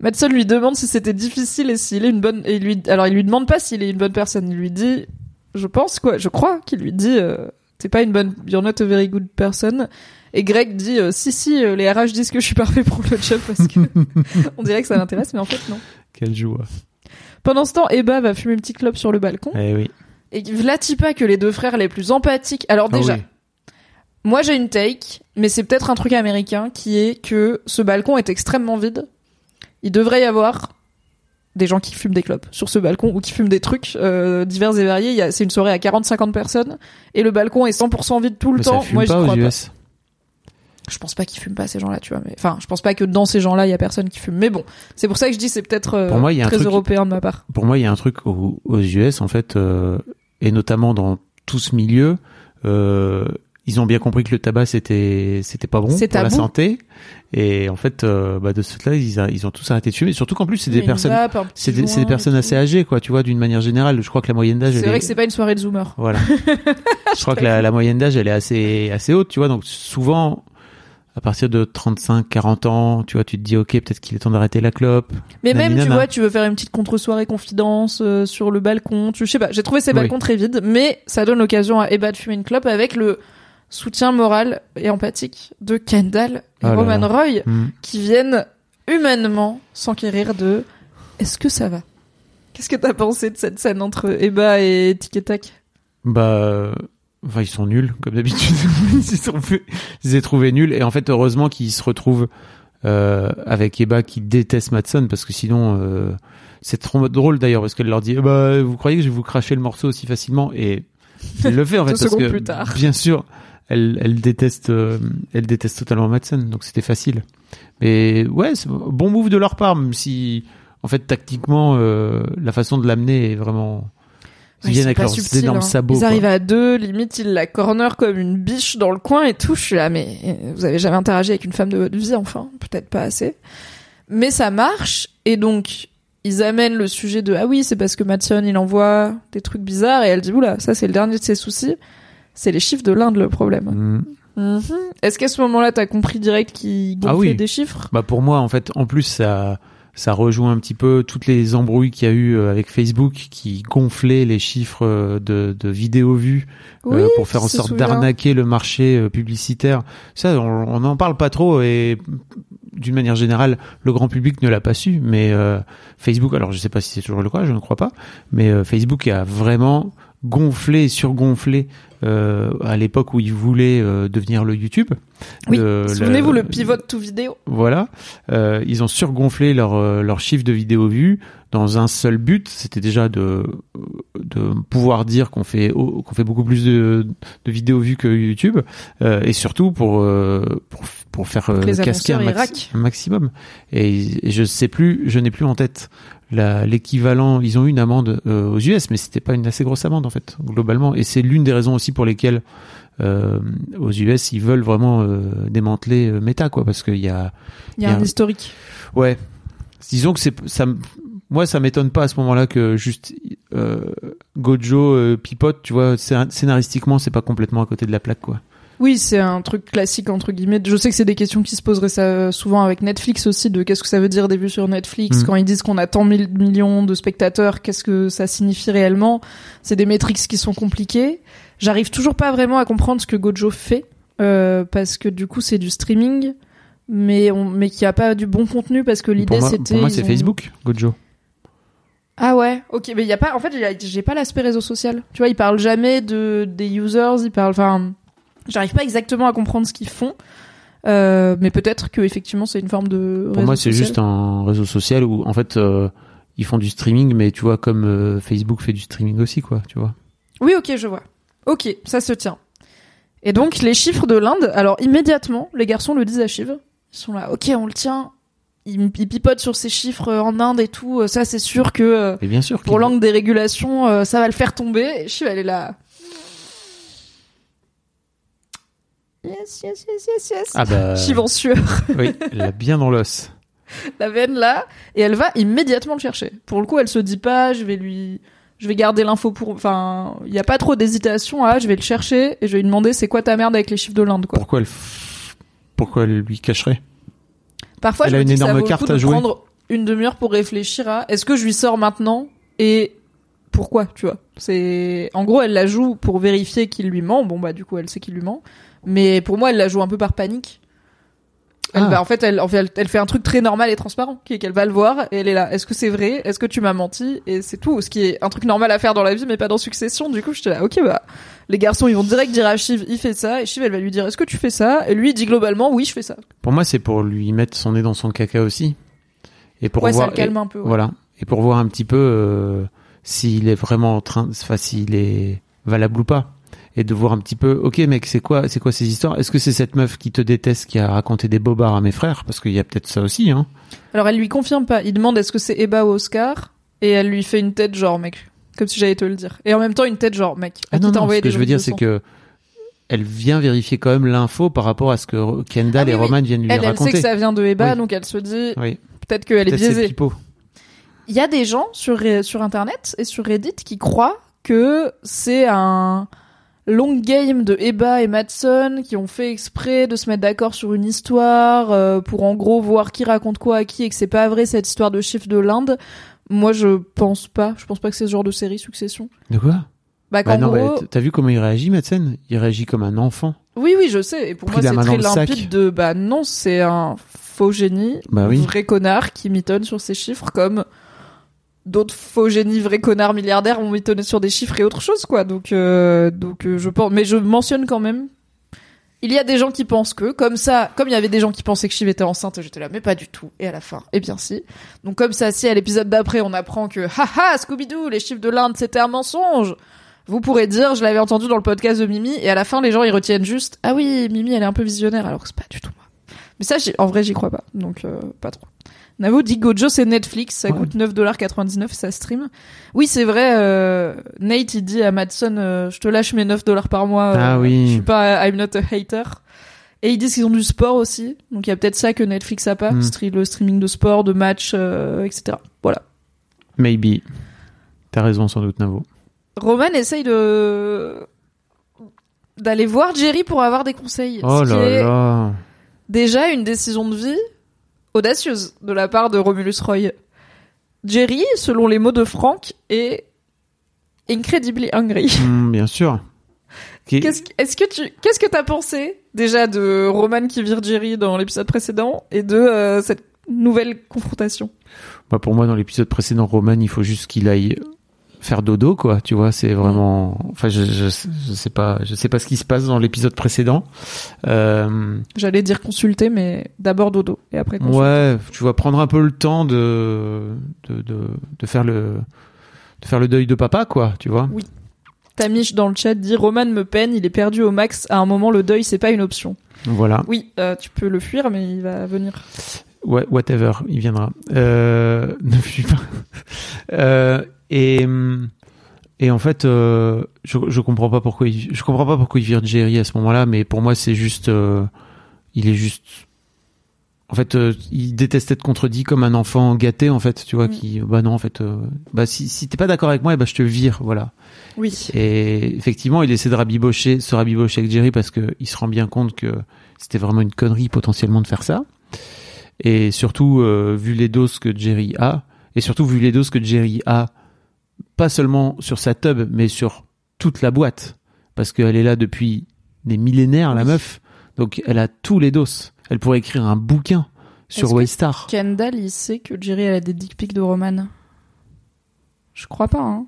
Madson lui demande si c'était difficile et s'il est une bonne. Et lui, alors il lui demande pas s'il est une bonne personne. Il lui dit, je pense quoi, je crois qu'il lui dit, euh, t'es pas une bonne, you're not a very good person. Et Greg dit, euh, si si, euh, les RH disent que je suis parfait pour le job parce que <laughs> on dirait que ça l'intéresse, mais en fait non. Quelle joie. Pendant ce temps, Eba va fumer une petite clope sur le balcon. Eh oui. Et Vlati pas que les deux frères les plus empathiques. Alors Ah déjà, oui. moi j'ai une take, mais c'est peut-être un truc américain qui est que ce balcon est extrêmement vide. Il devrait y avoir des gens qui fument des clopes sur ce balcon ou qui fument des trucs euh, divers et variés. Il y a, c'est une soirée à 40-50 personnes et le balcon est 100% vide tout le Mais temps. ça fume Moi, pas crois aux pas. Je pense pas qu'ils fument pas ces gens-là, tu vois. Mais enfin, je pense pas que dans ces gens-là, il y a personne qui fume. Mais bon, c'est pour ça que je dis c'est peut-être euh, moi, y a très truc- européen de ma part. Pour moi, il y a un truc aux, aux US, en fait, euh, et notamment dans tout ce milieu, euh, ils ont bien compris que le tabac c'était c'était pas bon pour la santé, et en fait, euh, bah, de ce fait-là, ils, ils ont tous arrêté de fumer. Surtout qu'en plus, c'est des personnes, c'est des, personnes assez âgées, quoi. Tu vois, d'une manière générale, je crois que la moyenne d'âge, C'est vrai est- que c'est pas une soirée de zoomer. Voilà. <laughs> je crois que la, la moyenne d'âge, elle est assez, assez haute, tu vois. Donc, souvent, à partir de 35, 40 ans, tu vois, tu te dis, OK, peut-être qu'il est temps d'arrêter la clope. Mais même, tu vois, tu veux faire une petite contre-soirée confidence euh, sur le balcon. Tu, je sais pas, j'ai trouvé ces Oui. balcons très vides, mais ça donne l'occasion à Eba de fumer une clope avec le soutien moral et empathique de Kendall et Oh là Roman là. Roy Hmm. qui viennent humainement s'enquérir de est-ce que ça va? Qu'est-ce que t'as pensé de cette scène entre Eba et Tic et Tac? Bah, enfin, ils sont nuls, comme d'habitude. <laughs> ils se trouvent- ils les trouvé nuls. Et en fait, heureusement qu'ils se retrouvent euh, avec Eba qui déteste Madsen, parce que sinon, euh, c'est trop drôle d'ailleurs, parce qu'elle leur dit, Eh bah, vous croyez que je vais vous cracher le morceau aussi facilement? Et elle le fait en <laughs> fait, parce que plus tard. bien sûr, elle, elle déteste, euh, elle déteste totalement Madsen, donc c'était facile. Mais ouais, bon move de leur part, même si, en fait, tactiquement, euh, la façon de l'amener est vraiment. Ils Ouais, viennent avec leurs énormes hein. sabots. Ils quoi. arrivent à deux, limite ils la corner comme une biche dans le coin et tout. Je suis là, mais vous avez jamais interagi avec une femme de votre vie, enfin, peut-être pas assez. Mais ça marche et donc ils amènent le sujet de ah oui c'est parce que Matson il envoie des trucs bizarres et elle dit oula ça c'est le dernier de ses soucis. C'est les chiffres de l'Inde le problème. Mm. Mhm. Est-ce qu'à ce moment-là t'as compris direct qu'il gonflait Ah oui. des chiffres? Bah pour moi, en fait, en plus, ça, ça rejoint un petit peu toutes les embrouilles qu'il y a eu euh, avec Facebook qui gonflaient les chiffres euh, de, de vidéos vues euh, pour faire en sorte d'arnaquer le marché publicitaire. Ça, on n'en parle pas trop et d'une manière générale, le grand public ne l'a pas su. Mais euh, Facebook, alors je sais pas si c'est toujours le cas, je ne crois pas, mais euh, Facebook a vraiment gonflé, surgonflé euh, à l'époque où il voulait euh, devenir le YouTube. Oui. Le- Souvenez-vous le pivot tout vidéo. voilà, euh, ils ont surgonflé leur euh, leur chiffre de vidéos vues dans un seul but, c'était déjà de de pouvoir dire qu'on fait qu'on fait beaucoup plus de, de vidéos vues que YouTube euh, et surtout pour euh, pour pour faire euh, casquer un, annonceurs, ils max- raquent. un maximum et, et je sais plus, je n'ai plus en tête l'équivalent. Ils ont eu une amende euh, aux US, mais c'était pas une assez grosse amende en fait globalement et c'est l'une des raisons aussi pour lesquelles euh, aux US ils veulent vraiment euh, démanteler euh, Meta quoi parce qu'il y a Il y a Il y a un un- historique. Ouais. Disons que c'est ça. Moi, ça m'étonne pas à ce moment-là que juste euh, Gojo euh, pipote. Tu vois, scén- scénaristiquement, c'est pas complètement à côté de la plaque, quoi. Oui, c'est un truc classique entre guillemets. Je sais que c'est des questions qui se poseraient ça souvent avec Netflix aussi de qu'est-ce que ça veut dire des vues sur Netflix Mm. quand ils disent qu'on a tant mille millions de spectateurs, qu'est-ce que ça signifie réellement? C'est des métriques qui sont compliquées. J'arrive toujours pas vraiment à comprendre ce que Gojo fait euh, parce que du coup c'est du streaming, mais on, mais qu'il n'y a pas du bon contenu parce que l'idée c'était pour moi, c'est ont- Facebook, Gojo. Ah ouais, ok, mais il y a pas, en fait, j'ai pas l'aspect réseau social. Tu vois, ils parlent jamais de des users, ils parlent, enfin, j'arrive pas exactement à comprendre ce qu'ils font. Euh, mais peut-être que effectivement c'est une forme de. Pour réseau moi, c'est social. juste un réseau social où, en fait, euh, ils font du streaming, mais tu vois, comme euh, Facebook fait du streaming aussi, quoi. Tu vois. Oui, ok, je vois. Ok, ça se tient. Et donc les chiffres de l'Inde, alors immédiatement, les garçons le disent à Shiv. Ils sont là, ok, on le tient. Ils, ils pipotent sur ces chiffres en Inde et tout. Ça, c'est sûr que Et bien sûr. pour l'angle des régulations, ça va le faire tomber. Et Shiv, elle est là. Yes, yes, yes, yes, yes. Ah bah. <laughs> Shiv en sueur, <laughs> oui, elle a bien dans l'os. la veine là, et elle va immédiatement le chercher. Pour le coup, elle se dit pas, je vais lui, je vais garder l'info pour, enfin, il y a pas trop d'hésitation à, je vais le chercher et je vais lui demander c'est quoi ta merde avec les chiffres de l'Inde, quoi. Pourquoi elle, f- pourquoi elle lui cacherait? Parfois, Elle je a me une dis que ça énorme le carte coup à de jouer. prendre une demi-heure pour réfléchir à est-ce que je lui sors maintenant et pourquoi, tu vois? C'est, en gros, elle la joue pour vérifier qu'il lui ment. Bon, bah, du coup, elle sait qu'il lui ment. Mais pour moi, elle la joue un peu par panique. Elle Ah. va, en fait, elle, en fait, elle, elle fait un truc très normal et transparent, qui est qu'elle va le voir et elle est là. Est-ce que c'est vrai? Est-ce que tu m'as menti? Et c'est tout. Ce qui est un truc normal à faire dans la vie, mais pas dans Succession. Du coup, j'étais là. Ok, bah, les garçons, ils vont direct dire à Shiv, il fait ça, et Shiv, elle va lui dire, est-ce que tu fais ça? Et lui, il dit globalement, oui, je fais ça. Pour moi, c'est pour lui mettre son nez dans son caca aussi. Et pour ouais, ça voir. le calme un peu. ouais. Voilà. et pour voir un petit peu euh, s'il est vraiment en train, enfin s'il est valable ou pas, et de voir un petit peu, ok mec, c'est quoi, c'est quoi ces histoires? Est-ce que c'est cette meuf qui te déteste qui a raconté des bobards à mes frères? Parce qu'il y a peut-être ça aussi, hein. Alors elle lui confirme pas. Il demande est-ce que c'est Eba ou Oscar? Et elle lui fait une tête genre mec, comme si j'allais te le dire. Et en même temps une tête genre mec. à Ah non, non, ce que je veux dire, c'est que elle vient vérifier quand même l'info par rapport à ce que Kendall Ah oui, et oui. Roman viennent lui elle, elle raconter. sait que ça vient de Eba, Oui. donc elle se dit Oui, peut-être qu'elle est peut-être c'est biaisée. Il y a des gens sur, sur Internet et sur Reddit qui croient que c'est un long game de Eba et Madsen qui ont fait exprès de se mettre d'accord sur une histoire euh, pour en gros voir qui raconte quoi à qui et que c'est pas vrai cette histoire de chiffre de l'Inde. Moi, je pense pas. Je pense pas que c'est ce genre de série Succession. De quoi? Bah, Bah non, gros... t'as vu comment il réagit, Madsen? Il réagit comme un enfant. Oui, oui, je sais. Et pour Pris moi, c'est très limpide sac. de, bah non, c'est un faux génie, Bah oui. vrai connard qui mitonne sur ses chiffres comme d'autres faux génies, vrais connards milliardaires vont mitonner sur des chiffres et autre chose, quoi. Donc, euh, donc, euh, je pense, mais je mentionne quand même. Il y a des gens qui pensent que, comme ça, comme il y avait des gens qui pensaient que Shiv était enceinte, j'étais là, mais pas du tout. Et à la fin, eh bien si. Donc comme ça, si à l'épisode d'après, on apprend que, haha, Scooby-Doo, les chiffres de l'Inde, c'était un mensonge. Vous pourrez dire, je l'avais entendu dans le podcast de Mimi, et à la fin, les gens, ils retiennent juste, ah oui, Mimi, elle est un peu visionnaire, alors que c'est pas du tout moi. Mais ça, en vrai, j'y crois pas. Donc, euh, pas trop. Navo dit Gojo, c'est Netflix, ça Ouais. coûte 9,99$, ça stream. Oui, c'est vrai, euh, Nate, il dit à Madson, euh, je te lâche mes 9$ par mois. euh, Ah oui. Je suis pas, I'm not a hater. Et ils disent qu'ils ont du sport aussi. Donc, il y a peut-être ça que Netflix a pas. Hmm. Le streaming de sport, de matchs, euh, etc. Voilà. Maybe. T'as raison sans doute, Navo. Roman essaye de, d'aller voir Jerry pour avoir des conseils. Oh ce qui là est là. déjà une décision de vie audacieuse de la part de Romulus Roy. Jerry, selon les mots de Frank, est incredibly hungry. Hmm, bien sûr. Qu'est-ce que- est-ce que tu, qu'est-ce que t'as pensé déjà de Roman qui vire Jerry dans l'épisode précédent et de euh, cette nouvelle confrontation? Bah, pour moi, dans l'épisode précédent, Roman, il faut juste qu'il aille faire dodo, quoi. Tu vois, c'est vraiment. Enfin, je, je, je sais pas, je sais pas ce qui se passe dans l'épisode précédent. Euh, J'allais dire consulter, mais d'abord dodo et après consulter. ouais, tu vas prendre un peu le temps de de, de, de faire le de faire le deuil de papa, quoi. Tu vois. Tamish dans le chat dit Roman me peine, il est perdu au max. À un moment, le deuil c'est pas une option. Voilà. Oui, euh, tu peux le fuir, mais il va venir. Ouais, whatever, il viendra. Euh, <laughs> ne fuis pas. Euh, et et en fait, euh, je je comprends pas pourquoi il, je comprends pas pourquoi il vire Jerry à ce moment-là, mais pour moi c'est juste, euh, il est juste. En fait, euh, il déteste être contredit comme un enfant gâté, en fait, tu vois, qui, bah non, en fait, euh, bah si, si t'es pas d'accord avec moi, eh bah je te vire, voilà. Oui. Et effectivement, il essaie de rabibocher, se rabibocher avec Jerry parce que il se rend bien compte que c'était vraiment une connerie potentiellement de faire ça. Et surtout, euh, vu les doses que Jerry a, et surtout vu les doses que Jerry a, pas seulement sur sa tub, mais sur toute la boîte, parce qu'elle est là depuis des millénaires, la Oui. meuf. Donc elle a tous les doses. Elle pourrait écrire un bouquin sur Waystar. Kendall, il sait que Jerry elle a des dick pics de Roman? Je crois pas, hein.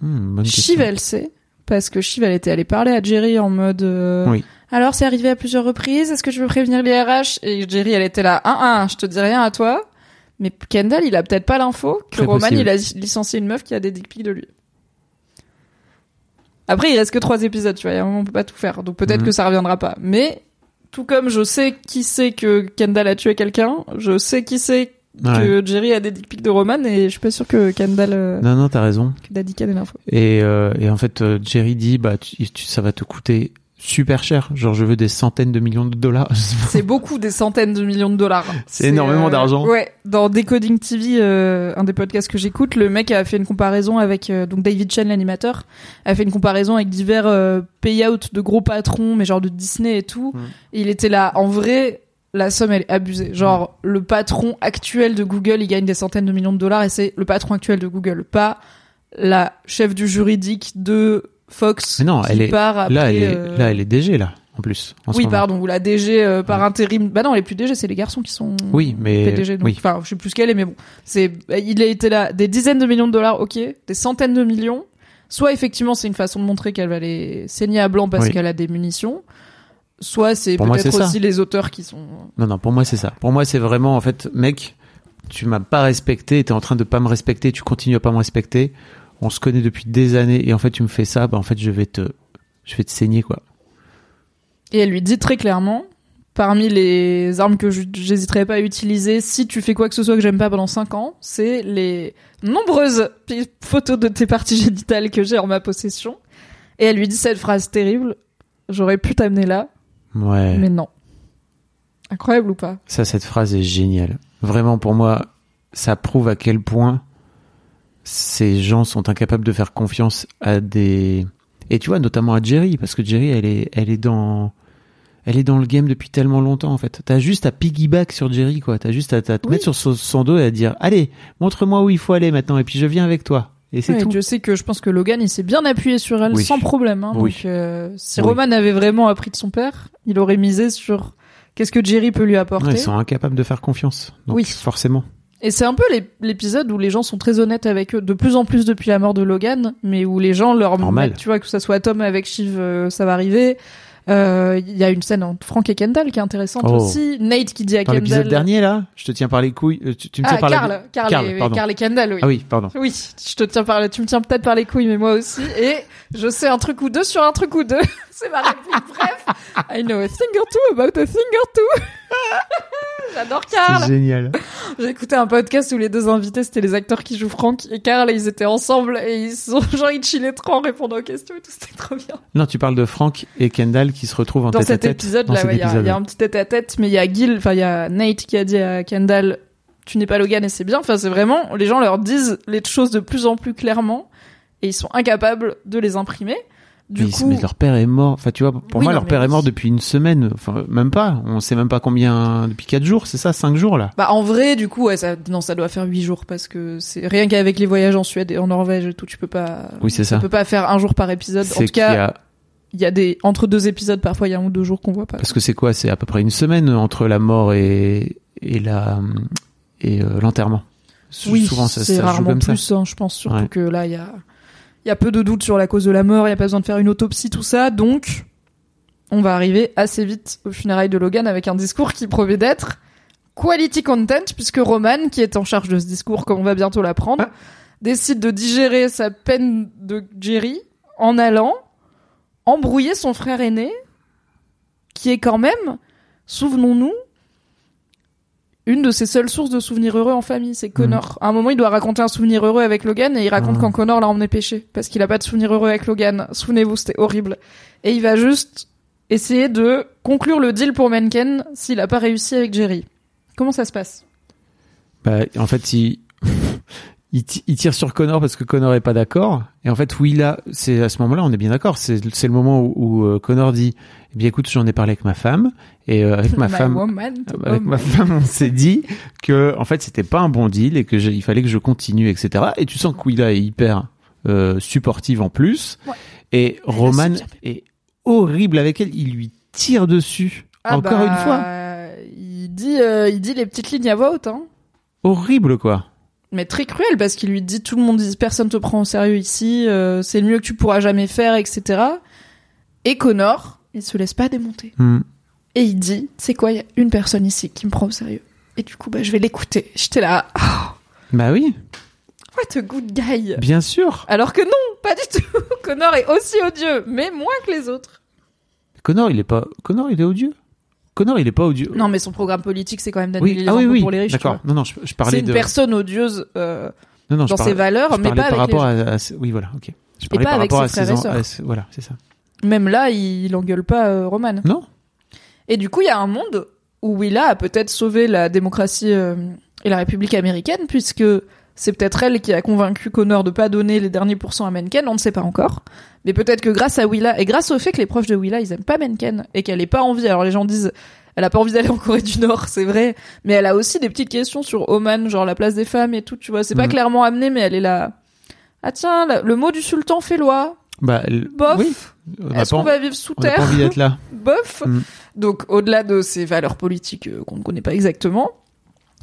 Hmm, Shiv, elle sait. Parce que Shiv, elle était allée parler à Jerry en mode. euh, Oui. Alors, c'est arrivé à plusieurs reprises. Est-ce que tu veux prévenir les RH Et Jerry, elle était là. Un, un, je te dis rien à toi. Mais Kendall, il a peut-être pas l'info que Roman, possible. il a licencié une meuf qui a des dick pics de lui. Après, il reste que trois épisodes, tu vois. Un moment, on peut pas tout faire. Donc peut-être Mhm. que ça reviendra pas. Mais, tout comme je sais qui c'est que Kendall a tué quelqu'un, je sais qui c'est Ouais. que Jerry a des dick pics de Roman et je suis pas sûr que Kendall, euh, Non, non, t'as raison. que Daddy Ken ait l'info. Et, euh, et en fait, euh, Jerry dit, bah, tu- tu- ça va te coûter super cher. Genre, je veux des centaines de millions de dollars. <laughs> C'est beaucoup des centaines de millions de dollars. C'est énormément d'argent. Ouais, dans Decoding TV, euh, un des podcasts que j'écoute, le mec a fait une comparaison avec euh, donc David Chen l'animateur, a fait une comparaison avec divers euh, payouts de gros patrons, mais genre de Disney et tout. Mm. Et il était là, en vrai, la somme elle est abusée. Genre Mm. le patron actuel de Google, il gagne des centaines de millions de dollars et c'est le patron actuel de Google, pas la chef du juridique de Fox Mais non, qui elle est- part après, là, elle est, euh, là, elle est DG, là, en plus. en oui, pardon, ou la DG euh, par intérim. Bah non, les plus DG, c'est les garçons qui sont Oui, mais- PDG. Donc, oui. enfin, je sais plus ce qu'elle est, mais bon, c'est, il a été là des dizaines de millions de dollars, ok, des centaines de millions. Soit effectivement, c'est une façon de montrer qu'elle va les saigner à blanc parce Oui. qu'elle a des munitions. Soit c'est peut-être ça. aussi les auteurs qui sont. Non, non, pour moi, c'est ça. Pour moi, c'est vraiment, en fait, mec, tu m'as pas respecté, t'es en train de pas me respecter, tu continues à pas me respecter. On se connaît depuis des années et en fait tu me fais ça, bah en fait je vais te, je vais te saigner quoi. Et elle lui dit très clairement, parmi les armes que je- j'hésiterais pas à utiliser si tu fais quoi que ce soit que j'aime pas pendant 5 ans, c'est les nombreuses photos de tes parties génitales que j'ai en ma possession. Et elle lui dit cette phrase terrible, j'aurais pu t'amener là, Ouais. mais non. Incroyable ou pas? Ça, cette phrase est géniale. Vraiment, pour moi, ça prouve à quel point ces gens sont incapables de faire confiance à des. Et tu vois, notamment à Jerry, parce que Jerry, elle est, elle est dans, elle est dans le game depuis tellement longtemps en fait. T'as juste à piggyback sur Jerry, quoi. T'as juste à, à te Oui. mettre sur son, son dos et à dire, allez, montre-moi où il faut aller maintenant, et puis je viens avec toi. Et c'est tout. Dieu sait que je pense que Logan il s'est bien appuyé sur elle Oui. sans problème. hein. Donc, euh, si. Roman avait vraiment appris de son père, il aurait misé sur qu'est-ce que Jerry peut lui apporter. Ouais, ils sont incapables de faire confiance. Donc, Oui. Forcément. Et c'est un peu l'épisode où les gens sont très honnêtes avec eux, de plus en plus depuis la mort de Logan, mais où les gens leur Normal. mettent, tu vois, que ça soit Tom avec Shiv, euh, ça va arriver. Euh, Il y a une scène entre Frank et Kendall qui est intéressante Oh. aussi. Nate qui dit à Dans l'épisode Kendall. dernier, là, je te tiens par les couilles. euh, Tu, tu me tiens ah, par la- Carl, Carl, Carl, et. Carl et Kendall, oui. Ah oui, pardon. Oui, je te tiens par, tu me tiens peut-être par les couilles, mais moi aussi. Et je sais un truc ou deux sur un truc ou deux. C'est ma réplique. Bref, I know a thing or two about a thing or two. <laughs> J'adore Carl. C'est génial. J'ai écouté un podcast où les deux invités c'était les acteurs qui jouent Frank et Carl et ils étaient ensemble et ils sont <laughs> genre ils chillaient trop en répondant aux questions et tout c'était trop bien. Non, tu parles de Frank et Kendall qui se retrouvent en Dans tête à tête. épisode dans là, cet ouais, épisode. il y a un petit tête à tête mais il y a Gil, enfin il y a Nate qui a dit à Kendall tu n'es pas Logan et c'est bien. Enfin c'est vraiment les gens leur disent les choses de plus en plus clairement et ils sont incapables de les imprimer. Du mais, coup, mais leur père est mort. Enfin, tu vois, pour Oui, moi, non, leur mais père est mort depuis une semaine. Enfin, même pas. On sait même pas combien. Depuis quatre jours, c'est ça, cinq jours là. Bah en vrai du coup ouais, ça non ça doit faire huit jours parce que c'est rien qu'avec les voyages en Suède et en Norvège et tout tu peux pas Oui, c'est tu ça. peux pas faire un jour par épisode. En tout y cas a il y a des entre deux épisodes parfois il y a un ou deux jours qu'on voit pas. parce que c'est quoi? C'est à peu près une semaine entre la mort et et la et euh, l'enterrement. Oui, souvent ça, c'est ça se joue rarement comme plus, ça. hein, je pense surtout Ouais. que là il y a il y a peu de doutes sur la cause de la mort, il y a pas besoin de faire une autopsie tout ça, donc on va arriver assez vite au funérailles de Logan avec un discours qui promet d'être quality content puisque Roman qui est en charge de ce discours comme on va bientôt l'apprendre Ah. décide de digérer sa peine de Jerry en allant embrouiller son frère aîné qui est quand même souvenons-nous une de ses seules sources de souvenirs heureux en famille, c'est Connor. À un moment, il doit raconter un souvenir heureux avec Logan et il raconte Mhm. quand Connor l'a emmené pêcher parce qu'il a pas de souvenir heureux avec Logan. Souvenez-vous, c'était horrible. Et il va juste essayer de conclure le deal pour Menken s'il a pas réussi avec Jerry. Comment ça se passe? Bah, en fait, il, il, ti- il tire sur Connor parce que Connor est pas d'accord. Et en fait, là, c'est à ce moment-là, on est bien d'accord. C'est, c'est le moment où, où, euh, Connor dit, eh bien, écoute, j'en ai parlé avec ma femme et euh, avec ma <laughs> My femme, woman to avec woman. ma femme, on s'est dit que en fait, c'était pas un bon deal et que j'ai- il fallait que je continue, etc. Et tu sens que Willa est hyper euh, supportive en plus. Ouais. Et Elle Roman est horrible avec elle. Il lui tire dessus. Ah Encore bah, une fois. Il dit, euh, il dit les petites lignes à voix haute, hein. Horrible, quoi. Mais très cruel parce qu'il lui dit tout le monde dit personne te prend au sérieux ici, euh, c'est le mieux que tu pourras jamais faire, etc. Et Connor, il se laisse pas démonter. Hmm. Et il dit, c'est quoi, il y a une personne ici qui me prend au sérieux? Et du coup, bah, je vais l'écouter. J'étais là, oh, Bah oui, what a good guy. bien sûr. Alors que non, pas du tout. <laughs> Connor est aussi odieux, mais moins que les autres. Connor, il est pas. Connor, il est odieux. Connor, il est pas odieux. Non, mais son programme politique, c'est quand même d'annuler oui, les ah oui, impôts oui. pour les riches. D'accord. Non, non, je, je C'est parlais une de. personne odieuse euh, non, non, dans parlais, ses valeurs, mais pas par avec rapport à, à Oui, voilà, ok. Je parlais pas par avec rapport ses à frères et ses en- sœurs. à Voilà, c'est ça. Même là, il engueule pas euh, Roman. Non. Et du coup, il y a un monde où Willa a peut-être sauvé la démocratie euh, et la République américaine, puisque c'est peut-être elle qui a convaincu Connor de pas donner les derniers pourcents à Mencken, on ne sait pas encore. Mais peut-être que grâce à Willa, et grâce au fait que les proches de Willa, ils aiment pas Mencken, et qu'elle ait pas envie, alors les gens disent, elle a pas envie d'aller en Corée du Nord, c'est vrai, mais elle a aussi des petites questions sur Oman, genre la place des femmes et tout, tu vois, c'est pas Mhm. clairement amené, mais elle est là. Ah tiens, le mot du sultan fait loi. Bah, Bof. oui. Est-ce qu'on va vivre sous on terre pas envie d'être là. <laughs> bof. Mm. Donc au-delà de ses valeurs politiques euh, qu'on ne connaît pas exactement,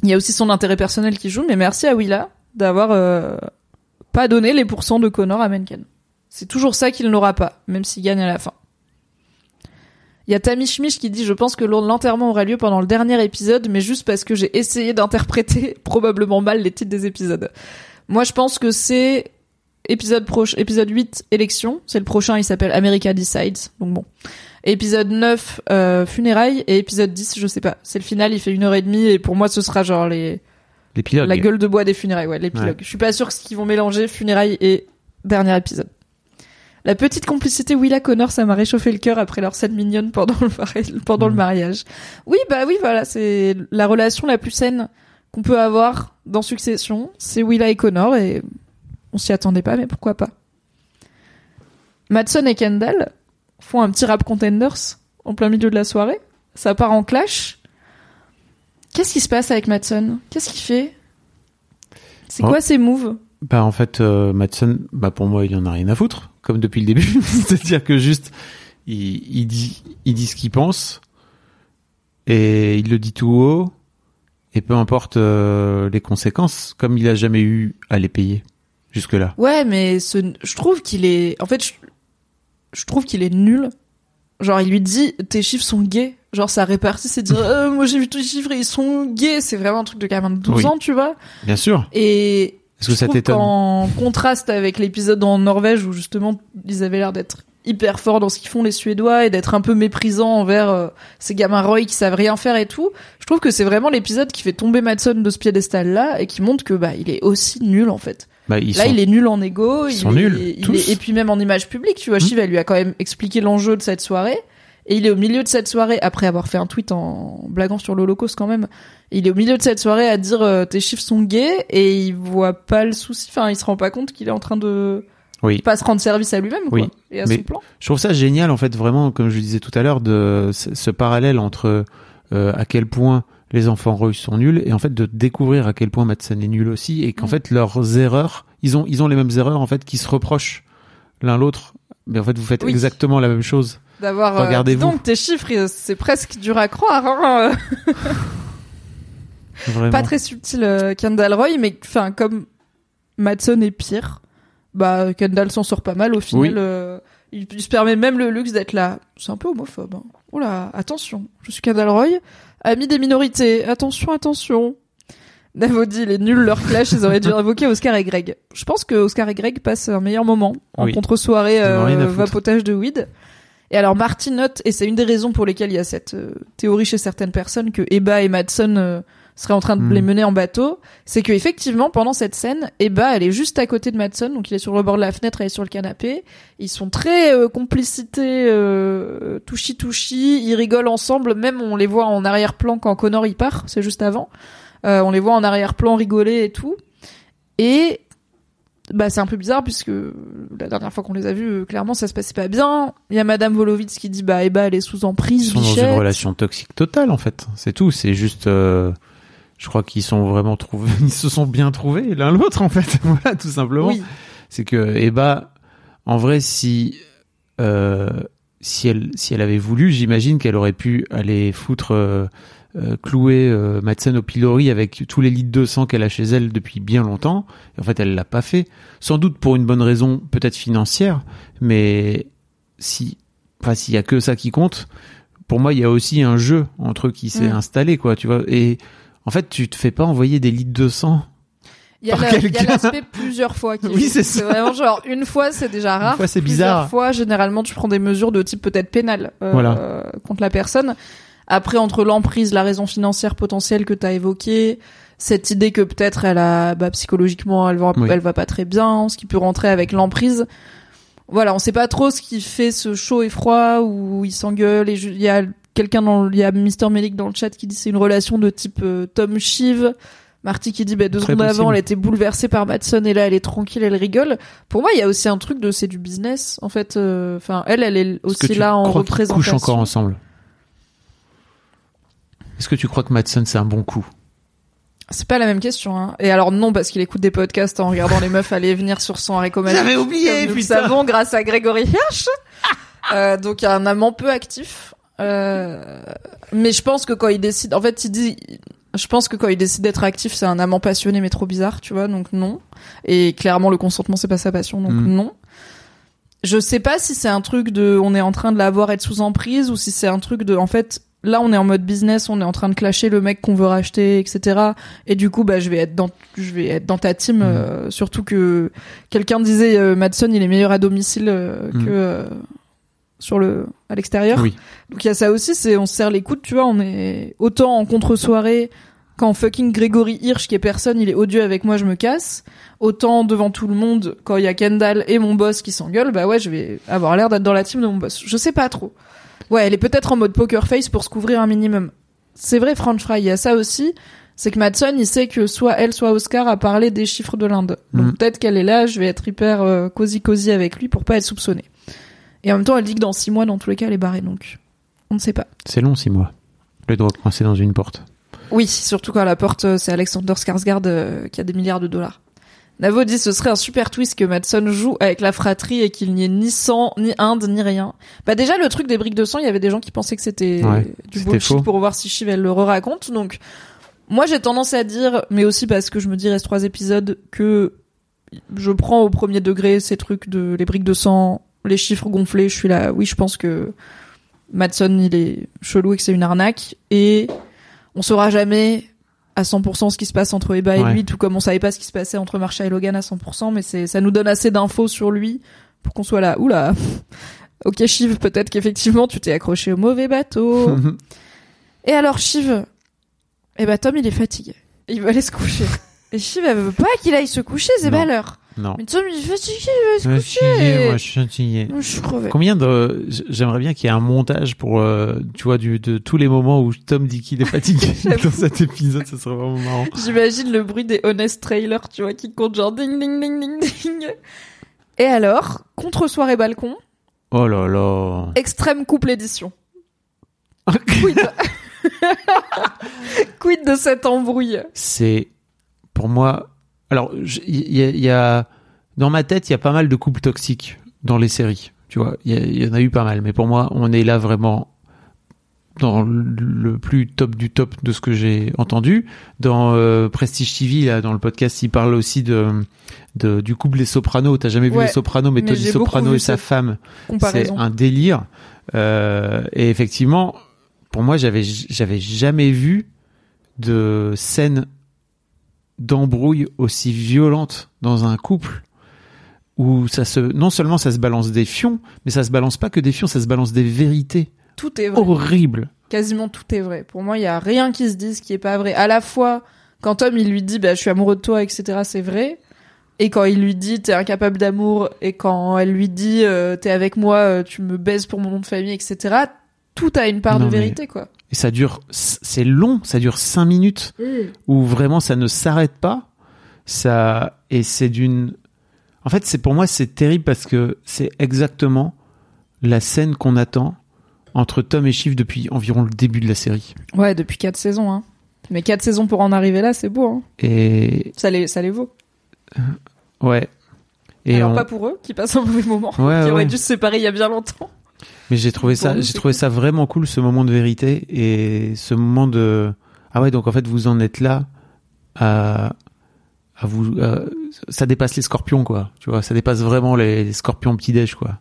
il y a aussi son intérêt personnel qui joue. Mais merci à Willa d'avoir euh, pas donné les pourcents de Connor à Mencken. C'est toujours ça qu'il n'aura pas, même s'il gagne à la fin. Il y a Tammy Schmich qui dit je pense que l'enterrement aura lieu pendant le dernier épisode, mais juste parce que j'ai essayé d'interpréter <laughs> probablement mal les titres des épisodes. Moi, je pense que c'est épisode 8, élection. C'est le prochain, il s'appelle America Decides. Donc bon. Épisode 9, euh, funérailles. Et épisode 10, je sais pas. C'est le final, il fait une heure et demie. Et pour moi, ce sera genre les, L'épilogue. la gueule de bois des funérailles, ouais, l'épilogue. Je suis pas sûr qu'ils vont mélanger funérailles et dernier épisode. La petite complicité Willa Connor, ça m'a réchauffé le cœur après leur scène mignonne pendant le, mari- pendant le Mhm. mariage. Oui, bah oui, voilà, c'est la relation la plus saine qu'on peut avoir dans Succession. C'est Willa et Connor et on s'y attendait pas, mais pourquoi pas. Madson et Kendall font un petit rap contenders en plein milieu de la soirée. Ça part en clash. Qu'est-ce qui se passe avec Madson Qu'est-ce qu'il fait? C'est Oh. quoi ses moves? Bah en fait, euh, Madsen, bah pour moi, il en a rien à foutre, comme depuis le début. <laughs> C'est-à-dire que juste, il, il dit, il dit ce qu'il pense et il le dit tout haut. Et peu importe euh, les conséquences, comme il a jamais eu à les payer jusque là. Ouais, mais ce, je trouve qu'il est. En fait, je, je trouve qu'il est nul. Genre, il lui dit tes chiffres sont gays. Genre, ça répartit, c'est dire Euh, moi j'ai vu tous les chiffres et ils sont gays. C'est vraiment un truc de gamin de 12 Oui. ans, tu vois. Bien sûr. Et Est-ce que ça t'étonne qu'en contraste avec l'épisode en Norvège où justement ils avaient l'air d'être hyper forts dans ce qu'ils font les Suédois et d'être un peu méprisants envers euh, ces gamins Roy qui savent rien faire et tout. Je trouve que c'est vraiment l'épisode qui fait tomber Madson de ce piédestal là et qui montre que bah il est aussi nul en fait. Bah, ils Là, sont- il est nul en ego. ils il sont est- nuls, il tous. est- et puis même en image publique, tu vois, Mhm. Shiv, elle lui a quand même expliqué l'enjeu de cette soirée. Et il est au milieu de cette soirée, après avoir fait un tweet en blaguant sur l'Holocauste quand même, il est au milieu de cette soirée à dire euh, tes chiffres sont gays et il voit pas le souci. Enfin, il se rend pas compte qu'il est en train de Oui. pas se rendre service à lui-même Oui. et à Mais- son plan. Je trouve ça génial en fait vraiment comme je disais tout à l'heure de ce, ce parallèle entre euh, à quel point les enfants Roy sont nuls et en fait de découvrir à quel point Madsen est nul aussi et qu'en Mm. fait leurs erreurs ils ont ils ont les mêmes erreurs en fait qui se reprochent l'un l'autre mais en fait vous faites Oui. exactement la même chose D'avoir. euh, Regardez-vous. dis donc tes chiffres, c'est presque dur à croire. Hein <laughs> pas très subtil euh, Kendall Roy, mais enfin comme Madson est pire, bah Kendall s'en sort pas mal au final. Oui. euh, il, il se permet même le luxe d'être là. C'est un peu homophobe. Hein. Oula, attention, je suis Kendall Roy, ami des minorités. Attention, attention. Navo dit les nuls leur clash, ils auraient dû <laughs> invoquer Oscar et Greg. Je pense que Oscar et Greg passent un meilleur moment en Oui. contre-soirée euh, vapotage de weed. Et alors Martin note, et c'est une des raisons pour lesquelles il y a cette euh, théorie chez certaines personnes que Eba et Madson seraient en train de Hmm. les mener en bateau, c'est que effectivement pendant cette scène, Eba elle est juste à côté de Madson, donc il est sur le bord de la fenêtre, elle est sur le canapé. Ils sont très euh, complicités, euh, touchy touchy, ils rigolent ensemble, même on les voit en arrière-plan quand Connor y part, c'est juste avant. Euh, on les voit en arrière-plan rigoler et tout. Et bah c'est un peu bizarre puisque la dernière fois qu'on les a vus, euh, clairement ça se passait pas bien. Il y a Madame Volovitz qui dit bah Eba elle est sous ils emprise, sont dans une relation toxique totale en fait c'est tout c'est juste euh, je crois qu'ils sont vraiment trouvés <laughs> ils se sont bien trouvés l'un l'autre en fait <laughs> voilà tout simplement Oui, c'est que Eba, en vrai, si euh, si elle si elle avait voulu, j'imagine qu'elle aurait pu aller foutre euh, euh, clouer euh, Madsen au pilori avec tous les litres de sang qu'elle a chez elle depuis bien longtemps. Et en fait, elle l'a pas fait, sans doute pour une bonne raison, peut-être financière, mais si enfin s'il y a que ça qui compte, pour moi, il y a aussi un jeu entre eux qui s'est Mm. installé, quoi, tu vois. Et en fait, tu te fais pas envoyer des litres de sang. il y a la- l'aspect plusieurs fois qui <laughs> Oui, c'est ça. vraiment genre une fois c'est déjà rare. fois, c'est Plusieurs bizarre. fois généralement tu prends des mesures de type peut-être pénal euh, Voilà. euh, contre la personne. Après entre l'emprise, la raison financière potentielle que tu as évoquée, cette idée que peut-être elle a bah, psychologiquement elle va Oui. elle va pas très bien, ce qui peut rentrer avec l'emprise. Voilà, on sait pas trop ce qui fait ce chaud et froid où il s'engueule et il y a quelqu'un dans le- il y a Mister Melik dans le chat qui dit c'est une relation de type euh, Tom Shiv. Marty qui dit bah, deux Très secondes avant elle était bouleversée par Madson et là elle est tranquille elle rigole. Pour moi il y a aussi un truc de c'est du business en fait. euh, Enfin elle elle est aussi tu là en couchent représentation. encore ensemble? Est-ce que tu crois que Madsen c'est un bon coup? C'est pas la même question. Hein. Et alors non parce qu'il écoute des podcasts en regardant les meufs aller et venir sur son magique. J'avais oublié, comme nous le putain. savons grâce à Grégory Hirsch. Euh, donc il y a un amant peu actif. Euh, mais je pense que quand il décide, en fait, il dit, je pense que quand il décide d'être actif, c'est un amant passionné mais trop bizarre, tu vois. Donc non. Et clairement, le consentement c'est pas sa passion, donc Mm. non. je sais pas si c'est un truc de on est en train de la voir être sous emprise ou si c'est un truc de en fait là on est en mode business, on est en train de clasher le mec qu'on veut racheter, etc. Et du coup bah je vais être dans je vais être dans ta team, Mm. euh, surtout que quelqu'un disait euh, Madsen il est meilleur à domicile euh, Mm. que euh, sur le à l'extérieur. Oui. Donc il y a ça aussi, c'est on se serre les coudes, tu vois, on est autant en contre-soirée quand fucking Grégory Hirsch qui est personne, il est odieux avec moi, je me casse. Autant devant tout le monde, quand il y a Kendall et mon boss qui s'engueulent, bah ouais, je vais avoir l'air d'être dans la team de mon boss. Je sais pas trop. Ouais, elle est peut-être en mode poker face pour se couvrir un minimum. C'est vrai, French Fry, il y a ça aussi. C'est que Madson, il sait que soit elle, soit Oscar a parlé des chiffres de l'Inde. Donc Mhm. peut-être qu'elle est là, je vais être hyper euh, cosy cosy avec lui pour pas être soupçonnée. Et en même temps, elle dit que dans six mois, dans tous les cas, elle est barrée, donc on ne sait pas. C'est long, six mois. Le doigt coincé dans une porte. Oui, surtout quand la porte, euh, c'est Alexander Skarsgård euh, qui a des milliards de dollars. Navo dit ce serait un super twist que Madson joue avec la fratrie et qu'il n'y ait ni sang, ni Inde, ni rien. Bah déjà le truc des briques de sang, il y avait des gens qui pensaient que c'était Ouais, du bullshit pour voir si Shiv elle le raconte. Donc moi j'ai tendance à dire, mais aussi parce que je me dis reste trois épisodes que je prends au premier degré ces trucs de les briques de sang, les chiffres gonflés. Je suis là, oui je pense que Madson il est chelou et que c'est une arnaque et on saura jamais à 100% ce qui se passe entre Eba et Ouais. lui, tout comme on savait pas ce qui se passait entre Marsha et Logan à 100%, mais c'est, ça nous donne assez d'infos sur lui pour qu'on soit là. Oula. <laughs> Ok, Shiv, peut-être qu'effectivement tu t'es accroché au mauvais bateau. <laughs> et alors, Shiv, eh ben, Tom, il est fatigué. Il veut aller se coucher. <laughs> Et Shiv, elle veut pas qu'il aille se coucher, c'est pas l'heure. Non. Mais Tom, il est fatigué, il veut Je se suis coucher. fatigué, moi, je suis fatigué. Je suis crevé. Combien de j'aimerais bien qu'il y ait un montage pour euh, tu vois du de tous les moments où Tom dit qu'il est fatigué <laughs> dans cet épisode, ça serait vraiment marrant. J'imagine le bruit des honest trailers, tu vois, qui comptent genre ding ding ding ding ding. Et alors, contre soirée balcon, Oh là là. extrême couple édition. Quid <laughs> Quid de cette embrouille? C'est pour moi. Alors il y, y a dans ma tête il y a pas mal de couples toxiques dans les séries. Tu vois, il y, en a eu pas mal, mais pour moi on est là vraiment dans le plus top du top de ce que j'ai entendu. Dans euh, Prestige TV, là, dans le podcast, il parle aussi de, de du couple des Sopranos. T'as jamais vu Ouais, les Sopranos, mais, mais Tony Soprano et sa femme, c'est un délire. Euh, et effectivement, pour moi, j'avais j'avais jamais vu de scène d'embrouille aussi violente dans un couple où ça se non seulement ça se balance des fions, mais ça se balance pas que des fions, ça se balance des vérités Tout est vrai. horribles. Quasiment tout est vrai. Pour moi, il y a rien qui se dise qui est pas vrai. À la fois, quand Tom il lui dit bah je suis amoureux de toi, etc. C'est vrai. Et quand il lui dit t'es incapable d'amour, et quand elle lui dit euh, t'es avec moi, euh, tu me baises pour mon nom de famille, etc. Tout a une part Non, de mais- vérité, quoi. Et ça dure, c'est long, ça dure cinq minutes où vraiment ça ne s'arrête pas. Ça et c'est d'une. En fait, c'est pour moi c'est terrible parce que c'est exactement la scène qu'on attend entre Tom et Shiv depuis environ le début de la série. Ouais, depuis quatre saisons, hein. Mais quatre saisons pour en arriver là, c'est beau, hein. Et Ça les, ça les vaut. ouais. Et Alors on- pas pour eux, qui passent un mauvais moment, Ouais, qui auraient ouais. dû se séparer il y a bien longtemps. Mais j'ai trouvé ça, j'ai trouvé ça vraiment cool ce moment de vérité et ce moment de ah ouais donc en fait vous en êtes là à à vous à- ça dépasse les scorpions quoi tu vois ça dépasse vraiment les, les scorpions petit déj quoi.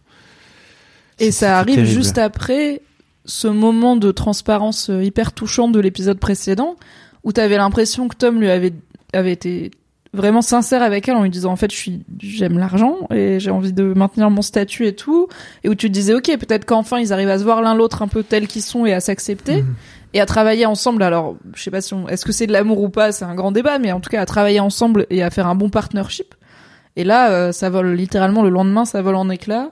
Et ça arrive terrible. juste après ce moment de transparence euh, hyper touchant de l'épisode précédent, où t'avais l'impression que Tom lui avait, avait été vraiment sincère avec elle en lui disant en fait je suis j'aime l'argent et j'ai envie de maintenir mon statut et tout. Et où tu te disais ok peut-être qu'enfin ils arrivent à se voir l'un l'autre un peu tels qu'ils sont et à s'accepter Mhm. et à travailler ensemble. Alors je sais pas si on, est-ce que c'est de l'amour ou pas c'est un grand débat mais en tout cas à travailler ensemble et à faire un bon partnership. Et là euh, ça vole littéralement le lendemain ça vole en éclats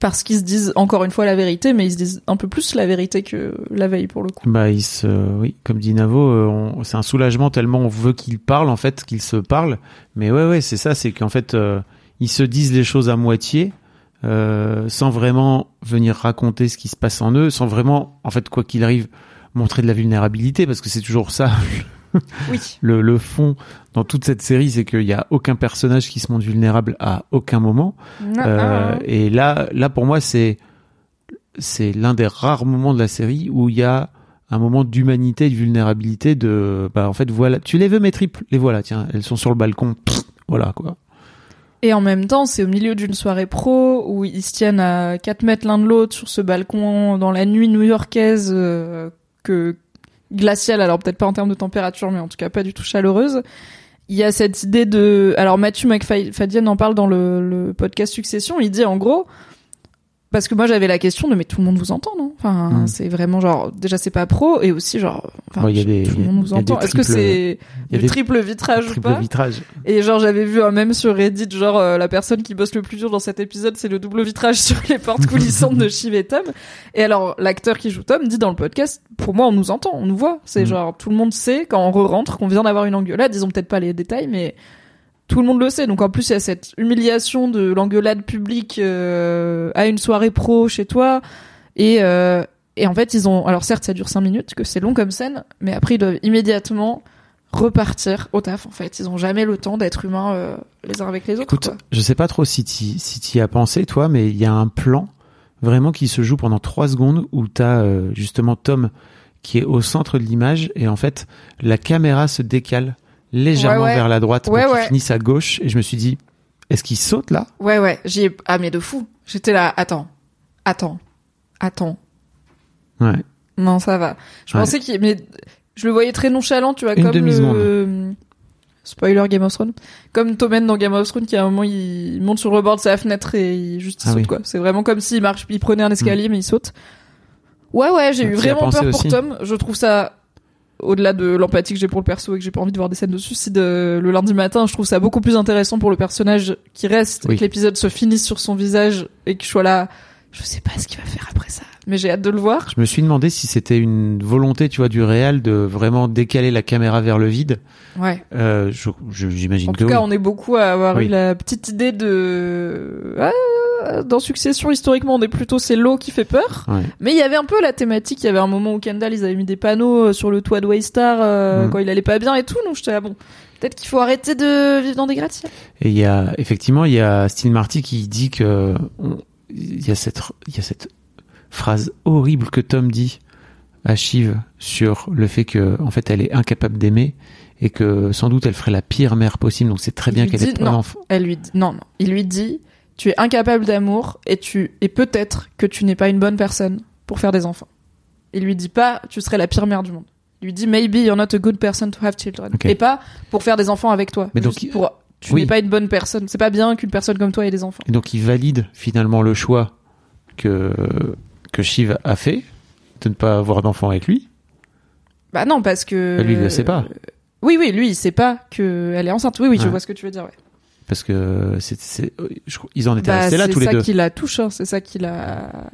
parce qu'ils se disent encore une fois la vérité mais ils se disent un peu plus la vérité que la veille pour le coup. Bah il se oui comme dit Navo euh, c'est un soulagement tellement on veut qu'ils parlent en fait qu'ils se parlent. Mais ouais ouais c'est ça c'est qu'en fait euh, ils se disent les choses à moitié euh, sans vraiment venir raconter ce qui se passe en eux sans vraiment en fait quoi qu'il arrive montrer de la vulnérabilité parce que c'est toujours ça oui. <laughs> Le, le fond dans toute cette série, c'est qu'il y a aucun personnage qui se montre vulnérable à aucun moment. Ah, Euh, et là, là pour moi, c'est c'est l'un des rares moments de la série où il y a un moment d'humanité, de vulnérabilité, de bah en fait voilà, tu les veux mes triples, les voilà, tiens, elles sont sur le balcon, Pff, voilà quoi. Et en même temps, c'est au milieu d'une soirée pro où ils se tiennent à 4 mètres l'un de l'autre sur ce balcon dans la nuit new-yorkaise euh, que glaciale, alors peut-être pas en termes de température, mais en tout cas pas du tout chaleureuse. Il y a cette idée de... Alors Matthew McFadden en parle dans le podcast Succession, il dit en gros, parce que moi j'avais la question de mais tout le monde vous entend non? Enfin Mm. c'est vraiment genre déjà c'est pas pro et aussi genre enfin, Ouais, il y a des- tout le monde des entend est-ce que c'est du des triple vitrage ou Triple pas? vitrage. et genre j'avais vu un même sur Reddit genre euh, la personne qui bosse le plus dur dans cet épisode c'est le double vitrage <laughs> sur les portes coulissantes de Shiv et Tom et alors l'acteur qui joue Tom dit dans le podcast pour moi on nous entend on nous voit c'est Mm. genre tout le monde sait quand on re-rentre qu'on vient d'avoir une engueulade ils ont peut-être pas les détails mais tout le monde le sait. Donc en plus il y a cette humiliation de l'engueulade publique euh, à une soirée pro chez toi. Et euh, et en fait ils ont alors certes ça dure cinq minutes que c'est long comme scène mais après ils doivent immédiatement repartir au taf en fait. Ils ont jamais le temps d'être humains euh, les uns avec les autres Écoute, quoi. je sais pas trop si tu si t'y as pensé toi, mais il y a un plan vraiment qui se joue pendant trois secondes où t'as euh, justement Tom qui est au centre de l'image et en fait la caméra se décale légèrement Ouais, ouais. vers la droite Ouais, pour qu'il ouais. finisse à gauche. Et je me suis dit est-ce qu'il saute là? Ouais ouais. J'y ai ah mais de fou. J'étais là attends. Attends. Attends. Ouais. non ça va. Je pensais qu'il mais je le voyais très nonchalant tu vois Une comme le spoiler Game of Thrones. Comme Tommen dans Game of Thrones qui à un moment il monte sur le bord de sa fenêtre et il juste il Ah saute oui. quoi. C'est vraiment comme s'il marche il prenait un escalier mais il saute. Ouais ouais j'ai eu vraiment peur pour aussi. Tom. Je trouve ça au-delà de l'empathie que j'ai pour le perso et que j'ai pas envie de voir des scènes de suicide euh, le lundi matin, je trouve ça beaucoup plus intéressant pour le personnage qui reste, Oui. que l'épisode se finisse sur son visage et que je sois là, je sais pas ce qu'il va faire après ça, mais j'ai hâte de le voir. Je me suis demandé si c'était une volonté, tu vois, du réel de vraiment décaler la caméra vers le vide. Ouais. Euh, J'imagine En que tout cas, oui. on est beaucoup à avoir Oui. eu la petite idée de ah, dans Succession historiquement, on est plutôt c'est l'eau qui fait peur. Ouais. Mais il y avait un peu la thématique. Il y avait un moment où Kendall, ils avaient mis des panneaux euh, sur le toit de Waystar euh, Mhm. quand il allait pas bien et tout. Donc j'étais là bon. Peut-être qu'il faut arrêter de vivre dans des gratte-ciels. Et il y a effectivement il y a Steve Marty qui dit que il y a cette il y a cette phrase horrible que Tom dit à Shiv sur le fait que en fait elle est incapable d'aimer et que sans doute elle ferait la pire mère possible donc c'est très Il bien qu'elle ait pas d'enfant. Elle lui dit non non. Il lui dit tu es incapable d'amour et tu et peut-être que tu n'es pas une bonne personne pour faire des enfants. Il lui dit pas tu serais la pire mère du monde. Il lui dit maybe you're not a good person to have children et pas pour faire des enfants avec toi. Mais donc, il- pour tu oui. n'es pas une bonne personne. C'est pas bien qu'une personne comme toi ait des enfants. Et donc il valide finalement le choix que que Shiv a fait de ne pas avoir d'enfant avec lui. Bah non parce que Bah, lui, il le sait pas. Oui oui lui il sait pas que elle est enceinte. Oui oui je Ouais. vois ce que tu veux dire. Ouais. Parce que c'est, c'est, je ils en étaient Bah, restés là c'est tous les ça deux. qui la touche. hein. C'est ça qui la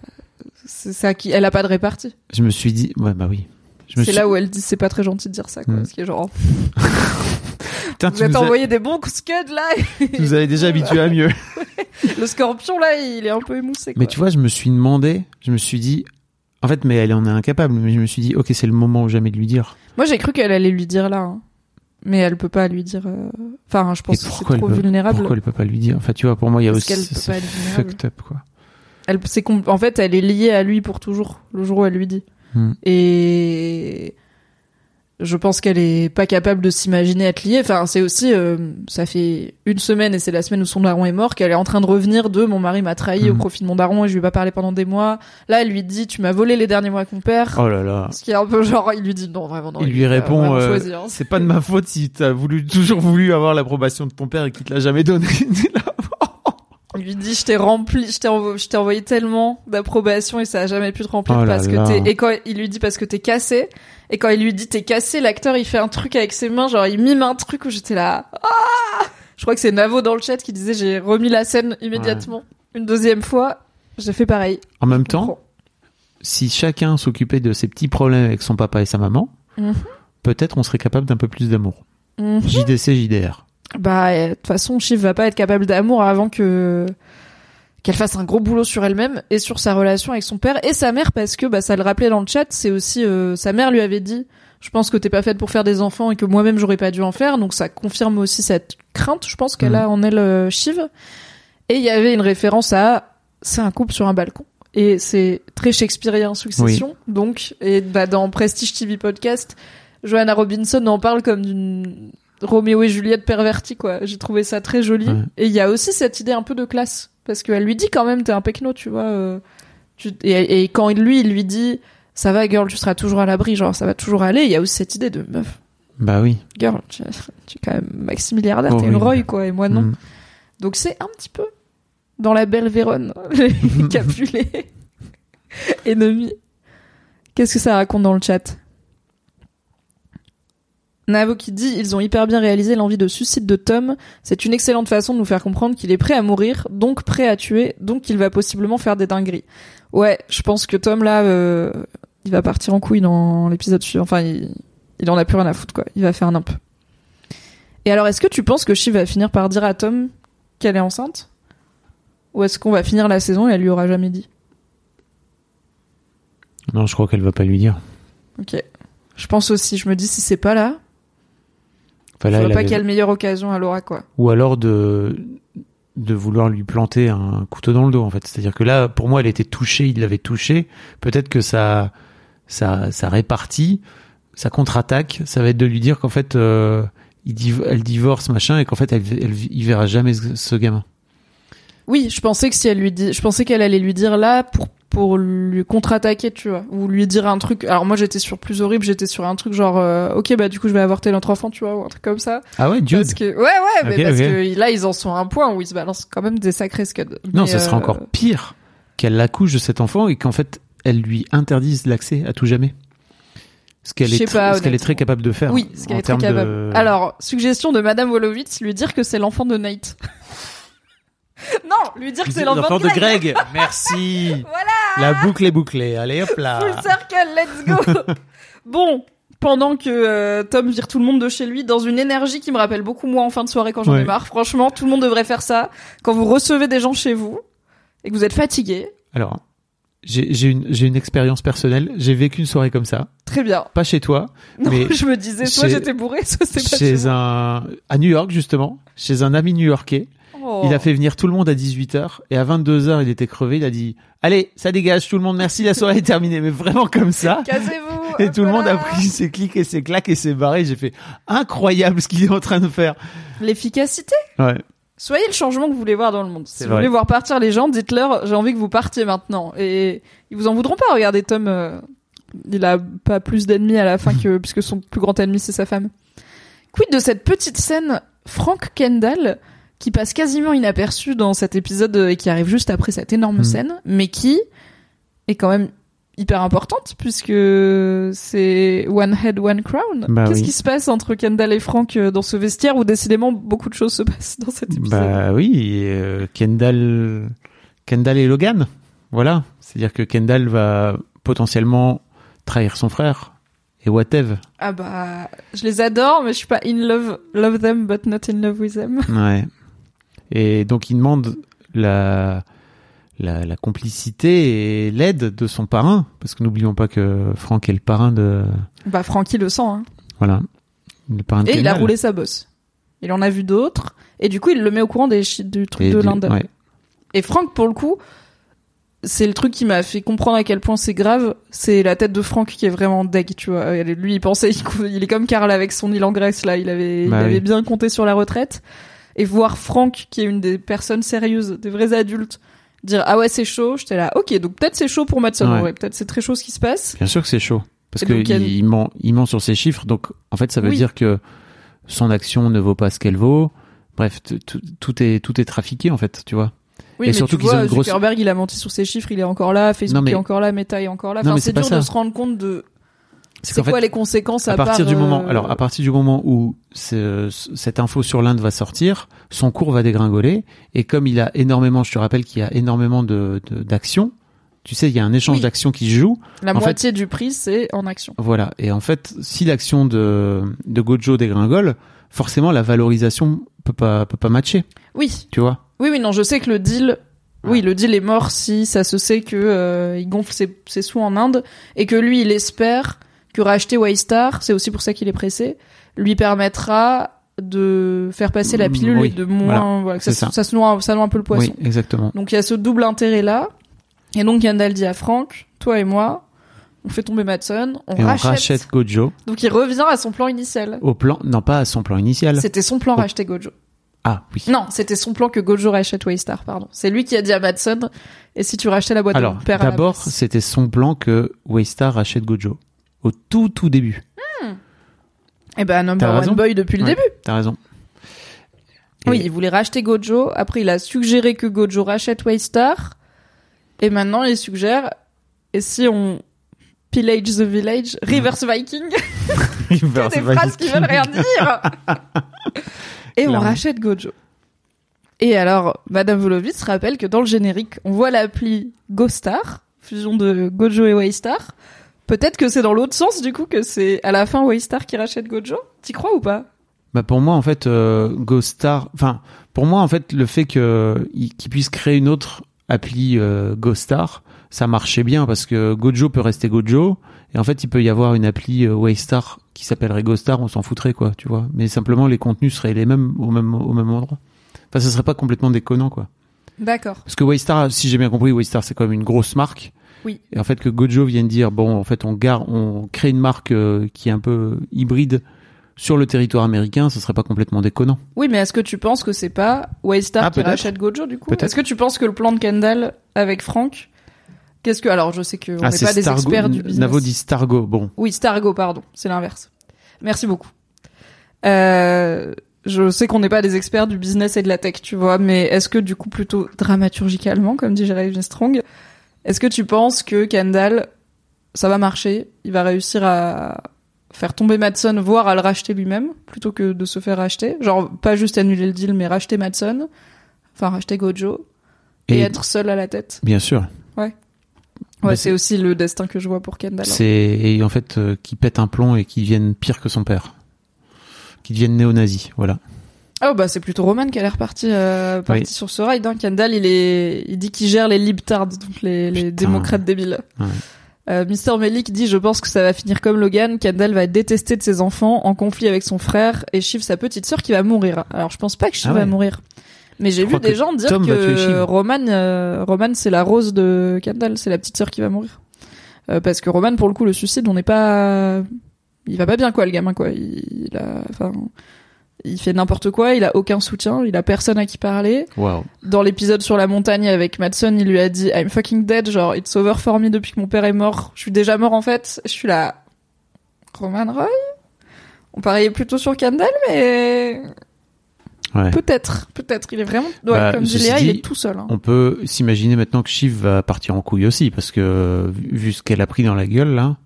c'est ça qui elle a pas de répartie. Je me suis dit, ouais, bah oui. Je me C'est suis... là où elle dit c'est pas très gentil de dire ça quoi. Mm. Ce qui est genre <laughs> Putain, vous êtes envoyé des bons coups de scud là. tu nous avais déjà habitués à mieux. <laughs> Le scorpion là il est un peu émoussé. Quoi. Mais tu vois, je me suis demandé, je me suis dit, en fait, mais elle en est incapable, mais je me suis dit, ok, c'est le moment ou jamais de lui dire. Moi j'ai cru qu'elle allait lui dire là. hein. Mais elle peut pas lui dire. euh, Enfin je pense que c'est trop peut- vulnérable. Pourquoi elle peut pas lui dire? Enfin, tu vois, pour moi, il y a Parce aussi, c'est fucked up, quoi. Elle, c'est en fait, elle est liée à lui pour toujours, le jour où elle lui dit. Hmm. Et je pense qu'elle est pas capable de s'imaginer être liée. Enfin, c'est aussi, euh, ça fait une semaine et c'est la semaine où son daron est mort qu'elle est en train de revenir de mon mari m'a trahi au Hmm. profit de mon daron et je lui ai pas parlé pendant des mois. Là, elle lui dit, tu m'as volé les derniers mois avec mon père. Oh là là. Ce qui est un peu genre, il lui dit non, vraiment, non. Il lui répond, euh, hein. c'est pas de ma faute si t'as voulu, <laughs> toujours voulu avoir l'approbation de ton père et qu'il te l'a jamais donné. <laughs> Il lui dit, je t'ai rempli, je t'ai envo- envoyé tellement d'approbation et ça a jamais pu te remplir Oh parce là. que t'es, et quand il lui dit parce que t'es cassé, et quand il lui dit t'es cassé, l'acteur il fait un truc avec ses mains, genre il mime un truc où j'étais là, ah! Je crois que c'est Navo dans le chat qui disait j'ai remis la scène immédiatement. Une deuxième fois, j'ai fait pareil. en même temps, si chacun s'occupait de ses petits problèmes avec son papa et sa maman, Mhm. peut-être on serait capable d'un peu plus d'amour. Mhm. JDC, JDR. Bah, de toute façon, Shiv va pas être capable d'amour avant que qu'elle fasse un gros boulot sur elle-même et sur sa relation avec son père et sa mère parce que bah ça le rappelait dans le chat, c'est aussi euh, sa mère lui avait dit je pense que t'es pas faite pour faire des enfants et que moi-même j'aurais pas dû en faire donc ça confirme aussi cette crainte je pense qu'elle Mhm. a en elle euh, Shiv et il y avait une référence à c'est un couple sur un balcon et c'est très shakespearien succession donc et bah dans Prestige TV podcast Joanna Robinson en parle comme d'une Roméo et Juliette pervertis quoi. J'ai trouvé ça très joli. Ouais. Et il y a aussi cette idée un peu de classe parce qu'elle lui dit quand même t'es un pecno, tu vois. euh, tu- et, et quand lui il lui dit ça va girl, tu seras toujours à l'abri, genre ça va toujours aller. Il y a aussi cette idée de meuf, Bah oui. girl, tu, <laughs> tu es quand même maximilliardaire, Oh t'es une. Roy quoi, et moi non. Mm. Donc c'est un petit peu dans la belle Vérone, <laughs> les <laughs> Capulet ennemis. Qu'est-ce que ça raconte dans le chat? Navo qui dit ils ont hyper bien réalisé l'envie de suicide de Tom. C'est une excellente façon de nous faire comprendre qu'il est prêt à mourir, donc prêt à tuer, donc qu'il va possiblement faire des dingueries. Ouais, je pense que Tom là, euh, il va partir en couille dans l'épisode suivant. Enfin, il, il en a plus rien à foutre quoi. Il va faire nimp. Et alors, est-ce que tu penses que Shiv va finir par dire à Tom qu'elle est enceinte? Ou est-ce qu'on va finir la saison et elle lui aura jamais dit? Non, je crois qu'elle va pas lui dire. Ok. Je pense aussi, je me dis si c'est pas là, Enfin, je là, vois elle pas avait- quelle meilleure occasion elle aura quoi. Ou alors de de vouloir lui planter un couteau dans le dos en fait. C'est-à-dire que là, pour moi, elle était touchée, il l'avait touchée. Peut-être que ça ça ça répartit, ça contre-attaque. Ça va être de lui dire qu'en fait, euh, il div- elle divorce machin et qu'en fait, elle, elle il verra jamais ce, ce gamin. Oui, je pensais que si elle lui dit, je pensais qu'elle allait lui dire là pour pour lui contre-attaquer, tu vois, ou lui dire un truc. Alors moi j'étais sur plus horrible, j'étais sur un truc genre euh, OK bah du coup je vais avorter notre enfant, tu vois, ou un truc comme ça. Ah ouais, Dieu. Parce que ouais ouais, mais parce que là ils en sont à un point où ils se balancent quand même des sacrés scuds. Non, Mais, ça sera euh, encore pire qu'elle accouche de cet enfant et qu'en fait, elle lui interdise l'accès à tout jamais. Ce qu'elle est, sais tr- pas, ce qu'elle est très capable de faire. Oui, ce qu'elle est très capable. de- Alors, suggestion de Madame Wolowitz, lui dire que c'est l'enfant de Nate. <laughs> non, lui dire que c'est l'enfant de Greg. Greg. Merci. <laughs> Voilà. La boucle est bouclée. Allez hop là. Full circle, let's go. <laughs> bon, pendant que euh, Tom vire tout le monde de chez lui dans une énergie qui me rappelle beaucoup moi en fin de soirée quand j'en ai Ouais. marre. Franchement, tout le monde devrait faire ça quand vous recevez des gens chez vous et que vous êtes fatigué. Alors, j'ai une, expérience personnelle. J'ai vécu une soirée comme ça. Très bien. Pas chez toi, Non, Mais je me disais soit j'étais bourré, soit c'était pas chez chez un, à New York justement, chez un ami new-yorkais. Oh. Il a fait venir tout le monde à 18h et à 22h il était crevé. Il a dit, allez, ça dégage tout le monde. Merci, la soirée est terminée. Mais vraiment comme ça. Cassez-vous. Et tout le monde a pris ses clics et ses claques et s'est barré. J'ai fait incroyable ce qu'il est en train de faire. L'efficacité. Ouais. Soyez le changement que vous voulez voir dans le monde. Si vous vrai. voulez voir partir les gens, dites-leur j'ai envie que vous partiez maintenant. Et ils vous en voudront pas. Regardez Tom, euh, il a pas plus d'ennemis à la fin que <laughs> puisque son plus grand ennemi c'est sa femme. Quid de cette petite scène Frank Kendall qui passe quasiment inaperçu dans cet épisode et qui arrive juste après cette énorme Mm. scène, mais qui est quand même hyper importante puisque c'est One Head One Crown. Bah Qu'est-ce oui. qui se passe entre Kendall et Frank euh, dans ce vestiaire où décidément beaucoup de choses se passent dans cet épisode? Bah oui, euh, Kendall, Kendall et Logan. Voilà. C'est-à-dire que Kendall va potentiellement trahir son frère et whatever. Ah bah, je les adore, mais je suis pas in love, love them, but not in love with them. Ouais. Et donc il demande la, la, la complicité et l'aide de son parrain, parce que n'oublions pas que Franck est le parrain de, Bah, Frankie le sent, hein. voilà, le parrain de Et il a roulé sa bosse. Il en a vu d'autres, et du coup, il le met au courant des du truc Et de l'Inde. ouais. Et Franck, pour le coup, c'est le truc qui m'a fait comprendre à quel point c'est grave. C'est la tête de Franck qui est vraiment deg, tu vois. Lui, il pensait, il, il est comme Karl avec son île en Grèce, là. Il avait, Bah il oui. avait bien compté sur la retraite. Et voir Franck, qui est une des personnes sérieuses, des vrais adultes, dire, ah ouais, c'est chaud. J'étais là, ok, donc peut-être c'est chaud pour Madsen, Ouais. ouais. Peut-être c'est très chaud ce qui se passe. Bien sûr que c'est chaud. Parce donc, il a- ment, il ment sur ses chiffres, donc en fait ça veut Oui. dire que son action ne vaut pas ce qu'elle vaut. Bref, tout est tout est trafiqué en fait, tu vois. Oui, Et mais surtout tu qu'ils ont vois, grosse- Zuckerberg, il a menti sur ses chiffres, il est encore là, Facebook Non, mais- est encore là, Meta est encore là. Enfin, c'est dur ça. de se rendre compte de C'est c'est qu'en fait, quoi les conséquences à, à partir part, du moment, euh, alors à partir du moment où ce- cette info sur l'Inde va sortir, son cours va dégringoler. Et comme il a énormément, je te rappelle qu'il y a énormément de d'actions. Tu sais, il y a un échange Oui. d'actions qui joue. la en fait- moitié du prix, c'est en action. Voilà. Et en fait, si l'action de de Gojo dégringole, forcément la valorisation peut pas peut pas matcher. Oui, Tu vois? oui, oui, non, je sais que le deal, oui, le deal est mort si ça se sait que euh, il gonfle ses, ses sous en Inde et que lui, il espère que racheter Waystar, c'est aussi pour ça qu'il est pressé, lui permettra de faire passer la Mm, pilule oui, et de moins, voilà, voilà, que ça, ça. ça se noie, ça noie un peu le poisson. Oui, exactement. Donc il y a ce double intérêt là. Et donc Gandalf dit à Franck, toi et moi, on fait tomber Madsen, on Et on rachète. rachète Gojo Donc il revient à son plan initial. au plan, non pas à son plan initial. C'était son plan racheter Gojo. Ah oui. Non, c'était son plan que Gojo rachète Waystar, pardon. C'est lui qui a dit à Madsen, et si tu rachetais la boîte de Alors, mon père d'abord, c'était son plan que Waystar rachète Gojo. Au tout, tout début. Eh ben, number one raison. boy depuis le Ouais, début. T'as raison. Et- Oui, il voulait racheter Gojo. Après, il a suggéré que Gojo rachète Waystar. Et maintenant, il suggère, et si on pillage the village, reverse Viking, <laughs> <laughs> Il des phrases qui veulent rien dire. <laughs> et on rachète Gojo. Et alors, Madame Volovitz rappelle que dans le générique, on voit l'appli GoStar, fusion de Gojo et Waystar. Peut-être que c'est dans l'autre sens, du coup, que c'est à la fin Waystar qui rachète Gojo. T'y crois ou pas? Bah pour moi en fait euh, GoStar enfin pour moi en fait le fait que il- qu'il puisse créer une autre appli euh, GoStar ça marchait bien parce que Gojo peut rester Gojo. Et en fait il peut y avoir une appli euh, Waystar qui s'appellerait GoStar on s'en foutrait quoi tu vois. Mais simplement les contenus seraient les mêmes au même au même endroit. Enfin ce serait pas complètement déconnant quoi. D'accord. parce que Waystar si j'ai bien compris Waystar c'est quand même une grosse marque Oui. et en fait que Gojo vienne dire bon en fait on on crée une marque euh, qui est un peu hybride sur le territoire américain, ce serait pas complètement déconnant. Oui, mais est-ce que tu penses que c'est pas Waystar Ah, qui rachète Gojo du coup? Est-ce que tu penses que le plan de Kendall avec Franck, qu'est-ce que alors je sais que on ah, n'est pas des experts du business. Navo dit Stargo. Bon, Oui, Stargo, pardon, c'est l'inverse. Merci beaucoup. Euh, je sais qu'on n'est pas des experts du business et de la tech, tu vois, mais est-ce que du coup plutôt dramaturgicalement, comme dit Jeremy Strong, est-ce que tu penses que Kendall, ça va marcher, il va réussir à faire tomber Madsen, voire à le racheter lui-même, plutôt que de se faire racheter, genre pas juste annuler le deal, mais racheter Madsen, enfin racheter Gojo et, et, être seul à la tête. bien sûr, Ouais, Mais c'est aussi le destin que je vois pour Kendall. hein. c'est et en fait euh, qui pète un plomb et qui devienne pire que son père, qui devienne néo-nazi. Voilà. Oh bah c'est plutôt Roman qui a l'air parti, euh, parti Oui. sur ce ride. Hein. Kendall, il est, il dit qu'il gère les libtards, donc les, les démocrates débiles. Ouais. Euh, Mister Melik dit je pense que ça va finir comme Logan. Kendall va être détesté de ses enfants, en conflit avec son frère et Shiv sa petite sœur qui va mourir. Alors je pense pas que Shiv Ah ouais. va mourir. Mais j'ai vu des gens dire Tom que Roman, euh, Roman c'est la rose de Kendall, c'est la petite sœur qui va mourir. Euh, parce que Roman pour le coup le suicide on n'est pas, il va pas bien quoi le gamin quoi. Il, il a, enfin, il fait n'importe quoi, il a aucun soutien, il a personne à qui parler. Dans l'épisode sur la montagne avec Madsen, il lui a dit I'm fucking dead, genre it's over for me depuis que mon père est mort. Je suis déjà mort en fait. Je suis là. Roman Roy On pariait plutôt sur Kendall, mais Ouais. peut-être, peut-être. Il est vraiment, ouais, Bah, comme Léa, il est tout seul. hein. On peut s'imaginer maintenant que Shiv va partir en couille aussi parce que vu ce qu'elle a pris dans la gueule là.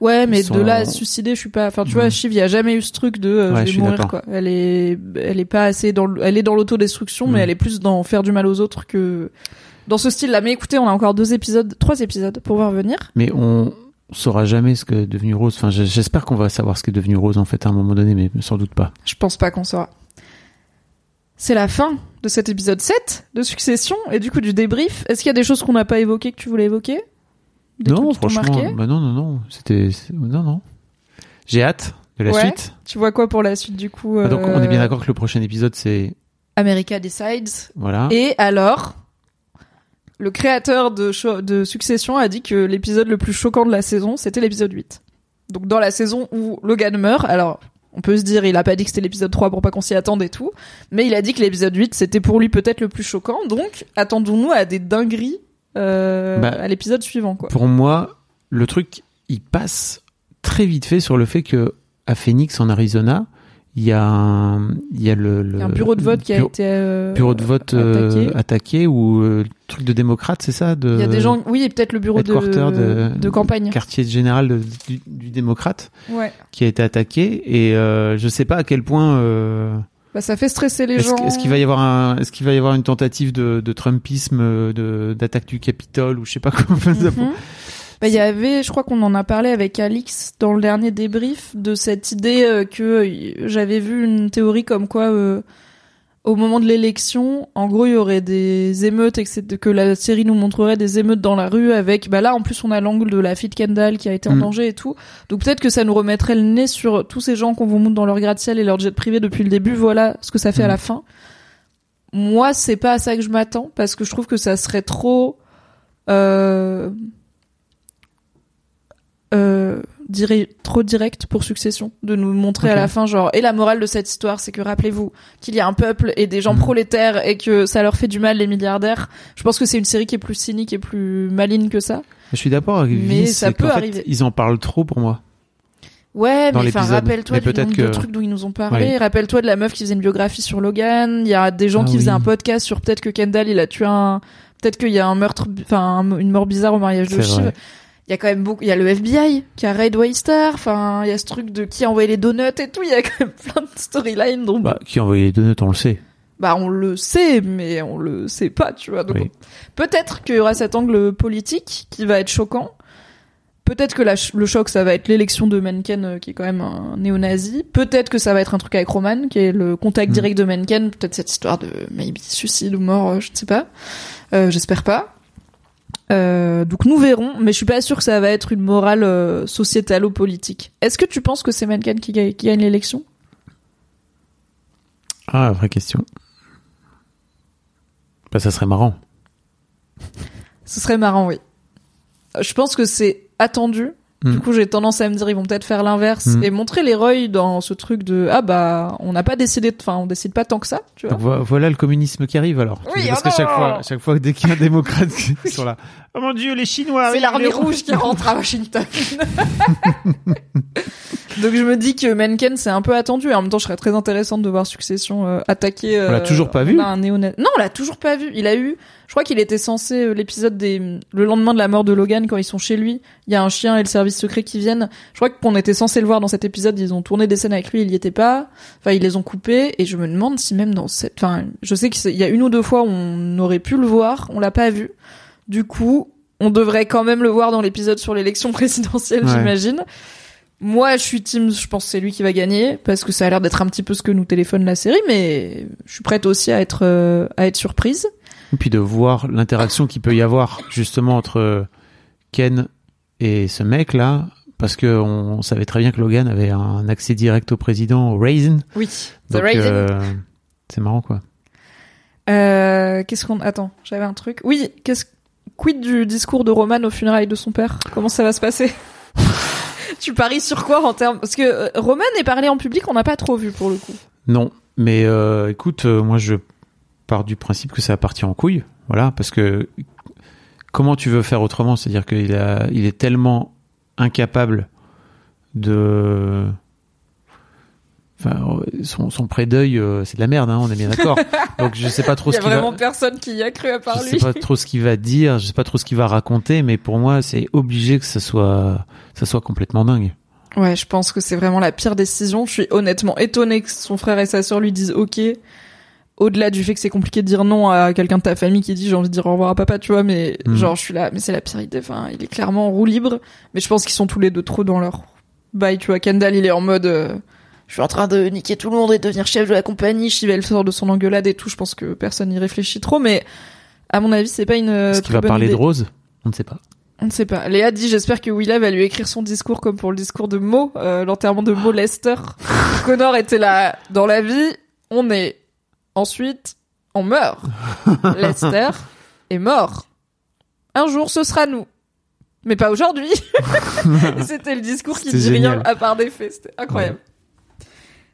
Ouais, mais sont- de là à se suicider, je suis pas. Enfin, tu vois, Mhm. Shiv, il y a jamais eu ce truc de euh, Ouais, je je vais suis mourir quoi. Elle est, elle est pas assez dans. le- Elle est dans l'autodestruction, mais Mhm. elle est plus dans faire du mal aux autres que dans ce style-là. Mais écoutez, on a encore deux épisodes, trois épisodes pour voir venir. Mais on saura jamais ce que est devenu Rose. Enfin, j'espère qu'on va savoir ce qu'est devenu Rose en fait à un moment donné, mais sans doute pas. Je pense pas qu'on saura. C'est la fin de cet épisode 7 de Succession et du coup du débrief. Est-ce qu'il y a des choses qu'on n'a pas évoquées que tu voulais évoquer? Des non, franchement, bah non, non, non. C'était, non, non. J'ai hâte de la Ouais. suite. Tu vois quoi pour la suite du coup Ah, Donc, on est bien euh, d'accord que le prochain épisode, c'est America Decides. voilà. Et alors, le créateur de, cho- de Succession a dit que l'épisode le plus choquant de la saison, c'était l'épisode 8. Donc dans la saison où Logan meurt, alors on peut se dire il a pas dit que c'était l'épisode 3 pour pas qu'on s'y attende et tout, mais il a dit que l'épisode 8 c'était pour lui peut-être le plus choquant, donc attendons-nous à des dingueries euh, Bah, à l'épisode suivant quoi. Pour moi, le truc, il passe très vite fait sur le fait que à Phoenix, en Arizona, il y a un, il y a le, le Il y a un bureau de vote qui a bureau, été euh, bureau de vote euh, attaqué. attaqué ou euh, truc de démocrate, c'est ça de Il y a des gens, oui, et peut-être le bureau de, de- de campagne. quartier général de- du, du démocrate Ouais. qui a été attaqué et euh, je sais pas à quel point Bah, ça fait stresser les est-ce gens. est-ce qu'il va y avoir un est-ce qu'il va y avoir une tentative de, de Trumpisme euh, de d'attaque du Capitole ou je sais pas comment Mhm. <laughs> Bah, il y avait, je crois qu'on en a parlé avec Alix dans le dernier débrief de cette idée euh, que euh, j'avais vu une théorie comme quoi euh, au moment de l'élection, en gros, il y aurait des émeutes et que, la série nous montrerait des émeutes dans la rue avec, bah là, en plus, on a l'angle de la fille de Kendall qui a été en Mm. danger et tout. Donc peut-être que ça nous remettrait le nez sur tous ces gens qu'on vous montre dans leur gratte-ciel et leur jet privé depuis le début. Voilà ce que ça fait à Mm. la fin. Moi, c'est pas à ça que je m'attends parce que je trouve que ça serait trop, euh, euh, trop direct pour Succession, de nous montrer à la fin genre et la morale de cette histoire, c'est que rappelez-vous qu'il y a un peuple et des gens Mhm. prolétaires et que ça leur fait du mal les milliardaires. Je pense que c'est une série qui est plus cynique et plus maligne que ça. Je suis d'accord avec Mais ça peut fait, arriver. Ils en parlent trop pour moi. Ouais, Dans mais enfin rappelle-toi du nombre de trucs dont ils nous ont parlé. Rappelle-toi de la meuf qui faisait une biographie sur Logan. Il y a des gens Ah qui faisaient un podcast sur peut-être que Kendall il a tué un, peut-être qu'il y a un meurtre, enfin un- une mort bizarre au mariage de Shiv. Il y a quand même beaucoup, il y a le FBI qui a raid Waystar. Enfin, il y a ce truc de qui a envoyé les donuts et tout. Il y a quand même <laughs> plein de storylines dont Bah, qui a envoyé les donuts, on le sait. bah on le sait, mais on le sait pas, tu vois. Donc Oui. peut-être qu'il y aura cet angle politique qui va être choquant. Peut-être que la le choc, ça va être l'élection de Mencken, euh, qui est quand même un néo-nazi. Peut-être que ça va être un truc avec Roman, qui est le contact Mm. direct de Mencken. Peut-être cette histoire de maybe suicide ou mort, euh, je ne sais pas. Euh, J'espère pas. Euh, donc nous verrons, mais je suis pas sûre que ça va être une morale euh, sociétalo-politique. Est-ce que tu penses que c'est Mencken qui, ga- qui gagne l'élection? Ah, vraie question. Bah, ça serait marrant. Ce serait marrant, oui. Je pense que c'est attendu. Du Mm. coup, j'ai tendance à me dire ils vont peut-être faire l'inverse Mm. et montrer les Roy dans ce truc de ah bah on n'a pas décidé, de- enfin on décide pas tant que ça, tu vois. Donc, vo- voilà le communisme qui arrive alors. Oui, Parce oh que chaque fois, chaque fois dès qu'il y a un démocrate <laughs> sont là. Oh mon dieu, les Chinois. C'est l'armée rouge qui rentre à Washington. <laughs> Donc je me dis que Mencken c'est un peu attendu et en même temps je serais très intéressante de voir Succession euh, attaquer. On l'a toujours pas vu on a un Non, on l'a toujours pas vu. Il a eu, je crois qu'il était censé euh, l'épisode des le lendemain de la mort de Logan quand ils sont chez lui. Il y a un chien et le service secret qui viennent. Je crois qu'on était censé le voir dans cet épisode. Ils ont tourné des scènes avec lui, il y était pas. Enfin ils les ont coupés et je me demande si même dans cette, enfin je sais qu'il y a une ou deux fois où on aurait pu le voir, on l'a pas vu. Du coup, on devrait quand même le voir dans l'épisode sur l'élection <laughs> présidentielle, Ouais. j'imagine. Moi, je suis team, je pense que c'est lui qui va gagner parce que ça a l'air d'être un petit peu ce que nous téléphone la série, mais je suis prête aussi à être euh, à être surprise. Et puis de voir l'interaction qu'il peut y avoir justement entre Ken et ce mec là, parce que on savait très bien que Logan avait un accès direct au président, au Raisin. Oui. Donc, euh, c'est marrant quoi. Euh, qu'est-ce qu'on attends J'avais un truc. Oui. Qu'est-ce quid du discours de Roman aux funérailles de son père? Comment ça va se passer? <laughs> Tu paries sur quoi en termes? Parce que euh, Roman est parlé en public, on n'a pas trop vu pour le coup. Non, mais euh, écoute, euh, moi je pars du principe que ça va partir en couille, voilà, parce que comment tu veux faire autrement? C'est-à-dire qu'il a, il est tellement incapable de, enfin, son, son pré-deuil, euh, c'est de la merde, hein, on est bien d'accord. <laughs> Donc je sais pas trop Il y a vraiment va, personne qui y a cru à part je lui. sais pas trop ce qu'il va dire, je sais pas trop ce qu'il va raconter, mais pour moi c'est obligé que ça soit, ça soit complètement dingue. Ouais, je pense que c'est vraiment la pire décision. Je suis honnêtement étonnée que son frère et sa sœur lui disent OK. Au-delà du fait que c'est compliqué de dire non à quelqu'un de ta famille qui dit j'ai envie de dire au revoir à papa, tu vois, mais Mhm. genre je suis là, mais c'est la pire idée. Enfin, il est clairement en roue libre, mais je pense qu'ils sont tous les deux trop dans leur bail, tu vois. Kendall, il est en mode euh, je suis en train de niquer tout le monde et devenir chef de la compagnie. Chivel sort de son engueulade et tout. Je pense que personne n'y réfléchit trop, mais à mon avis, c'est pas une euh, Est-ce qu'il très va parler idée. de Rose? On ne sait pas. On ne sait pas. Léa dit j'espère que Willa va lui écrire son discours comme pour le discours de Mo, euh, l'enterrement de Mo Lester. <laughs> Connor était là dans la vie, on est. Ensuite, on meurt. <laughs> Lester est mort. Un jour, ce sera nous. Mais pas aujourd'hui. <laughs> C'était le discours qui dit rien à part des faits. C'était incroyable.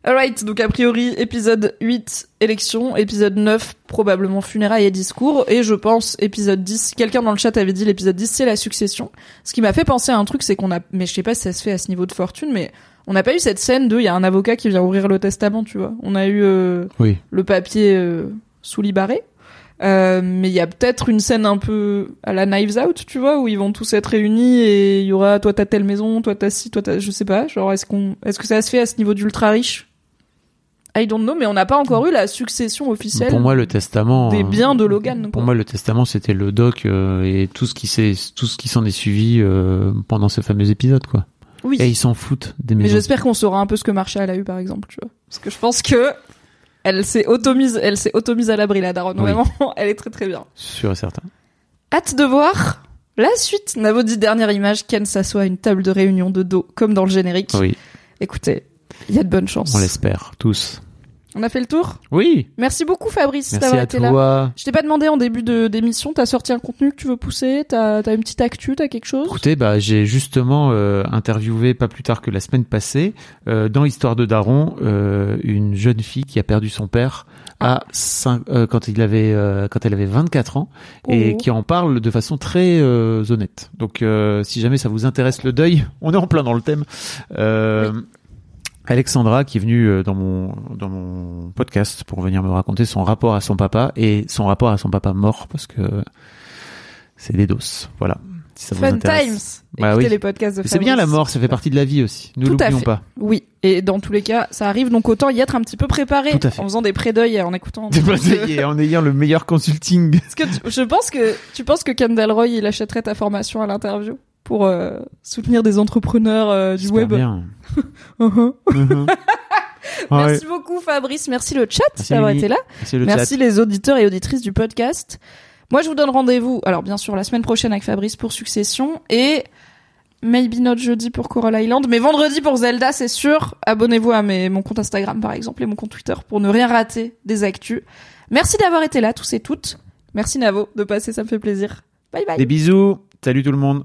Alright, donc a priori, épisode 8, élection, épisode 9, probablement funérailles et discours, et je pense épisode 10, quelqu'un dans le chat avait dit l'épisode 10 c'est la succession. Ce qui m'a fait penser à un truc, c'est qu'on a, mais je sais pas si ça se fait à ce niveau de fortune, mais on n'a pas eu cette scène de, il y a un avocat qui vient ouvrir le testament, tu vois. On a eu euh, Oui. le papier euh, sous libaré. Euh, mais il y a peut-être une scène un peu à la Knives Out, tu vois, où ils vont tous être réunis et il y aura toi t'as telle maison, toi t'as ci, toi t'as, je sais pas, genre est-ce qu'on, est-ce que ça se fait à ce niveau d'ultra riche? I don't know, mais on n'a pas encore eu la succession officielle Pour moi, le testament. des euh, biens de Logan. Pour quoi. moi, le testament, c'était le doc euh, et tout ce qui s'est, tout ce qui s'en est suivi euh, pendant ce fameux épisode, quoi. oui. Et ils s'en foutent des Mais maisons. j'espère qu'on saura un peu ce que Marshall a eu, par exemple, tu vois. Parce que je pense que elle s'est automise, elle s'est automise à l'abri, la daronne. Oui. Vraiment, <laughs> elle est très très bien. Sûr et certain. Hâte de voir la suite. Navo dit dernière image, Ken s'assoit à une table de réunion de dos, comme dans le générique. Oui, Écoutez, il y a de bonnes chances. on l'espère tous. On a fait le tour Oui. Merci beaucoup Fabrice d'avoir été là. toi. Je t'ai pas demandé en début de d'émission, t'as sorti un contenu que tu veux pousser T'as as une petite actu T'as quelque chose? Écoutez, bah, j'ai justement euh, interviewé pas plus tard que la semaine passée euh, dans Histoire de Daron euh, une jeune fille qui a perdu son père à cinq- euh, quand il avait euh, quand elle avait 24 ans et Oh. qui en parle de façon très euh, honnête. Donc euh, si jamais ça vous intéresse le deuil, on est en plein dans le thème. Euh, Alexandra qui est venue euh, dans mon dans mon podcast pour venir me raconter son rapport à son papa et son rapport à son papa mort parce que c'est des doses. Voilà. Si ça vous Fun intéresse. Times Bah Écoutez oui. les podcasts de C'est bien la mort, ça fait partie de la vie aussi. À l'oublions pas. Oui, et dans tous les cas, ça arrive, donc autant y être un petit peu préparé en faisant des pré-deuils et en écoutant. Et en ayant le meilleur consulting. Parce que tu- je pense que tu penses que Kendall Roy il achèterait ta formation à l'interview? Pour euh, soutenir des entrepreneurs euh, du web. bien. <laughs> Uh-huh. Ouais. Merci beaucoup Fabrice, merci le chat d'avoir été là. Merci le Merci les auditeurs et auditrices du podcast. Moi, je vous donne rendez-vous, alors bien sûr, la semaine prochaine avec Fabrice pour Succession et maybe not jeudi pour Coral Island, mais vendredi pour Zelda, c'est sûr. Abonnez-vous à mes, mon compte Instagram, par exemple, et mon compte Twitter pour ne rien rater des actus. Merci d'avoir été là, tous et toutes. Merci Navo de passer, ça me fait plaisir. Bye bye. Des bisous. Salut tout le monde.